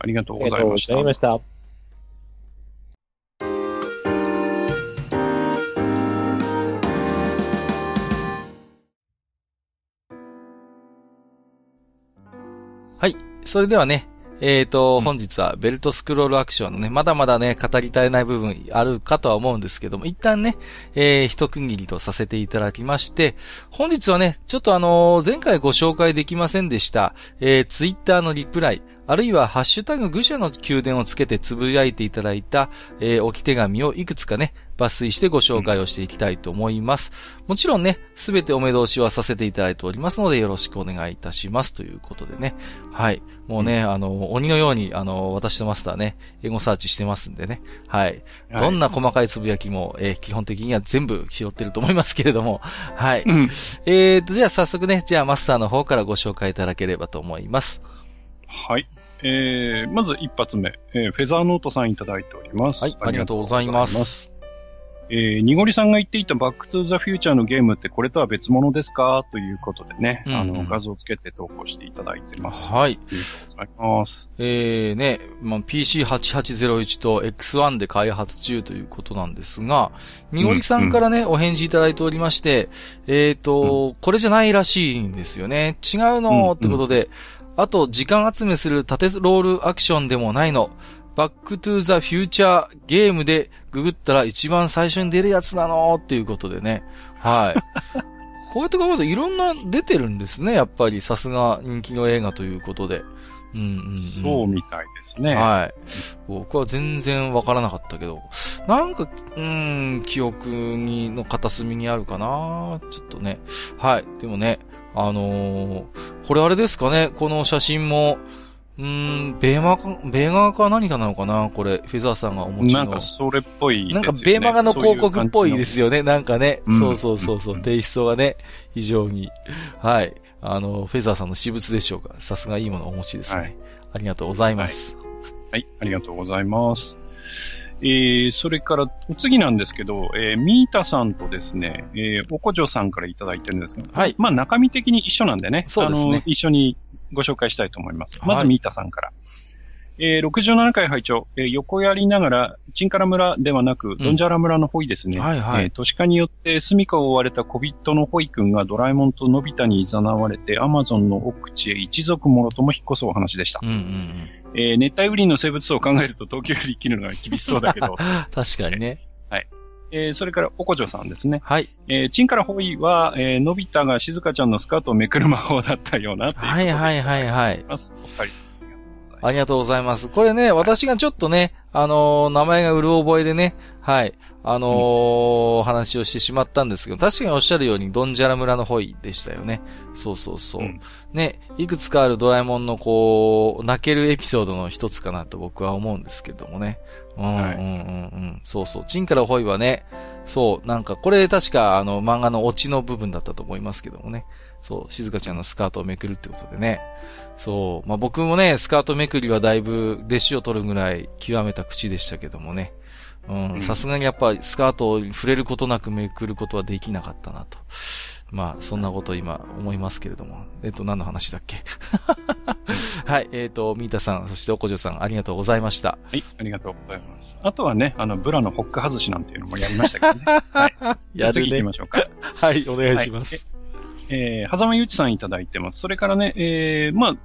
ありがとうありがとうごございました。はい。それではね、えーと、本日はベルトスクロールアクションのね、まだまだね、語り足りない部分あるかとは思うんですけども、一旦ね、えー、一区切りとさせていただきまして、本日はね、ちょっとあのー前回ご紹介できませんでした、えー、ツイッターのリプライ、あるいはハッシュタグ愚者の宮殿をつけてつぶやいていただいた、えー置き手紙をいくつかね、抜粋してご紹介をしていきたいと思います。もちろんね、すべてお目通しはさせていただいておりますので、よろしくお願いいたします。ということでね。はい。もうね、あの、鬼のように、あの、私とマスターね、エゴサーチしてますんでね。はい。はいどんな細かいつぶやきも、えー基本的には全部拾ってると思いますけれども。はい。うん。えーと、じゃあ早速ね、じゃあマスターの方からご紹介いただければと思います。はい。えー、まず一発目、えーフェザーノートさんいただいております。はい。ありがとうございます。えー、にごりさんが言っていたバックトゥザフューチャーのゲームってこれとは別物ですか？ということでね、うんうんあの、画像をつけて投稿していただいてます。はい。ありがとうございます。えーね、まあ、PC8801 と X1 で開発中ということなんですが、にごりさんからね、お返事いただいておりまして、えっ、と、これじゃないらしいんですよね。違うの、うんってことで、あと、時間集めする縦ロールアクションでもないの。バックトゥーザフューチャーゲームでググったら一番最初に出るやつなのっていうことでね。はい。(laughs) こうやって考えるといろんな出てるんですね。やっぱりさすが人気の映画ということで。うんうん、うん。そうみたいですね。はい。僕は全然わからなかったけど、なんか、うーん、記憶に、の片隅にあるかなちょっとね。はい。でもね、あのーこれあれですかねこの写真も、うーん、ベーマか、ベーガーか何かなのかな？これ、フェザーさんがお持ちの。なんかそれっぽいね、なんか、ベーマガの広告っぽいですよ。よね。なんかね。うんそうそうそうそう。テイストがね、非常に。はい。あの、フェザーさんの私物でしょうか。さすがいいものをお持ちですね。はいありがとうございます。はい、ありがとうございます。えー、それから、お次なんですけど、えー、ミータさんとですね、えー、おこじょさんからいただいてるんですが、はい。まあ中身的に一緒なんでね、そうですねあの、一緒にご紹介したいと思います。まずはいミータさんから。えー、67回拝聴えー、横やりながら、チンカラ村ではなく、ドンジャラ村のホイですね。はいはいえー都市化によって住処を追われた小人のホイ君がドラえもんとのび太に誘われて、アマゾンの奥地へ一族もろとも引っ越すお話でした。うんうんうん。えー熱帯雨林の生物層を考えると東京より生きるのが厳しそうだけど、(laughs) 確かにね。えーそれから、おこじょさんですね。はい。えーチンからホイは、えーのび太が静香ちゃんのスカートをめくる魔法だったようなはいはいはいはい。お二人、ありがとうございます。これね、私がちょっとね、あのー名前がうる覚えでね、はい、あのー話をしてしまったんですけど、確かにおっしゃるように、ドンジャラ村のホイでしたよね。そうそうそう。うんね、いくつかあるドラえもんのこう、泣けるエピソードの一つかなと僕は思うんですけどもね。うん、うん、うん、はいうん。そうそう。チンからホイはね、そう、なんか、これ確かあの漫画のオチの部分だったと思いますけどもね。そう、静香ちゃんのスカートをめくるってことでね。そう、まあ僕もね、スカートめくりはだいぶ弟子を取るぐらい極めた口でしたけどもね。うん、うんさすがにやっぱスカートを触れることなくめくることはできなかったなと。まあ、そんなことを今思いますけれども。えっと、何の話だっけ？(laughs) はい、えっと、ミータさん、そしておこじょさん、ありがとうございました。はい、ありがとうございます。あとはね、あの、ブラのホック外しなんていうのもやりましたけどね。(laughs) はい。やるね次行きましょうか。はい、お願いします。はいえー、はざまゆうちさんいただいてます。それからね、えー、まあ、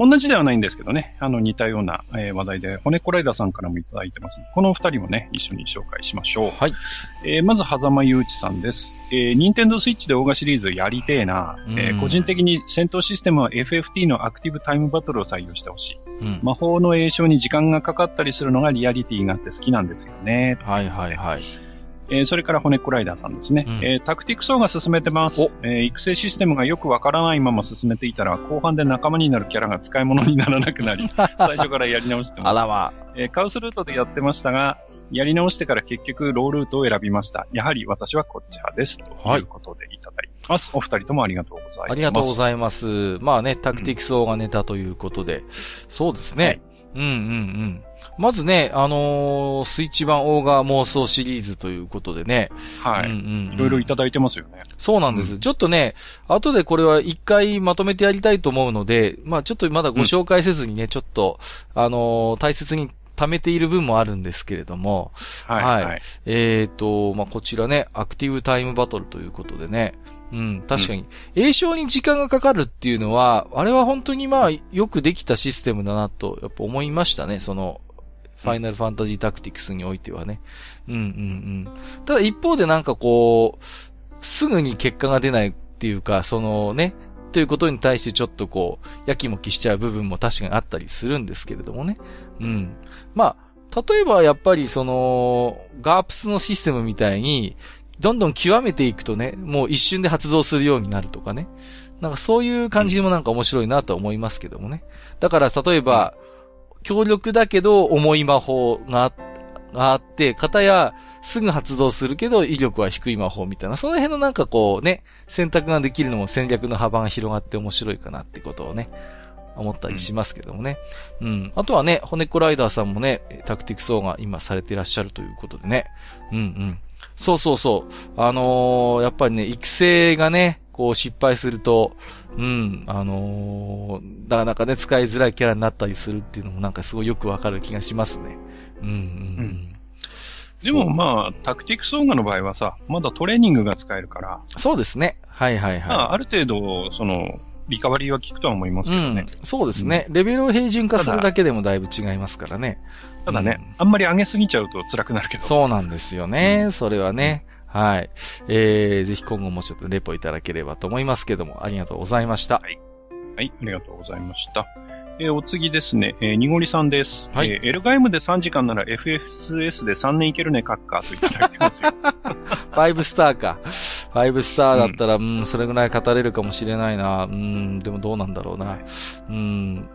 同じではないんですけどね、あの、似たような、えー話題で、骨っこライダーさんからもいただいてます。この二人もね、一緒に紹介しましょう。はい。えーまず、はざまゆうちさんです。えー、ニンテンドースイッチでオーガシリーズやりてえな。えうんー個人的に戦闘システムは FFT のアクティブタイムバトルを採用してほしい。うん。魔法の栄唱に時間がかかったりするのがリアリティがあって好きなんですよね。はいはいはい。えーそれから骨っこライダーさんですね。うんえータクティクスオーが進めてますお。えー育成システムがよくわからないまま進めていたら、後半で仲間になるキャラが使い物にならなくなり、(laughs) 最初からやり直してます。あらまえーカウスルートでやってましたが、やり直してから結局ロールートを選びました。やはり私はこっち派です。とはいいうことでいただいてます。お二人ともありがとうございます。ありがとうごいざいます。まあね、タクティクス王がネタということで。そうですね。うんうんうん。まずね、あのースイッチ版オーガー妄想シリーズということでね。はい。うんうんうんいろいろいただいてますよね。そうなんです。ちょっとね、後でこれは一回まとめてやりたいと思うので、まあちょっとまだご紹介せずにね、ちょっと、あのー大切に貯めている分もあるんですけれども、はい。はいはい。えーと、まあこちらね、アクティブタイムバトルということでね、うん、確かに、栄唱に時間がかかるっていうのは、あれは本当にまあ、よくできたシステムだなと、やっぱ思いましたね、その、ファイナルファンタジータクティクスにおいてはね。うんうんうん。ただ一方でなんかこう、すぐに結果が出ないっていうか、そのね、ということに対してちょっとこう、やきもきしちゃう部分も確かにあったりするんですけれどもね。うん。まあ、例えばやっぱりその、ガープスのシステムみたいに、どんどん極めていくとね、もう一瞬で発動するようになるとかね。なんかそういう感じもなんか面白いなと思いますけどもね。だから例えば、強力だけど重い魔法があって、型やすぐ発動するけど威力は低い魔法みたいな、その辺のなんかこうね、選択ができるのも戦略の幅が広がって面白いかなってことをね、思ったりしますけどもね。うん。あとはね、骨っこライダーさんもね、タクティクスオーが今されていらっしゃるということでね。うんうん。そうそうそう。あのーやっぱりね、育成がね、こう失敗すると、うん、あのーなかなかね、使いづらいキャラになったりするっていうのもなんかすごいよくわかる気がしますね。うんうんうん。でもまあ、タクティクスオーガの場合はさ、まだトレーニングが使えるから、そうですね。はいはいまあ、はある程度、その、リカバリーは効くとは思いますい。うんけどね。。そうですね。レベルを平準化するだけでもだいぶ違いますからね。ただね、うんあんまり上げすぎちゃうと辛くなるけど。そうなんですよね。それはね。はい。えー、ぜひ今後もちょっとレポいただければと思いますけども、ありがとうございました。はい、ありがとうございました。えーお次ですね、えー、にごりさんです。はいえーエルガイムで3時間なら FSS で3年いけるね、カッカーといただいてますよ。5スターか。5スターだったら、うん、それぐらい語れるかもしれないな。うん、でもどうなんだろうな。うん、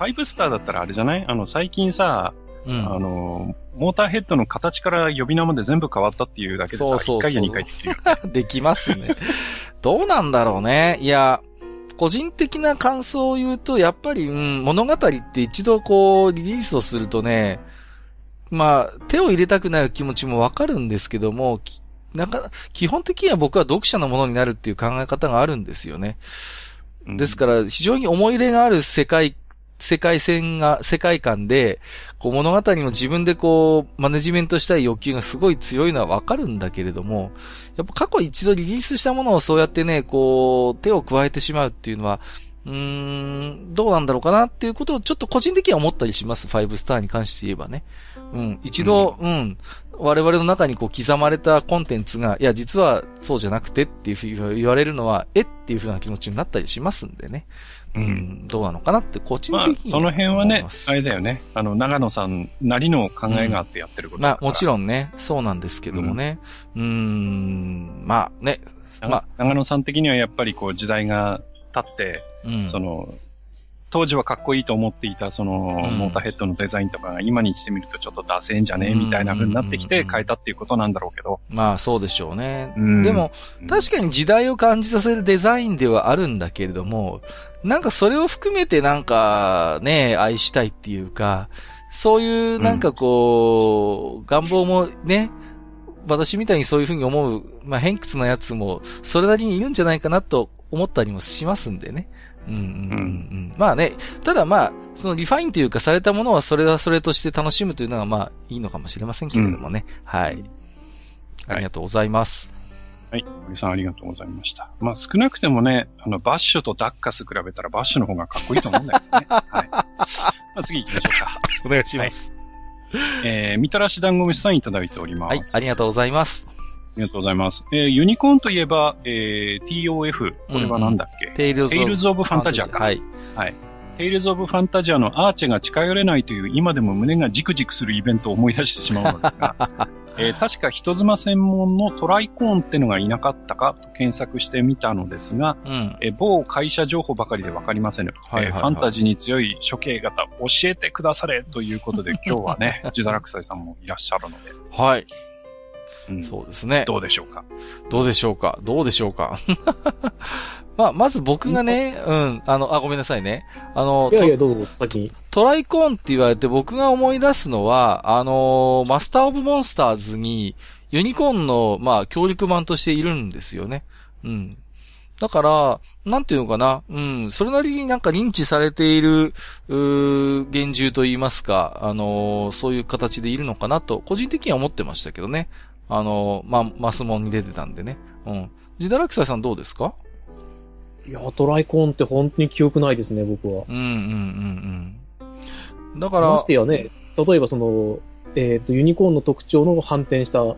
5スターだったらあれじゃない？あの、最近さ、あうん。の、モーターヘッドの形から呼び名まで全部変わったっていうだけでさ、そうそうそう1回や2回できるよ。(laughs) できますね。どうなんだろうね。いや、個人的な感想を言うと、やっぱり、うん、物語って一度こう、リリースをするとね、まあ、手を入れたくなる気持ちもわかるんですけども、きなんか、基本的には僕は読者のものになるっていう考え方があるんですよね。うんですから、非常に思い入れがある世界、世界線が、世界観で、こう物語も自分でこう、マネジメントしたい欲求がすごい強いのはわかるんだけれども、やっぱ過去一度リリースしたものをそうやってね、こう、手を加えてしまうっていうのは、うーん、どうなんだろうかなっていうことをちょっと個人的には思ったりします。5スターに関して言えばね。うん、一度、うん、我々の中にこう刻まれたコンテンツが、いや、実はそうじゃなくてっていうふうに言われるのは、えっていうふうな気持ちになったりしますんでね。う、うんんどうなのかなって、個人まあ、的にその辺はねあれだよね。あの、長野さんなりの考えがあってやってることまあ、もちん。ろんね、そうなんですけどもね。うーん、まあね、まあ、長野さん的にはやっぱりこう時代が経って、うん。その、当時はかっこいいと思っていたその、うんモーターヘッドのデザインとかが今にしてみるとちょっとダセえんじゃねえみたいな風になってきてうん変えたっていうことなんだろうけど。まあ、そうでしょうね。うんでも、うん確かに時代を感じさせるデザインではあるんだけれども、なんかそれを含めてなんかね、愛したいっていうか、そういうなんかこう、願望もね、私みたいにそういうふうに思う、まあ偏屈なやつも、それなりにいるんじゃないかなと思ったりもしますんでね。うんうんうんうん。まあね、ただまあ、そのリファインというかされたものはそれはそれとして楽しむというのがまあいいのかもしれませんけれどもね。はい。ありがとうございます。はい。森さんありがとうございました。まあ少なくてもね、あの、バッシュとダッカス比べたらバッシュの方がかっこいいと思うんだよね。(laughs) はい。まあ次行きましょうか。(laughs) お願いします。えー、みたらし団子飯さんいただいております。はい、ありがとうございます。ありがとうございます。えー、ユニコーンといえば、えー、TOF。これはなんだっけ、テイルズテイルズ・オブ・ファンタジアか。はい。テイルズ・オブ・ファンタジアのアーチェが近寄れないという今でも胸がジクジクするイベントを思い出してしまうのですが、(laughs) えー確か人妻専門のトライコーンってのがいなかったかと検索してみたのですが、うん。えー某会社情報ばかりでわかりません、はいはいはいえーファンタジーに強い処刑型教えてくだされということで (laughs) 今日はね、ジュダラクサイさんもいらっしゃるので、はい。うんそうですね。どうでしょうか？どうでしょうか？どうでしょうか？(laughs) まあ、まず僕がね、うん、あの、あ、ごめんなさいね。あの、いやいや、どうぞ、先に。トライコーンって言われて僕が思い出すのは、あのマスターオブモンスターズにユニコーンの、まあ、協力版としているんですよね。うん。だから、なんていうのかな？うん。それなりになんか認知されている、うー厳重と言いますか、あのーそういう形でいるのかなと、個人的には思ってましたけどね。あのーまあ、マスモンに出てたんでね。うん。ジダラクサイさんどうですか？いや、トライコーンって本当に記憶ないですね、僕は。うん、うん、うん、うん。だから、ましてやね、例えばその、えっ、と、ユニコーンの特徴の反転したっ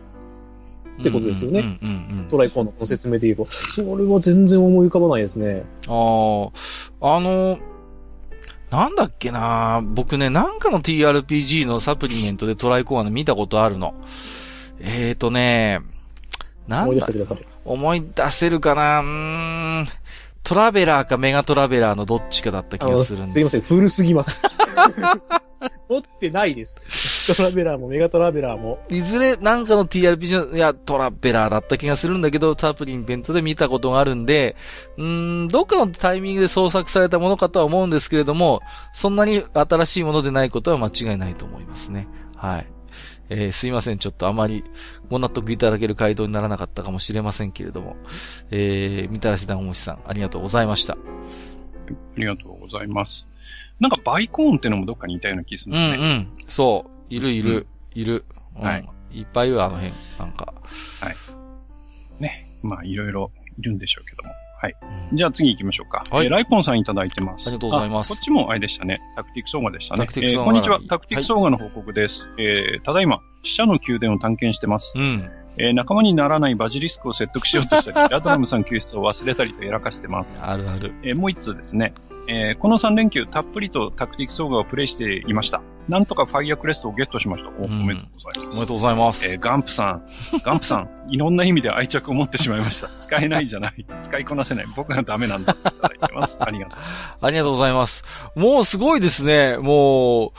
てことですよねうん、うん、うんうん。トライコーンのこの説明で言えば、それは全然思い浮かばないですね。ああ、あの、なんだっけな僕ね、なんかの TRPG のサプリメントでトライコーナー見たことあるの。えーとね、なんだ思い出してください。思い出せるかな？うーん。トラベラーかメガトラベラーのどっちかだった気がするんで。すいません、古すぎます。(laughs) 持ってないです。トラベラーもメガトラベラーも。いずれなんかの TRPG の、いや、トラベラーだった気がするんだけど、サプリメントで見たことがあるんで、うーん、どっかのタイミングで創作されたものかとは思うんですけれども、そんなに新しいものでないことは間違いないと思いますね。はい。えーすいません。ちょっとあまりご納得いただける回答にならなかったかもしれませんけれども、えー、みたらし団子さん、ありがとうございました。ありがとうございます。なんかバイコーンってのもどっかにいたような気がするうん。うん。そう。いるいる、いる。うんはい。いっぱいいる、あの辺。なんか。ね。まあ、いろいろいるんでしょうけども。はい。うんじゃあ次行きましょうか。はいえーライポンさんいただいてます。ありがとうございますあこっちもあれでしたね。タクティクスオーガでしたね。タクティクスオーガえーこんにちはタクティクスオーガの報告です。えーただいま、死者の宮殿を探検してます。うん。えー仲間にならないバジリスクを説得しようとしたり、ラドラムさん救出を忘れたりとやらかしてます。あるある。えーもう一通ですね。えーこの3連休、たっぷりとタクティクスオーガをプレイしていました。なんとかファイアクレストをゲットしました。お、めでとうございます。おめでとうございます。えーガンプさん、(laughs) ガンプさん、いろんな意味で愛着を持ってしまいました。(laughs) 使えないじゃない。使いこなせない。僕がダメなんだ。いただいてます。(laughs) ありがとう。ありがとうございます。もうすごいですね。もう、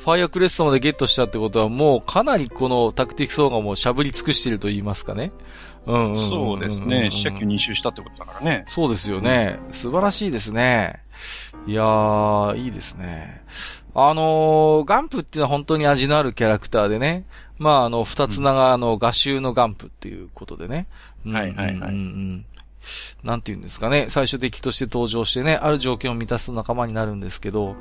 ファイアクレストまでゲットしたってことは、もうかなりこのタクティクスオーガもしゃぶり尽くしていると言いますかね。うんうんんんんそうですね。死者級2周したってことだからね。そうですよね。素晴らしいですね。いやー、いいですね。あのーガンプっていうのは本当に味のあるキャラクターでね。まあ、あの、二つ長の画集のガンプっていうことでね。うんはいはいはいうんうんうんなんて言うんですかね。最初敵として登場してね、ある条件を満たす仲間になるんですけど、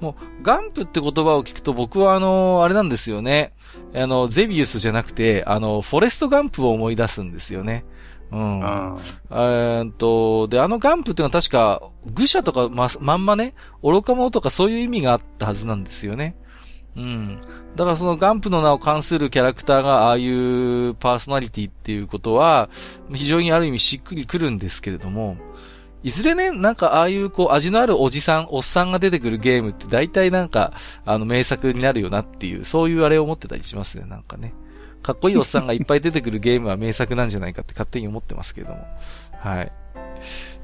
もう、ガンプって言葉を聞くと僕はあの、あれなんですよね。あの、ゼビウスじゃなくて、あの、フォレストガンプを思い出すんですよね。うん。あえーっと、で、あのガンプっていうのは確か、愚者とかま、まんまね、愚か者とかそういう意味があったはずなんですよね。うん。だからそのガンプの名を冠するキャラクターがああいうパーソナリティっていうことは、非常にある意味しっくりくるんですけれども、いずれね、なんかああいうこう味のあるおじさん、おっさんが出てくるゲームって大体なんか、あの名作になるよなっていう、そういうあれを思ってたりしますね、なんかね。かっこいいおっさんがいっぱい出てくるゲームは名作なんじゃないかって勝手に思ってますけれども。はい。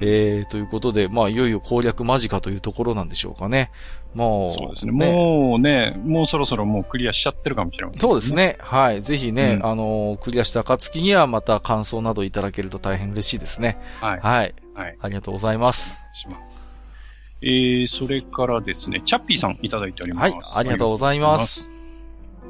えー、ということで、まあ、いよいよ攻略間近というところなんでしょうかね。もう、そうですね。ねもうね、もうそろそろもうクリアしちゃってるかもしれない、ね、そうですね。はい。ぜひね、うん、あの、クリアした暁にはまた感想などいただけると大変嬉しいですね。はい。はい。はい。ありがとうございます。します。えー、それからですね、チャッピーさんいただいております。はい。ありがとうございます。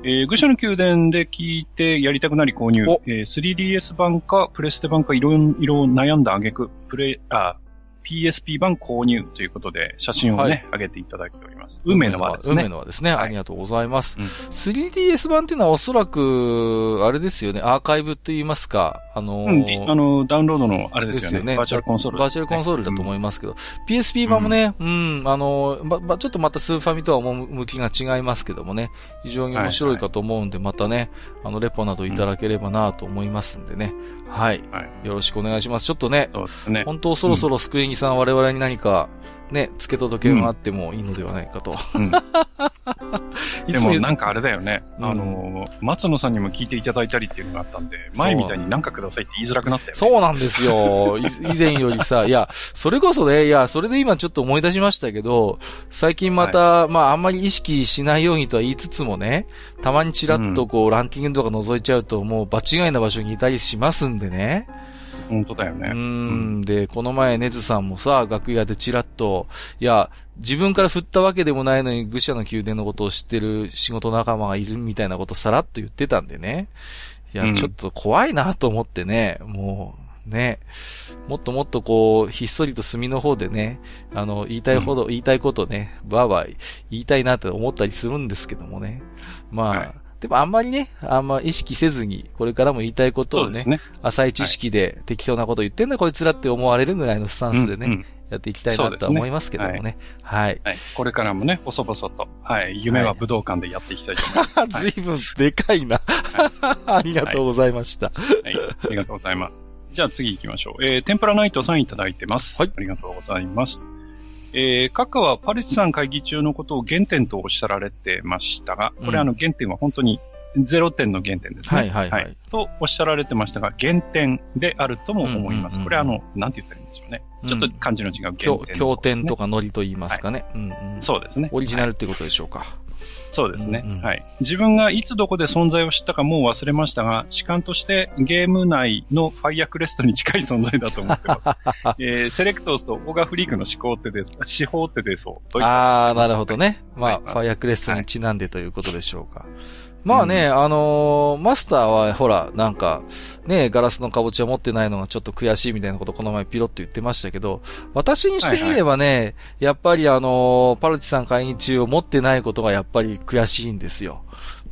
えー、愚者の宮殿で聞いてやりたくなり購入。えー、3DS 版かプレステ版かいろいろ悩んだ挙句、プレ、あ、PSP 版購入ということで、写真をね、はい、上げていただいております。運命の輪ですね。運命の輪ですね。ありがとうございます。うん、3DS 版っていうのはおそらく、あれですよね、アーカイブと言いますか、あのあの、ダウンロードのあれですよね。よね。バーチャルコンソール、ね、バーチャルコンソールだと思いますけど、うん、PSP 版もね、うん、あのー、ま、ちょっとまたスーファミとは趣が違いますけどもね、非常に面白いかと思うんで、またね、あの、レポなどいただければなと思いますんでね、はい。はい、よろしくお願いします。ちょっとね、ね。本当そろそろスクリーンさん、我々に何か、ね、付け届けがあってもいいのではないかと。うん、(laughs) でもなんかあれだよね、うん、あの、松野さんにも聞いていただいたりっていうのがあったんで、前みたいに何かくださいって言いづらくなったよね。そうなんですよ。以前よりさ、いや、それこそね、いや、それで今ちょっと思い出しましたけど、最近また、はい、まああんまり意識しないようにとは言いつつもね、たまにチラッとこう、うん、ランキングとか覗いちゃうと、もう場違いな場所にいたりしますんでね。本当だよね。うん。で、この前、ネズさんもさ、楽屋でチラッと、いや、自分から振ったわけでもないのに、愚者の宮殿のことを知ってる仕事仲間がいるみたいなことさらっと言ってたんでね。いや、ちょっと怖いなと思ってね、もう、ね、もっともっとこう、ひっそりと隅の方でね、あの、言いたいほど、うん、言いたいことね、ばーばー言いたいなって思ったりするんですけどもね。まあ、はいでもあんまりね、あんま意識せずに、これからも言いたいことをね、ね浅い知識で適当なこと言ってんだ、こいつらって思われるぐらいのスタンスでね、うんうん、やっていきたいなと思いますけどもね。ねはい、はい、これからもね、細々と、はい。夢は武道館でやっていきたいと思います。(laughs) ずいぶんでかいな。(laughs) ありがとうございました、はい。はい。ありがとうございます。じゃあ次行きましょう。えー、天ぷらナイトさんいただいてます。はい。ありがとうございます。えー、カカはパレスさん会議中のことを原点とおっしゃられてましたが、これ、あの原点は本当に0点の原点ですね。はいはいはい。はい、とおっしゃられてましたが、原点であるとも思います。これあの、なんて言ったらいいんでしょうね。ちょっと漢字の違う原点、ね、経典とかノリと言いますかね。はい、うんうん、そうですね。オリジナルってことでしょうか。そうですね、うんうん、はい。自分がいつどこで存在を知ったかもう忘れましたが、主観としてゲーム内のファイアクレストに近い存在だと思ってます。(laughs) えー、セレクトスとオガフリークの思考ってです、司法って出そうああ、なるほどね。まあ、はい、ファイアクレストにちなんでということでしょうか。はいまあね、うん、あのー、マスターはほら、なんか、ね、ガラスのカボチャ持ってないのがちょっと悔しいみたいなことこの前ピロッと言ってましたけど、私にしてみればね、はいはい、やっぱりあのー、パルチさん会議中を持ってないことがやっぱり悔しいんですよ。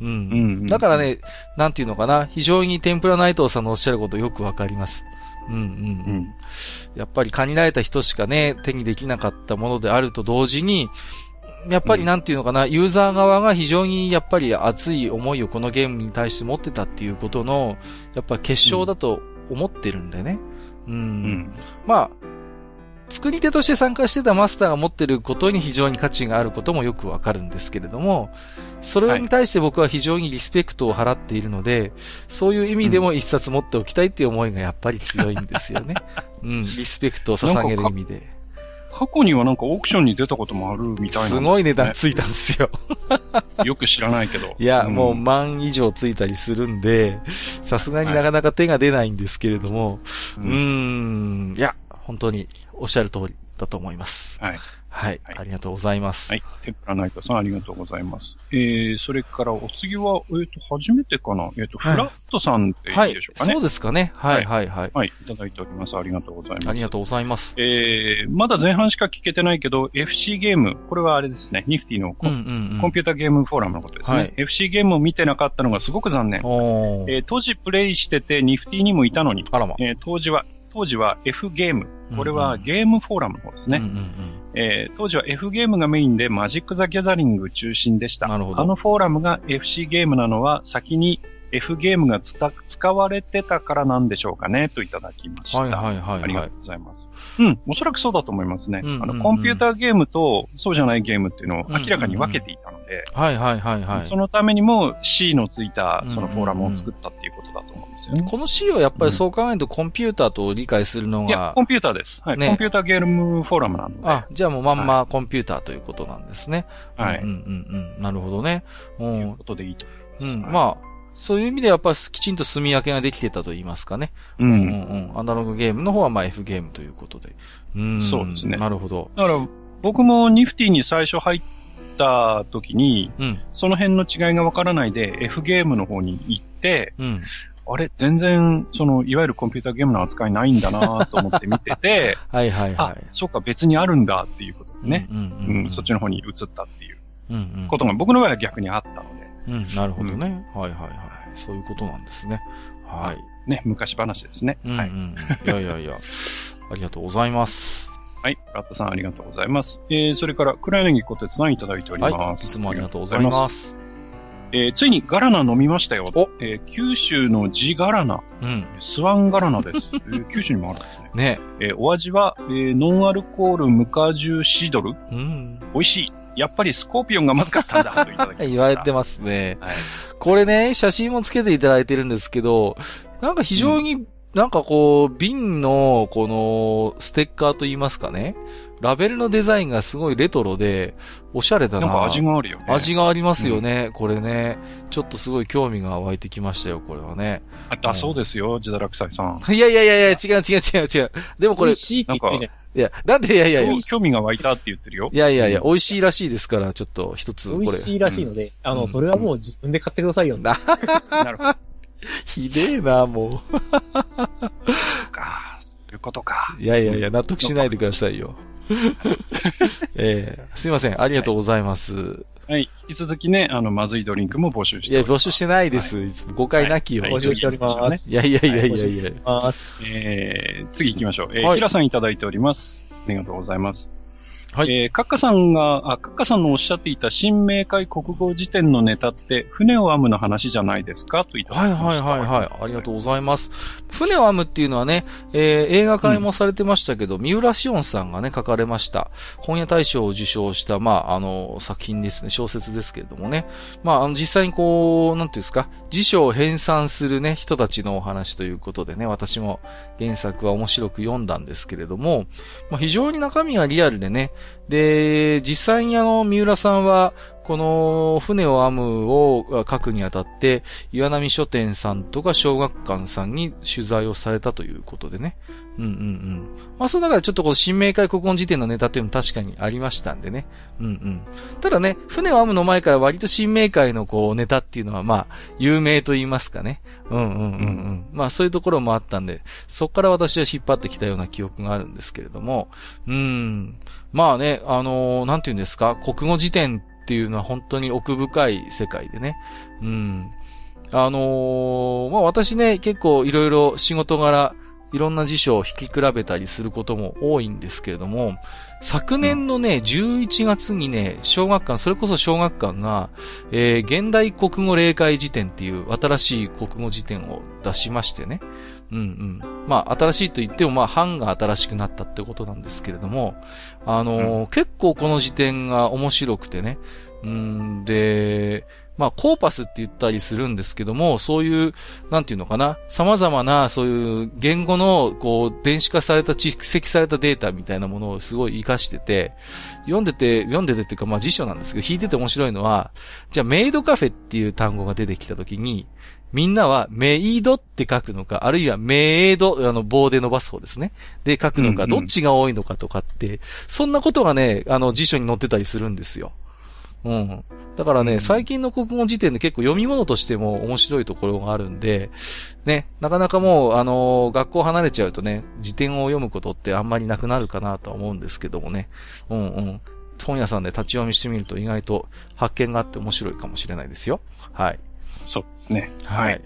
うん。うんうん、だからね、なんていうのかな、非常に天ぷら内藤さんのおっしゃることよくわかります。うんうんうん。やっぱり限られた人しかね、手にできなかったものであると同時に、やっぱりなんていうのかな、ユーザー側が非常にやっぱり熱い思いをこのゲームに対して持ってたっていうことの、やっぱ結晶だと思ってるんでね。うん。うん、まあ、作り手として参加してたマスターが持ってることに非常に価値があることもよくわかるんですけれども、それに対して僕は非常にリスペクトを払っているので、そういう意味でも一冊持っておきたいっていう思いがやっぱり強いんですよね。(laughs) うん、リスペクトを捧げる意味で。過去にはなんかオークションに出たこともあるみたいな、ね、すごい値段ついたんですよ。(laughs) よく知らないけど。いや、うん、もう万以上ついたりするんで、さすがになかなか手が出ないんですけれども、はい、うーん、いや、本当におっしゃる通りだと思います。はい。はい。ありがとうございます。はい。天ぷらナイトさんありがとうございます。えー、それからお次は、えっ、ー、と、初めてかな？えっ、ー、と、フラットさんっていいでしょうかね？そうですかね。はい、はい、はい。はい。いただいております。ありがとうございます。ありがとうございます。えー、まだ前半しか聞けてないけど、FC ゲーム、これはあれですね、ニフティのコ,、うんうんうん、コンピュータゲームフォーラムのことですね。はい、FC ゲームを見てなかったのがすごく残念。えー、当時プレイしてて、ニフティにもいたのに、あらま。えー、当時は、当時は F ゲーム、これはゲームフォーラムの方ですね。うんうんうんえー、当時は F ゲームがメインでマジック・ザ・ギャザリング中心でした。あのフォーラムが FC ゲームなのは先に F ゲームが使われてたからなんでしょうかね、といただきました。はいはいはいはいありがと。うございます。うん、おそらくそうだと思いますね。うんうんうんあの、コンピューターゲームとそうじゃないゲームっていうのを明らかに分けていたので、はいはいはいはい。そのためにも C のついたそのフォーラムを作ったっていうことですよね。この C はやっぱりそう考えるとコンピューターと理解するのいやが、、コンピューターです。はい。ねコンピューターゲームフォーラムなので。あ、じゃあもうまんまコンピューターということなんですね。はい。うんうんうん。なるほどね。う。というんことでいいと思います。うん。まあ、そういう意味でやっぱりきちんと住み分けができてたと言いますかね。う。うんんうん。アナログゲームの方はまあ F ゲームということで。うん。そうですねなるほど。だから、僕もニフティに最初入った時に、うん。その辺の違いがわからないで F ゲームの方に行って、うん。あれ、全然、その、いわゆるコンピューターゲームの扱いないんだなと思って見てて、(laughs) はいはいはあい。、そうか、別にあるんだっていうことでね、うんうんううんん。そっちの方に移ったっていううんうん。ことが僕の場合は逆にあったので、うん、なるほどね。はいはいはい。そういうことなんですね。はい。ね、昔話ですね。うんうん。はい。いやいやいや。(laughs) ありがとうございます。はい。ラットさんありがとうございます。えー、それから、黒柳小鉄さんいただいておりはい。ます。いつもありがとうございます。えー、ついにガラナ飲みましたよ。おえー、九州の地ガラナ、うん。スワンガラナです。(laughs) えー、九州にもあるんですね。ね。えー、お味は、えー、ノンアルコール無果汁シードルうん。美味しい。やっぱりスコーピオンがまずかったんだ。といただきました。言われてますね。はい。これね、写真もつけていただいてるんですけど、なんか非常に、なんかこう、瓶の、この、ステッカーと言いますかね。ラベルのデザインがすごいレトロで、おしゃれだな。なんか味があるよね。味がありますよね、これね。ちょっとすごい興味が湧いてきましたよ、これはね。あだそうですよ、ジダラクサイさん。(laughs) いやいやいやいや、違う違う違う違う。でもこれ、い美味しいって言ってるじゃないですか。や、だっていやいやいや、い興味が湧いたって言ってるよ。やいやいや、美味しいらしいですから、ちょっと一つ、これ。美味しいらしいので、あの、うんそれはもう自分で買ってくださいよ。ななるほど。ひでえな、も (laughs) か、そういうことか。う。いやいやいや、納得しないでくださいよ。(laughs) ええすいません、ありがとうございます。はい。引き続きね、あの、まずいドリンクも募集しいや、ております。募集してないです。いつも誤解なきよ。はい募集しております。いやいやいやいやいやります。えー、次行きましょう。えーはい平さんいただいております。ありがとうございます。はいえー、カッカさんが、あ、カッカさんのおっしゃっていた新明解国語辞典のネタって、船を編むの話じゃないですか？といただきはいました。はいはいはい。ありがとうございます。船を編むっていうのはね、えー映画化もされてましたけど、三浦紫音さんがね、書かれました。本屋大賞を受賞した、まあ、あの、作品ですね、小説ですけれどもね。まあ、あの、実際にこう、なんていうんですか、辞書を編纂するね、人たちのお話ということでね、私も原作は面白く読んだんですけれども、まあ、非常に中身がリアルでね、で、実際にあの、三浦さんは、この船を編むを書くにあたって、岩波書店さんとか小学館さんに取材をされたということでね。うんうんうん。まあ、その中でちょっとこの新明解国語辞典のネタっていうのも確かにありましたんでね。うんうん。ただね、船を編むの前から割と新明解のこうネタっていうのはまあ、有名と言いますかね。うんうんうんうん。まあ、そういうところもあったんで、そこから私は引っ張ってきたような記憶があるんですけれども、うん。まあね、あのーなんて言うんですか、国語辞典っていうのは本当に奥深い世界でね。うん。あのーまあ私ね、結構いろいろ仕事柄、いろんな辞書を引き比べたりすることも多いんですけれども、昨年のね、11月にね、小学館、それこそ小学館が、えー現代国語例会辞典っていう新しい国語辞典を出しましてね。うんうん。まあ、新しいと言っても、まあ、版が新しくなったってことなんですけれども、あのー結構この辞典が面白くてね。うん、で、まあ、コーパスって言ったりするんですけども、そういう、なんていうのかな、様々な、そういう言語の、こう、電子化された、蓄積されたデータみたいなものをすごい活かしてて、読んでて、読んでてっていうか、まあ辞書なんですけど、弾いてて面白いのは、じゃあメイドカフェっていう単語が出てきたときに、みんなはメイドって書くのか、あるいはメイド、あの棒で伸ばす方ですね。で書くのか、どっちが多いのかとかって、そんなことがね、あの辞書に載ってたりするんですよ。うん。だからね、うん最近の国語辞典で結構読み物としても面白いところがあるんで、ね、なかなかもう、あのー学校離れちゃうとね、辞典を読むことってあんまりなくなるかなとは思うんですけどもね。うんうん。本屋さんで立ち読みしてみると意外と発見があって面白いかもしれないですよ。はい。そうですね。はい。。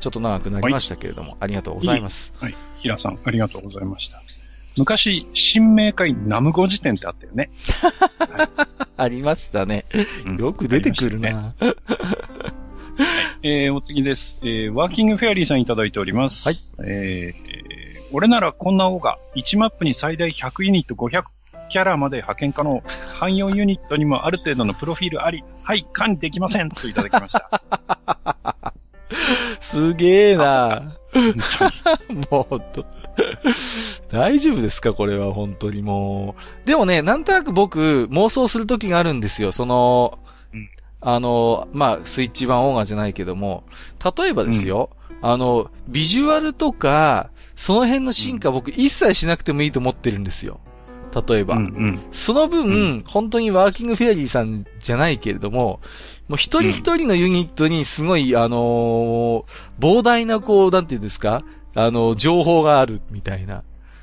ちょっと長くなりましたけれども、ありがとうございます。はい。平さん、ありがとうございました。昔、新明解ナム語辞典ってあったよね。(laughs) ありましたね。うんよく出てくるありましたねな。えー、お次です。えー、ワーキングフェアリーさんいただいております。はい。えー、俺ならこんなオガ、1マップに最大100ユニット500キャラまで派遣可能。汎用ユニットにもある程度のプロフィールあり。はい、管理できません。といただきました。(laughs) すげえな (laughs) もうほんと。大丈夫ですかこれは本当にもう。でもね、なんとなく僕、妄想する時があるんですよ。その、うんあの、まあ、スイッチ版オーガじゃないけども、例えばですよ、あの、ビジュアルとか、その辺の進化僕一切しなくてもいいと思ってるんですよ。例えば。うんうん。その分、う本当にワーキングフェアリーさんじゃないけれども、もう一人一人のユニットにすごい、あのー膨大なこう、なんていうんですか？あの、情報があるみたいな。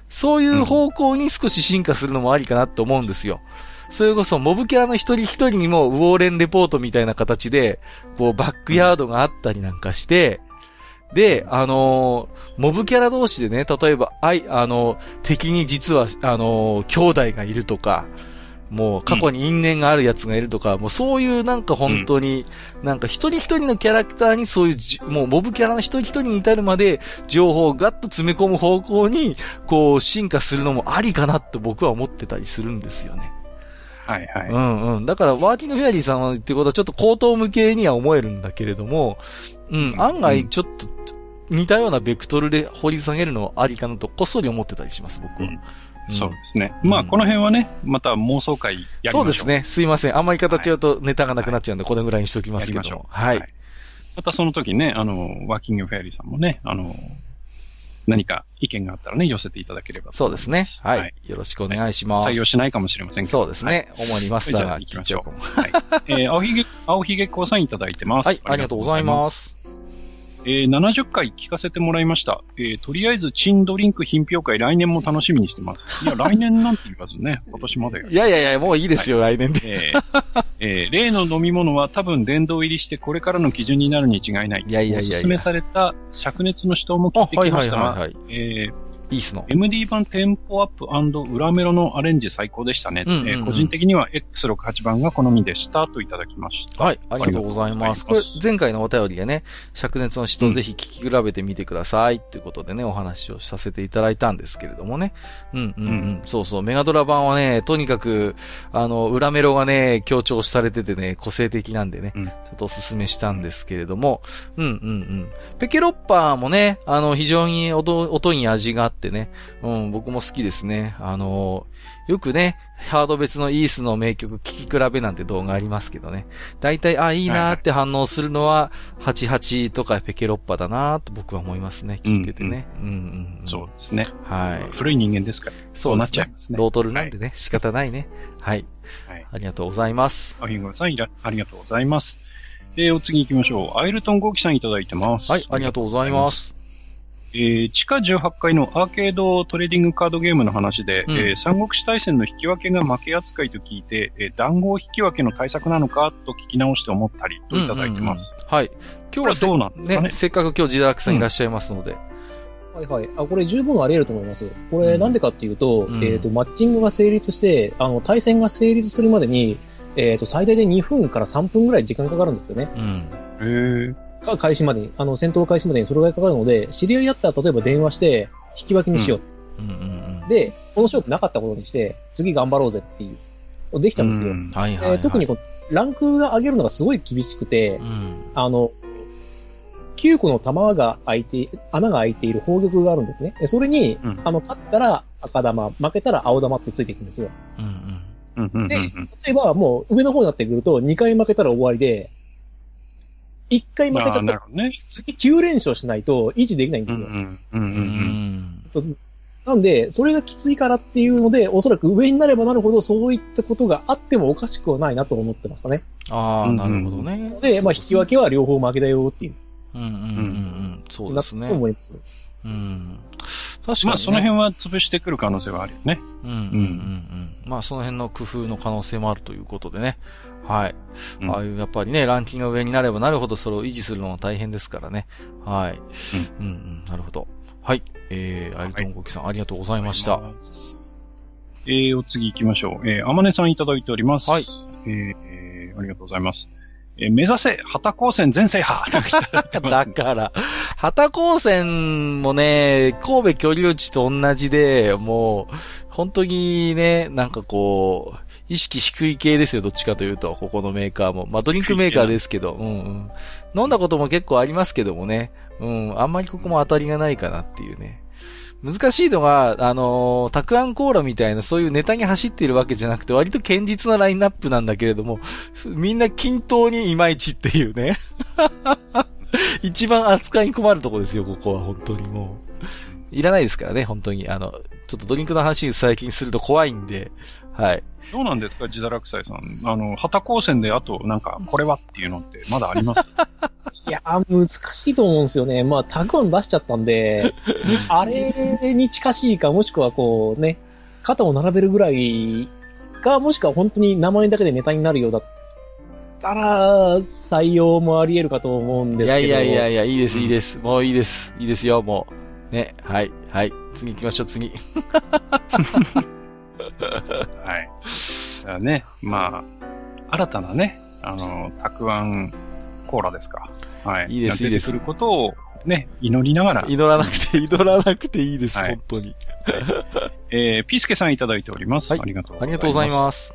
そういう方向に少し進化するのもありかなと思うんですよ。それこそ、モブキャラの一人一人にも、ウォーレンレポートみたいな形で、こう、バックヤードがあったりなんかして、で、あのーモブキャラ同士でね、例えば、あい、あのー敵に実は、あのー兄弟がいるとか、もう過去に因縁があるやつがいるとか、もうそういうなんか本当に、なんか一人一人のキャラクターにそういうじ、もうモブキャラの一人一人に至るまで情報をガッと詰め込む方向に、こう進化するのもありかなって僕は思ってたりするんですよね。はいはい。うんうん。だから、ワーキングフェアリーさんは言ってることはちょっと口頭向けには思えるんだけれども、うん、うん案外ちょっと似たようなベクトルで掘り下げるのはありかなとこっそり思ってたりします、僕は。うんんそうですね。まあ、この辺はね、また妄想会やりましょう。そうです。ね。すいません。あんまり形言うとネタがなくなっちゃうんで、これぐらいにしておきますけど。はい。またその時ね、あの、ワーキングフェアリーさんもね、あの、何か意見があったらね、寄せていただければとそうですね思い。はい。よろしくお願いします。採用しないかもしれませんけど。そうですね。主にマスターがじゃあ行きましょうはい。えー、青ひげ、青ひげこうさんいただいてます。はい、ありがとうございま。す。えー、70回聞かせてもらいました。えー、とりあえず、チンドリンク品評会来年も楽しみにしてます。いや、(laughs) 来年なんて言わずね、今年まで。いやいやいや、もういいですよ、来年で。えーえー例の飲み物は多分殿堂入りしてこれからの基準になるに違いない。いやいやいやいやおすすめされた灼熱の人も聞あいて、きはいはいましたが、はいはい。えーいいっすの。MD 版テンポアップ裏メロのアレンジ最高でしたね。うんうんうんえー個人的には X68 番が好みでしたといただきました。はい、ありがとうございます。これ前回のお便りでね、灼熱の人ぜひ聞き比べてみてくださいっていうことでね、お話をさせていただいたんですけれどもね。うんうんうん。うんそうそう、メガドラ版はね、とにかく、あの、裏メロがね、強調されててね、個性的なんでね、うんちょっとお勧めしたんですけれども、うんうんうん。ペケロッパーもね、あの、非常に音音に味があってね、うん、僕も好きですね。あの、よくね、ハード別のイースの名曲聴き比べなんて動画ありますけどね。大体、あ、いいなーって反応するのは、88とかペケロッパだなーと僕は思いますね。聞いててね。うんうんうん。そうですね。はい。古い人間ですから。そうなっちゃいますね。ロートルなんでね、仕方ないね。はい。はい。ありがとうございます。青ひげさんいら、ありがとうございます。えー、お次行きましょう。アイルトンゴーキさんいただいてます。はい、ありがとうございます。えー、地下18階のアーケードトレーディングカードゲームの話で、うんえー三国志大戦の引き分けが負け扱いと聞いて、えー談合引き分けの対策なのかと聞き直して思ったりといただいてます。うんうんうんはい。今日はどうなんですかねせっかく今日ジダラクさんいらっしゃいますので。はいはい。あ、これ十分あり得ると思います。これなんでかっていうと、うんえっ、と、マッチングが成立して、あの、対戦が成立するまでに、えっ、と、最大で2分から3分ぐらい時間かかるんですよね。うん。へーか開始までに、あの、戦闘開始までにそれぐらいかかるので、知り合いだったら例えば電話して、引き分けにしよう。うんうんうん。で、この勝負なかったことにして、次頑張ろうぜっていう。できたんですよ。うんはいはい、はい。で特にこうランクが上げるのがすごい厳しくてう、ん。あの、9個の弾が開いて、穴が開いている砲玉があるんですね。でそれに、うんあの、勝ったら赤玉、負けたら青玉ってついていくんですよ。うんうん。うんうんうんで、例えばもう上の方になってくると、2回負けたら終わりで、1回負けちゃったら、ね。次9連勝しないと維持できないんうですよ。んうんうんううんうんん。なんで、それがきついからっていうので、おそらく上になればなるほどそういったことがあってもおかしくはないなと思ってましたね。ああ、なるほどね。で、まあ引き分けは両方負けだよっていう、うんうんうんうん。そうですねなと。思います。うん。確かに、ね。まあ、その辺は潰してくる可能性はあるよね。うんうんうんうん。まあ、その辺の工夫の可能性もあるということでね。はい。うんああいう、やっぱりね、ランキングが上になればなるほどそれを維持するのは大変ですからね。はい。うん、うん、なるほど。はい。えー、アイルトンゴキさん、ありがとうございました。。えー、お次行きましょう。えー、あまねさんいただいております。はい。えーえーありがとうございます。えー目指せ、旗高専全制覇 (laughs) だから、旗高専もね、神戸居留地と同じで、もう、本当にね、なんかこう、意識低い系ですよ、どっちかというと、ここのメーカーも。まあ、ドリンクメーカーですけど、うんうん。飲んだことも結構ありますけどもね、うん、あんまりここも当たりがないかなっていうね。難しいのが、あのーたくあんコーラみたいなそういうネタに走っているわけじゃなくて、割と堅実なラインナップなんだけれども、みんな均等にいまいちっていうね。(laughs) 一番扱いに困るとこですよ、ここは、本当にもう。いらないですからね、本当に。あの、ちょっとドリンクの話最近すると怖いんで、はい。どうなんですか、自堕落斎さん。あの、旗高専であと、なんか、これはっていうのって、まだあります？(laughs) いやー、難しいと思うんですよね。まあ、タグワン出しちゃったんで、あれに近しいか、もしくはこうね、肩を並べるぐらいか、もしくは本当に名前だけでネタになるようだったら、採用もあり得るかと思うんですけど。いやいやいやいや、いいです、うんいいです。もういいです。いいですよ、もう。ね、はい、はい。次行きましょう、次。はい。じゃあね、まあ、新たなね、あの、たくあんコーラですか。はい。いいですいいですが出てくることを、ね、祈りながら、祈らなくて、(laughs) 祈らなくていいです、はい本当に。えー、ピースケさんいただいております。はいありがとうありがとうございす。ます。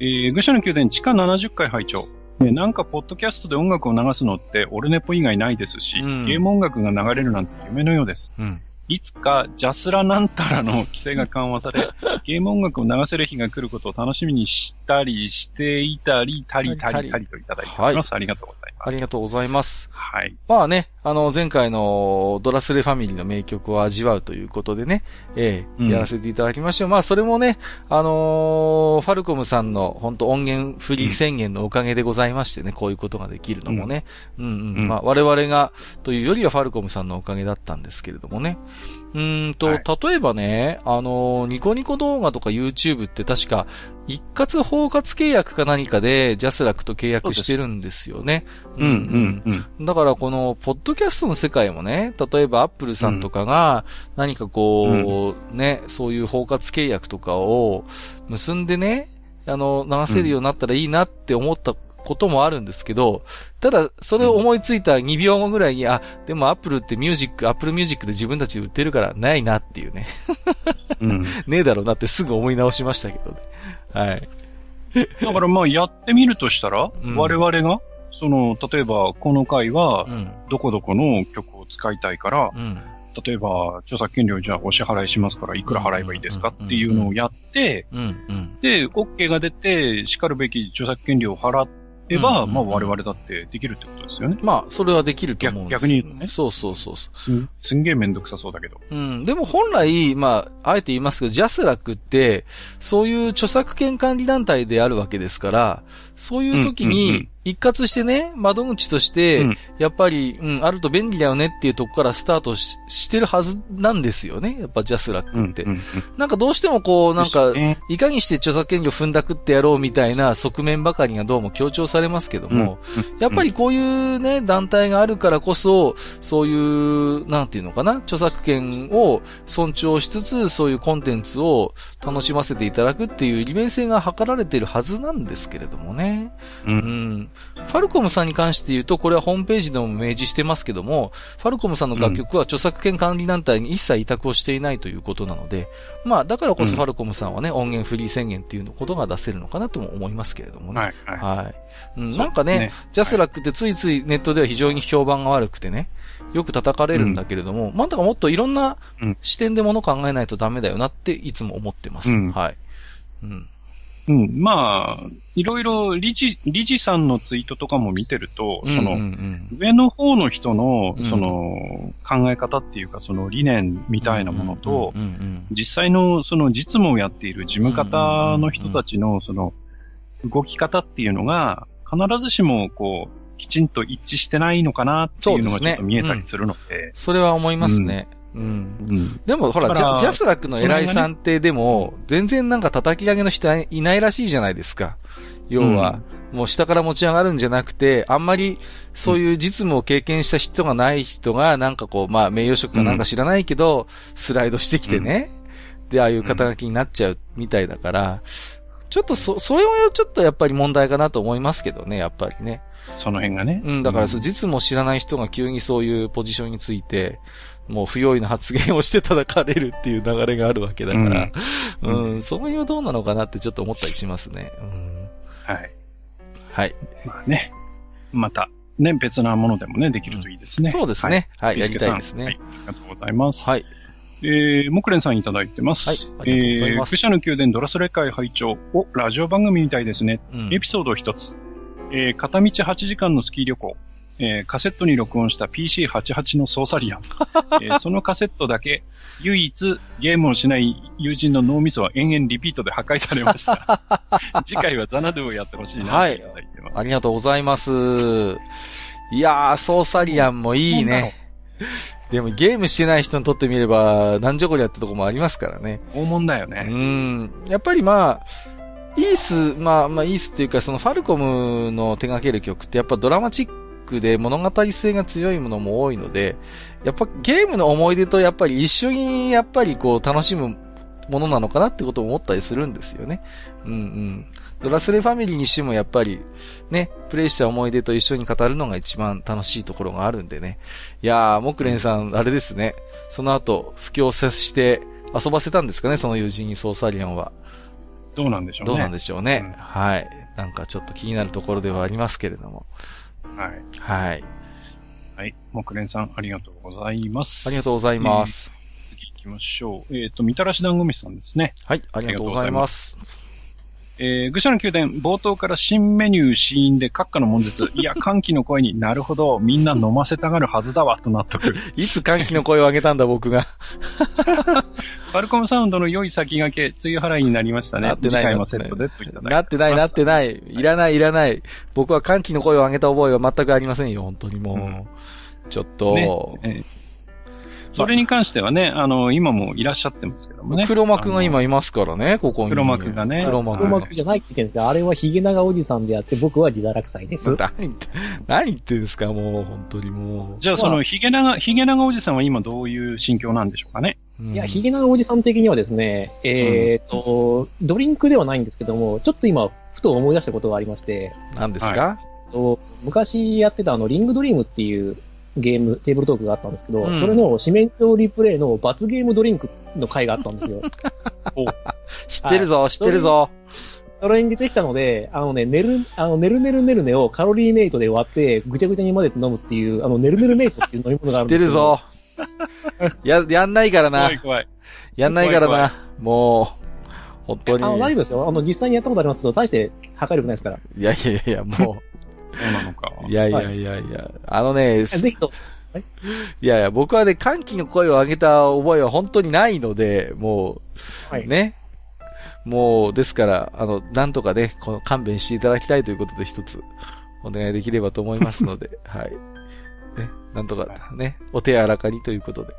えー、愚者の宮殿地下70階拝聴ね、なんか、ポッドキャストで音楽を流すのって、オルネポ以外ないですし、うんゲーム音楽が流れるなんて夢のようです。うん。いつか、ジャスラなんたらの規制が緩和され、ゲーム音楽を流せる日が来ることを楽しみにしたりしていたり、たりたりたりといただいております。ありがとうございます。ありがとうございます。はい。まあね、あの、前回のドラスレファミリーの名曲を味わうということでね、ええうんやらせていただきましたよ。まあ、それもね、あのーファルコムさんの本当音源フリー宣言のおかげでございましてね、こういうことができるのもね、うん、うん、うんまあ、我々が、というよりはファルコムさんのおかげだったんですけれどもね。うーんと、はい例えばね、あのーニコニコ動画とか YouTube って確か、一括包括契約か何かで、 JASRAC と契約してるんですよね。うん、うん、うん。だからこの、ポッドキャストの世界もね、例えばアップルさんとかが、何かこう、ね、そういう包括契約とかを結んでね、あの、流せるようになったらいいなって思ったこともあるんですけど、ただ、それを思いついた2秒後ぐらいに、あ、でもアップルってミュージック、アップルミュージックで自分たちで売ってるからないなっていうね、うん。(laughs) ねえだろうなってすぐ思い直しましたけどね。はい。だからまあ、やってみるとしたら、うん我々が、その、例えば、この回はう、ん。どこどこの曲を使いたいから、うん。例えば、著作権料じゃあお支払いしますから、いくら払えばいいですかっていうのをやって。で、OK が出て、然るべき著作権料を払えば、うんうんまあ我々だってできるってことですよね。まあ、それはできると思うんです逆逆に言うとねそうそうそうそう。すんげえめんどくさそうだけど。うん。でも本来、まあ、あえて言いますけど、 JASRAC って、そういう著作権管理団体であるわけですから、そういう時うんうんうにん、一括してね、窓口として、うんやっぱり、うん、あると便利だよねっていうとこからスタートししてるはずなんですよね。やっぱ JASRAC って。うんうんうんなんかどうしてもこう、なんかいかにして著作権料踏んだくってやろうみたいな側面ばかりがどうも強調されますけども、やっぱりこういうね、団体があるからこそ、そういう、なんていうのかな、著作権を尊重しつつ、そういうコンテンツを楽しませていただくっていう利便性が図られているはずなんですけれどもね。ううんん。ファルコムさんに関して言うと、これはホームページでも明示してますけども、ファルコムさんの楽曲は著作権管理団体に一切委託をしていないということなので、まあ、だからこそうんファルコムさんはね、音源フリー宣言っていうことが出せるのかなとも思いますけれどもね。はい、はい。はい。うん、なんかね、ねジャスラックってついついネットでは非常に評判が悪くてね、よく叩かれるんだけれども、まあ、だからもっといろんなうん視点でもの考えないとダメだよなっていつも思ってます。うんはい。うん。うん、まあ、いろいろ理事、理事さんのツイートとかも見てると、その、うんうん。上の方の人のうん、その、考え方っていうか、その理念みたいなものとう、んうん実際のその実務をやっている事務方の人たちのその動き方っていうのが必ずしもこうきちんと一致してないのかなっていうのがちょっと見えたりするので。それは思いますね。うん。うん。でもほら、ジャジャスラックの偉いさんってでも、全然なんか叩き上げの人いないらしいじゃないですか。要は、もう下から持ち上がるんじゃなくて、あんまりそういう実務を経験した人がない人が、なんかこう、まあ名誉職かなんか知らないけど、スライドしてきてね。で、ああいう肩書きになっちゃうみたいだから、ちょっとそ、それもちょっとやっぱり問題かなと思いますけどね、やっぱりね。その辺がね。うん、だからそう、うん実務を知らない人が急にそういうポジションについて、もう不用意な発言をして叩かれるっていう流れがあるわけだから、う、うんんその辺はどうなのかなってちょっと思ったりしますね。うん、はい。はい。まあね。また、ね、別なものでもね、できるといいですね。そうですね。はい、やりビスケさんたいですね。はい。ありがとうございます。はい。えー、木蓮さんいただいてます。はいありがとうございますえー、愚者の宮殿ドラスレ会拝聴をラジオ番組みたいですね。うんエピソード一つ。えー、片道8時間のスキー旅行。えー、カセットに録音した PC88 のソーサリアン。(laughs) えー、そのカセットだけ、唯一ゲームをしない友人の脳みそは延々リピートで破壊されました。(laughs) 次回はザナドゥをやってほしいなはい。ありがとうございます。いやー、ソーサリアンもいいね。でもゲームしてない人にとってみれば、なんじゃこりゃってとこもありますからね。大問だようね。ん。やっぱりまあ、イース、まあまあイースっていうか、そのファルコムの手掛ける曲ってやっぱドラマチックで物語性が強いものも多いので、やっぱゲームの思い出とやっぱり一緒にやっぱりこう楽しむものなのかなってことを思ったりするんですよね。うんうん。ドラスレファミリーにしてもやっぱりね、プレイした思い出と一緒に語るのが一番楽しいところがあるんでね。いやー、木蓮さん、あれですね。その後、布教させて遊ばせたんですかね、その友人にソーサリアンは。どうなんでしょうね。どうなんでしょうね。うんはい。なんかちょっと気になるところではありますけれども。はい。はい。はい。木蓮さん、ありがとうございます。ありがとうございます。次行きましょう。えっ、と、みたらし団子飯さんですね。はい、ありがとうございます。えー、愚者の宮殿、冒頭から新メニューシーンで閣下の悶絶。いや、(laughs) 歓喜の声になるほど、みんな飲ませたがるはずだわ、と納得。いつ歓喜の声を上げたんだ、僕が。(laughs) ファルコムサウンドの良い先駆け、梅雨払いになりましたね。なってないセットで。なってない、なってない。いらない、いらない。僕は歓喜の声を上げた覚えは全くありませんよ、本当にもう。うんちょっと、ねえーそれに関してはね、あの、今もいらっしゃってますけどもね。黒幕が今いますからね、ここに。黒幕がね黒幕黒幕じゃないって言ってるんですよ。あれはヒゲ長おじさんであって、僕は自堕落祭です。(laughs) 何言って、何言ってんですか、もう、本当にもじゃあ、その、ヒゲ長、ヒゲ長おじさんは今どういう心境なんでしょうかね。う。いや、ヒゲゲ長おじさん的にはですね、えっ、と、ドリンクではないんですけども、ちょっと今、ふと思い出したことがありまして、何ですか、と昔やってたあの、リングドリームっていうゲーム、テーブルトークがあったんですけど、うんそれの四面調リプレイの罰ゲームドリンクの回があったんですよ。知ってるぞ、知ってるぞ。それに出てきたので、あのね、ねる、あの、ねるねるねるねをカロリーメイトで割って、ぐちゃぐちゃに混ぜて飲むっていう、あの、ねるねるメイトっていう飲み物があ知ってるるんですけど。ぞ。や、やんないからな怖い。怖い。やんないから怖いな。もう、本当に。あの、大丈夫ですよ。あの、実際にやったことありますけど、大して破壊力ないですから。いやいやいや、もそうなのか。う、いやいやいやいや、あのね、ぜひと、いやいや、僕はね、歓喜の声を上げた覚えは本当にないので、もう、はいね。もう、ですから、あの、なんとかね、この勘弁していただきたいということで一つ、お願いできればと思いますので、(laughs) はい。ね、なんとかね、お手柔らかにということで。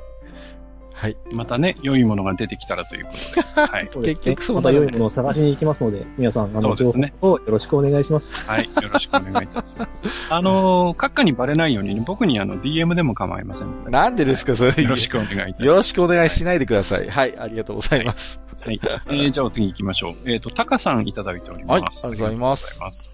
はい。またね、良いものが出てきたらということで。(laughs) はい。結局そうなるねまた良いものを探しに行きますので、皆さん、あの、情報をよろしくお願いします。はい。よろしくお願いいたします。(laughs) あのー、閣下にバレないようにね、僕にあの、DM でも構いません。なんでですか、それ。よろしくお願いいたします。よろしくお願いしないでください。はい、ありがとうございます。はい。えー、じゃあお次行きましょう。えっ、と、タカさんいただいております。はいありがとうございます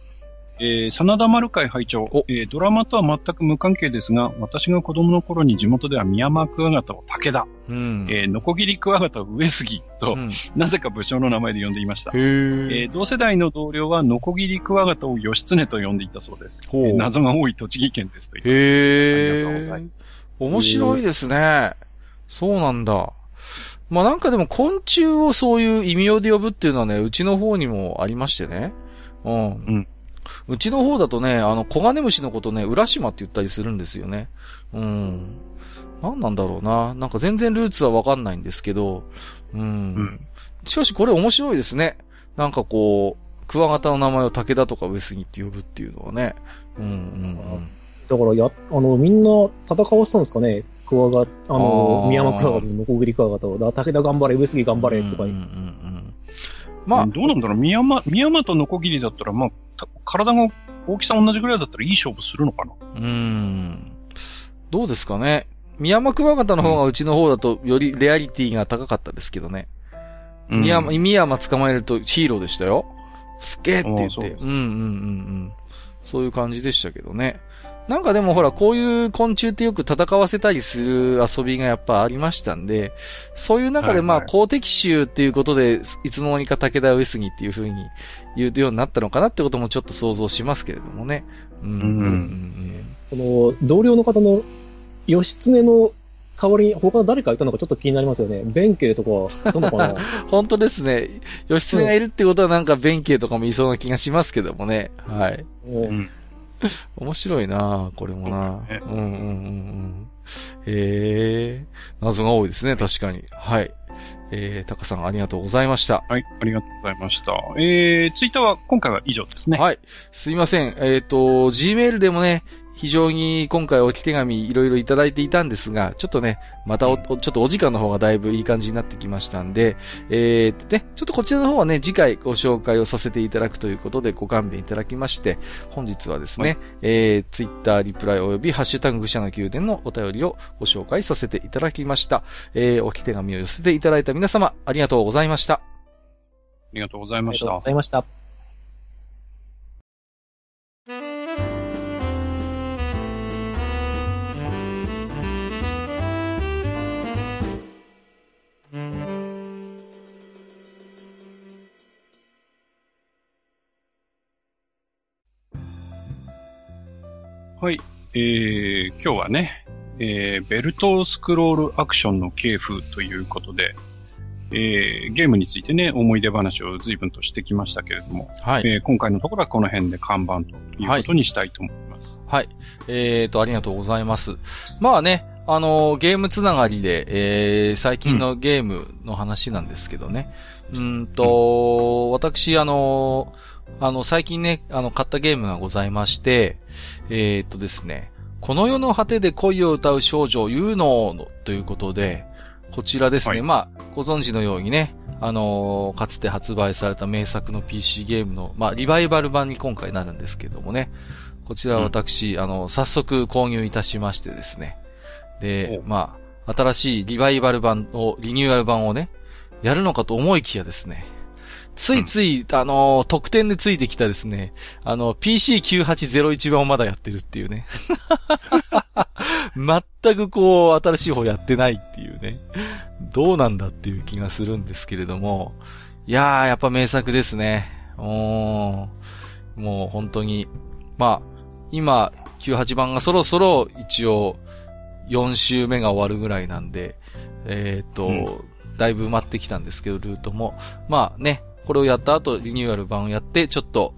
えー、真田丸会会長お。えー、ドラマとは全く無関係ですが、私が子供の頃に地元では宮間クワガタを武田、うん。えー、ノコギリクワガタを上杉と、うん (laughs) なぜか武将の名前で呼んでいました。へえーー同世代の同僚はノコギリクワガタを義経と呼んでいたそうです。えー謎が多い栃木県ですという。へありがとうございー。面白いですね。そうなんだ。まあなんかでも昆虫をそういう異名で呼ぶっていうのはね、うちの方にもありましてね。うん。うん。うちの方だとね、あの、コガネムシのことね、浦島って言ったりするんですよね。うん。なんなんだろうな。なんか全然ルーツはわかんないんですけど、うん。んしかしこれ面白いですね。なんかこう、クワガタの名前を武田とか上杉って呼ぶっていうのはね。うんうんうん。だから、や、あの、みんな戦わせたんですかねクワガあのあ、ー宮山クワガタとノコギリクワガタを。だ武田頑張れ、上杉頑張れ、とかうんうんうんうん。まあ、どうなんだろう宮間、宮間とノコギリだったら、まあ、た体が大きさ同じぐらいだったらいい勝負するのかな？うーん。どうですかね。宮山クワガタの方がうちの方だとよりレアリティが高かったですけどね。うん宮山、宮山捕まえるとヒーローでしたよ。すっげーって言って。うんうんうんうん。そういう感じでしたけどね。なんかでもほら、こういう昆虫ってよく戦わせたりする遊びがやっぱありましたんで、そういう中でまあ、公的集っていうことで、いつの間にか武田上杉っていう風に言うようになったのかなってこともちょっと想像しますけれどもね。うん。うんうんうんこの同僚の方の義経の代わりに他の誰かいたのかちょっと気になりますよね。弁慶とか、どうのかな？(laughs) 本当ですね。義経がいるってことはなんか弁慶とかもいそうな気がしますけどもね。はい。うん。(laughs) 面白いなこれもなねうんうんうんうん。へえ、謎が多いですね、確かに。はい。えー、タカさんありがとうございました。はい、ありがとうございました。えー、ツイッターは今回は以上ですね。はい。すいません。えっ、と、Gmail でもね、非常に今回置き手紙いろいろいただいていたんですが、ちょっとね、またお、おちょっとお時間の方がだいぶいい感じになってきましたんで、えー、とね、ちょっとこちらの方はね、次回ご紹介をさせていただくということでご勘弁いただきまして、本日はですね、はえー、Twitter リプライ及びハッシュタグ愚者の宮殿のお便りをご紹介させていただきました。えー、置き手紙を寄せていただいた皆様、ありがとうございました。ありがとうございましたありがとうご。ざいました。はい。えー、今日はね、えー、ベルトスクロールアクションの系譜ということで、えー、ゲームについてね、思い出話を随分としてきましたけれども、はい。えー、今回のところはこの辺で看板ということにしたいと思います。はい。えーと、ありがとうございます。まあね、あのゲームつながりで、えー、最近のゲームの話なんですけどね。うーんと、私、あのあの、最近ね、あの、買ったゲームがございまして、えー、っとですね、この世の果てで恋を歌う少女、ユーノのということで、こちらですね、はい。まあ、ご存知のようにね、あのーかつて発売された名作の PC ゲームの、まあ、リバイバル版に今回なるんですけどもね、こちらは私、あの、早速購入いたしましてですね、でお、まあ、新しいリバイバル版を、リニューアル版をね、やるのかと思いきやですね、ついつい、あのー特典でついてきたですね、あの、PC9801 版をまだやってるっていうね。(laughs) 全くこう、新しい方やってないっていうね。どうなんだっていう気がするんですけれども。いやー、やっぱ名作ですね。おーもう本当に。まあ、今、98番がそろそろ一応、4週目が終わるぐらいなんで、えーっと、うんだいぶ埋まってきたんですけど、ルートも。まあね、これをやった後、リニューアル版をやって、ちょっと、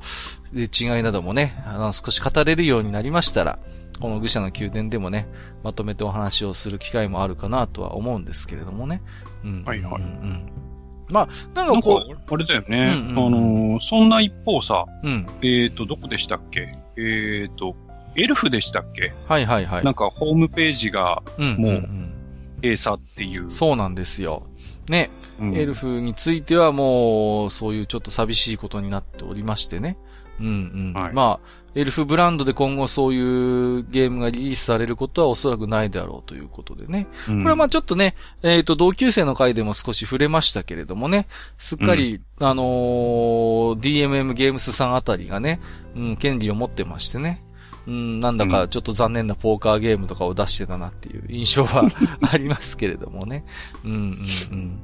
で違いなどもね、あの、少し語れるようになりましたら、この愚者の宮殿でもね、まとめてお話をする機会もあるかなとは思うんですけれどもね。うん。はいはいうんうんまあ、なんかかこ、あれだよね。うんうんうんあのーそんな一方さ、う、うん。えーと、どこでしたっけ？えーと、エルフでしたっけ、はいはいはい。なんかホームページがうん、もううん閉鎖っていう。うんそうなんですよ。ね、うんエルフについてはもう、そういうちょっと寂しいことになっておりましてね。うんうん。はいまあ、エルフブランドで今後そういうゲームがリリースされることはおそらくないであろうということでね。うんこれはまあちょっとね、えっ、と、同級生の回でも少し触れましたけれどもね、すっかり、あのー DMM ゲームスさんあたりがね、うん、権利を持ってましてね。うん、なんだかちょっと残念なポーカーゲームとかを出してたなっていう印象は (laughs) ありますけれどもね。うん、うん、うん。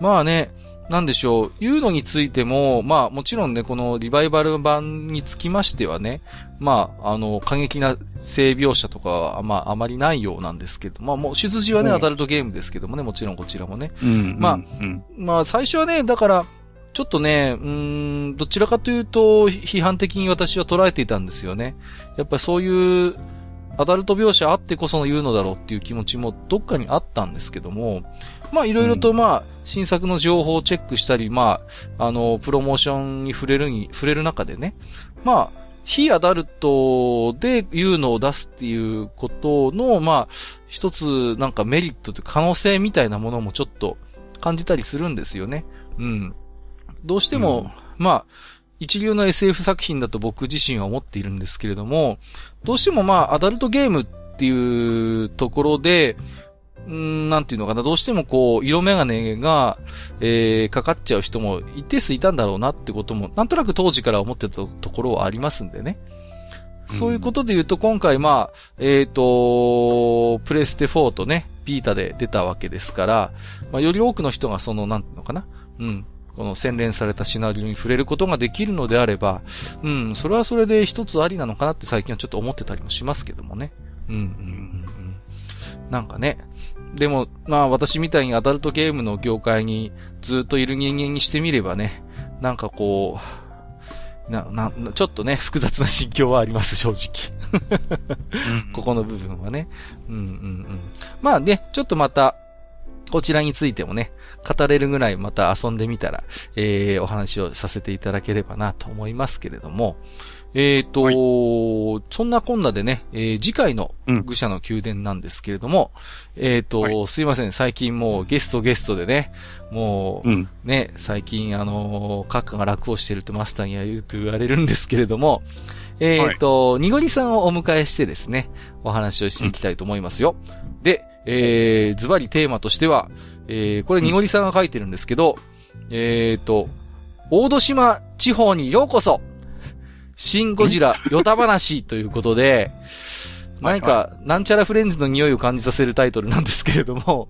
まあね、なんでしょう、いうのについても、まあもちろんね、このリバイバル版につきましてはね、まあ、あの、過激な性描写とかは、まあ、あまりないようなんですけど、まあもう、出自はね、うんアダルトゲームですけどもね、もちろんこちらもね。うん、まあうん、まあ、最初はね、だから、ちょっとね、うーん、どちらかというと、批判的に私は捉えていたんですよね。やっぱりそういう、アダルト描写あってこその言うのだろうっていう気持ちもどっかにあったんですけども、まあいろいろとまあ、新作の情報をチェックしたり、まあ、あの、プロモーションに触れるに、触れる中でね、まあ、非アダルトで言うのを出すっていうことの、まあ、一つなんかメリットというか可能性みたいなものもちょっと感じたりするんですよね。うん。どうしても、うん。まあ、一流の SF 作品だと僕自身は思っているんですけれども、どうしてもまあ、アダルトゲームっていうところで、うんなんていうのかな、どうしてもこう、色眼鏡が、えー、かかっちゃう人も一定数いたんだろうなってことも、なんとなく当時から思ってたところはありますんでね。そういうことで言うと、今回まあ、えっ、と、プレステ4とね、ピータで出たわけですから、まあ、より多くの人がその、なんていうのかな、うん、この洗練されたシナリオに触れることができるのであれば、うん、それはそれで一つありなのかなって最近はちょっと思ってたりもしますけどもね。うん、うん、うん。なんかね。でも、まあ私みたいにアダルトゲームの業界にずっといる人間にしてみればね、なんかこう、な、な、ちょっとね、複雑な心境はあります、正直。(laughs) ここの部分はね。うんうんうん。まあね、ちょっとまた、こちらについてもね、語れるぐらいまた遊んでみたら、えー、お話をさせていただければなと思いますけれども、えっ、ー、と、はい、そんなこんなでね、えー、次回の愚者の宮殿なんですけれども、うん、えっ、ー、と、はい、すいません、最近もうゲストゲストでね、もう、うん、ね、最近あのー、閣下が楽をしてるとマスターにはよく言われるんですけれども、えっ、と、にごりさんをお迎えしてですね、お話をしていきたいと思いますよ。うん、で、えー、ズバリテーマとしては、えー、これにごりさんが書いてるんですけど、えっ、と、大戸島地方にようこそシン・ゴジラ、ヨタ話ということで、何か、なんちゃらフレンズの匂いを感じさせるタイトルなんですけれども、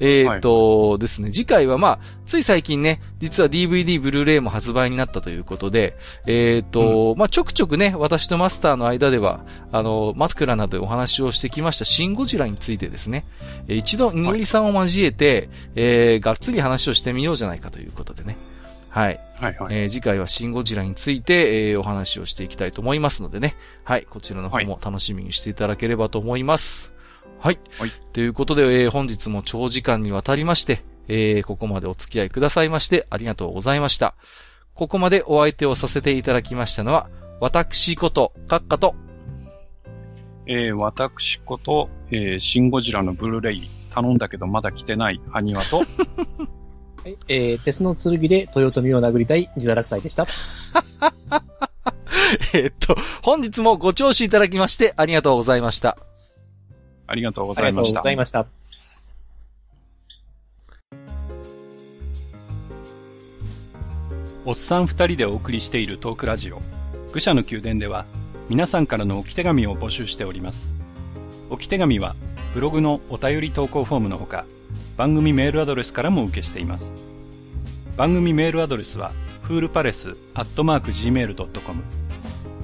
えっとですね、次回はまあ、つい最近ね、実は DVD、ブルーレイも発売になったということで、えっと、まあちょくちょくね、私とマスターの間では、あの、マスクラなどでお話をしてきましたシン・ゴジラについてですね、一度、にごりさんを交えて、えー、がっつり話をしてみようじゃないかということでね。はい。はいはい。えー、次回はシンゴジラについて、えー、お話をしていきたいと思いますのでね。はい。こちらの方も楽しみにしていただければと思います。はい。はい。ということで、えー、本日も長時間にわたりまして、えー、ここまでお付き合いくださいましてありがとうございました。ここまでお相手をさせていただきましたのは、私こと、カッカと、えー、私こと、えー、シンゴジラのブルーレイ頼んだけどまだ来てない、ハニワと、(laughs) はい、えー、鉄の剣で豊臣を殴りたい自堕落斎でした。(laughs) えっと、本日もご聴取いただきましてありがとうございました。ありがとうございました。ありがとうございました。おっさん二人でお送りしているトークラジオ、愚者の宮殿では、皆さんからの置き手紙を募集しております。置き手紙は、ブログのお便り投稿フォームのほか、番組メールアドレスからも受けしています。番組メールアドレスは、フールパレスアットマーク gmail.com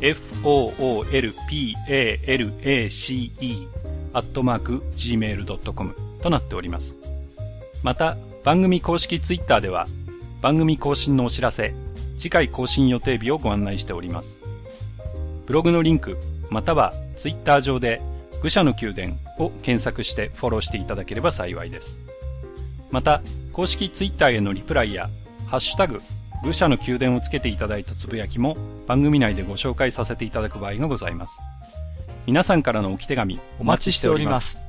foolpalace アットマーク gmail.com となっております。また、番組公式ツイッターでは、番組更新のお知らせ、次回更新予定日をご案内しております。ブログのリンク、またはツイッター上で、愚者の宮殿を検索してフォローしていただければ幸いです。また、公式ツイッターへのリプライや、ハッシュタグ、愚者の宮殿をつけていただいたつぶやきも番組内でご紹介させていただく場合がございます。皆さんからの置き手紙お待ちしております。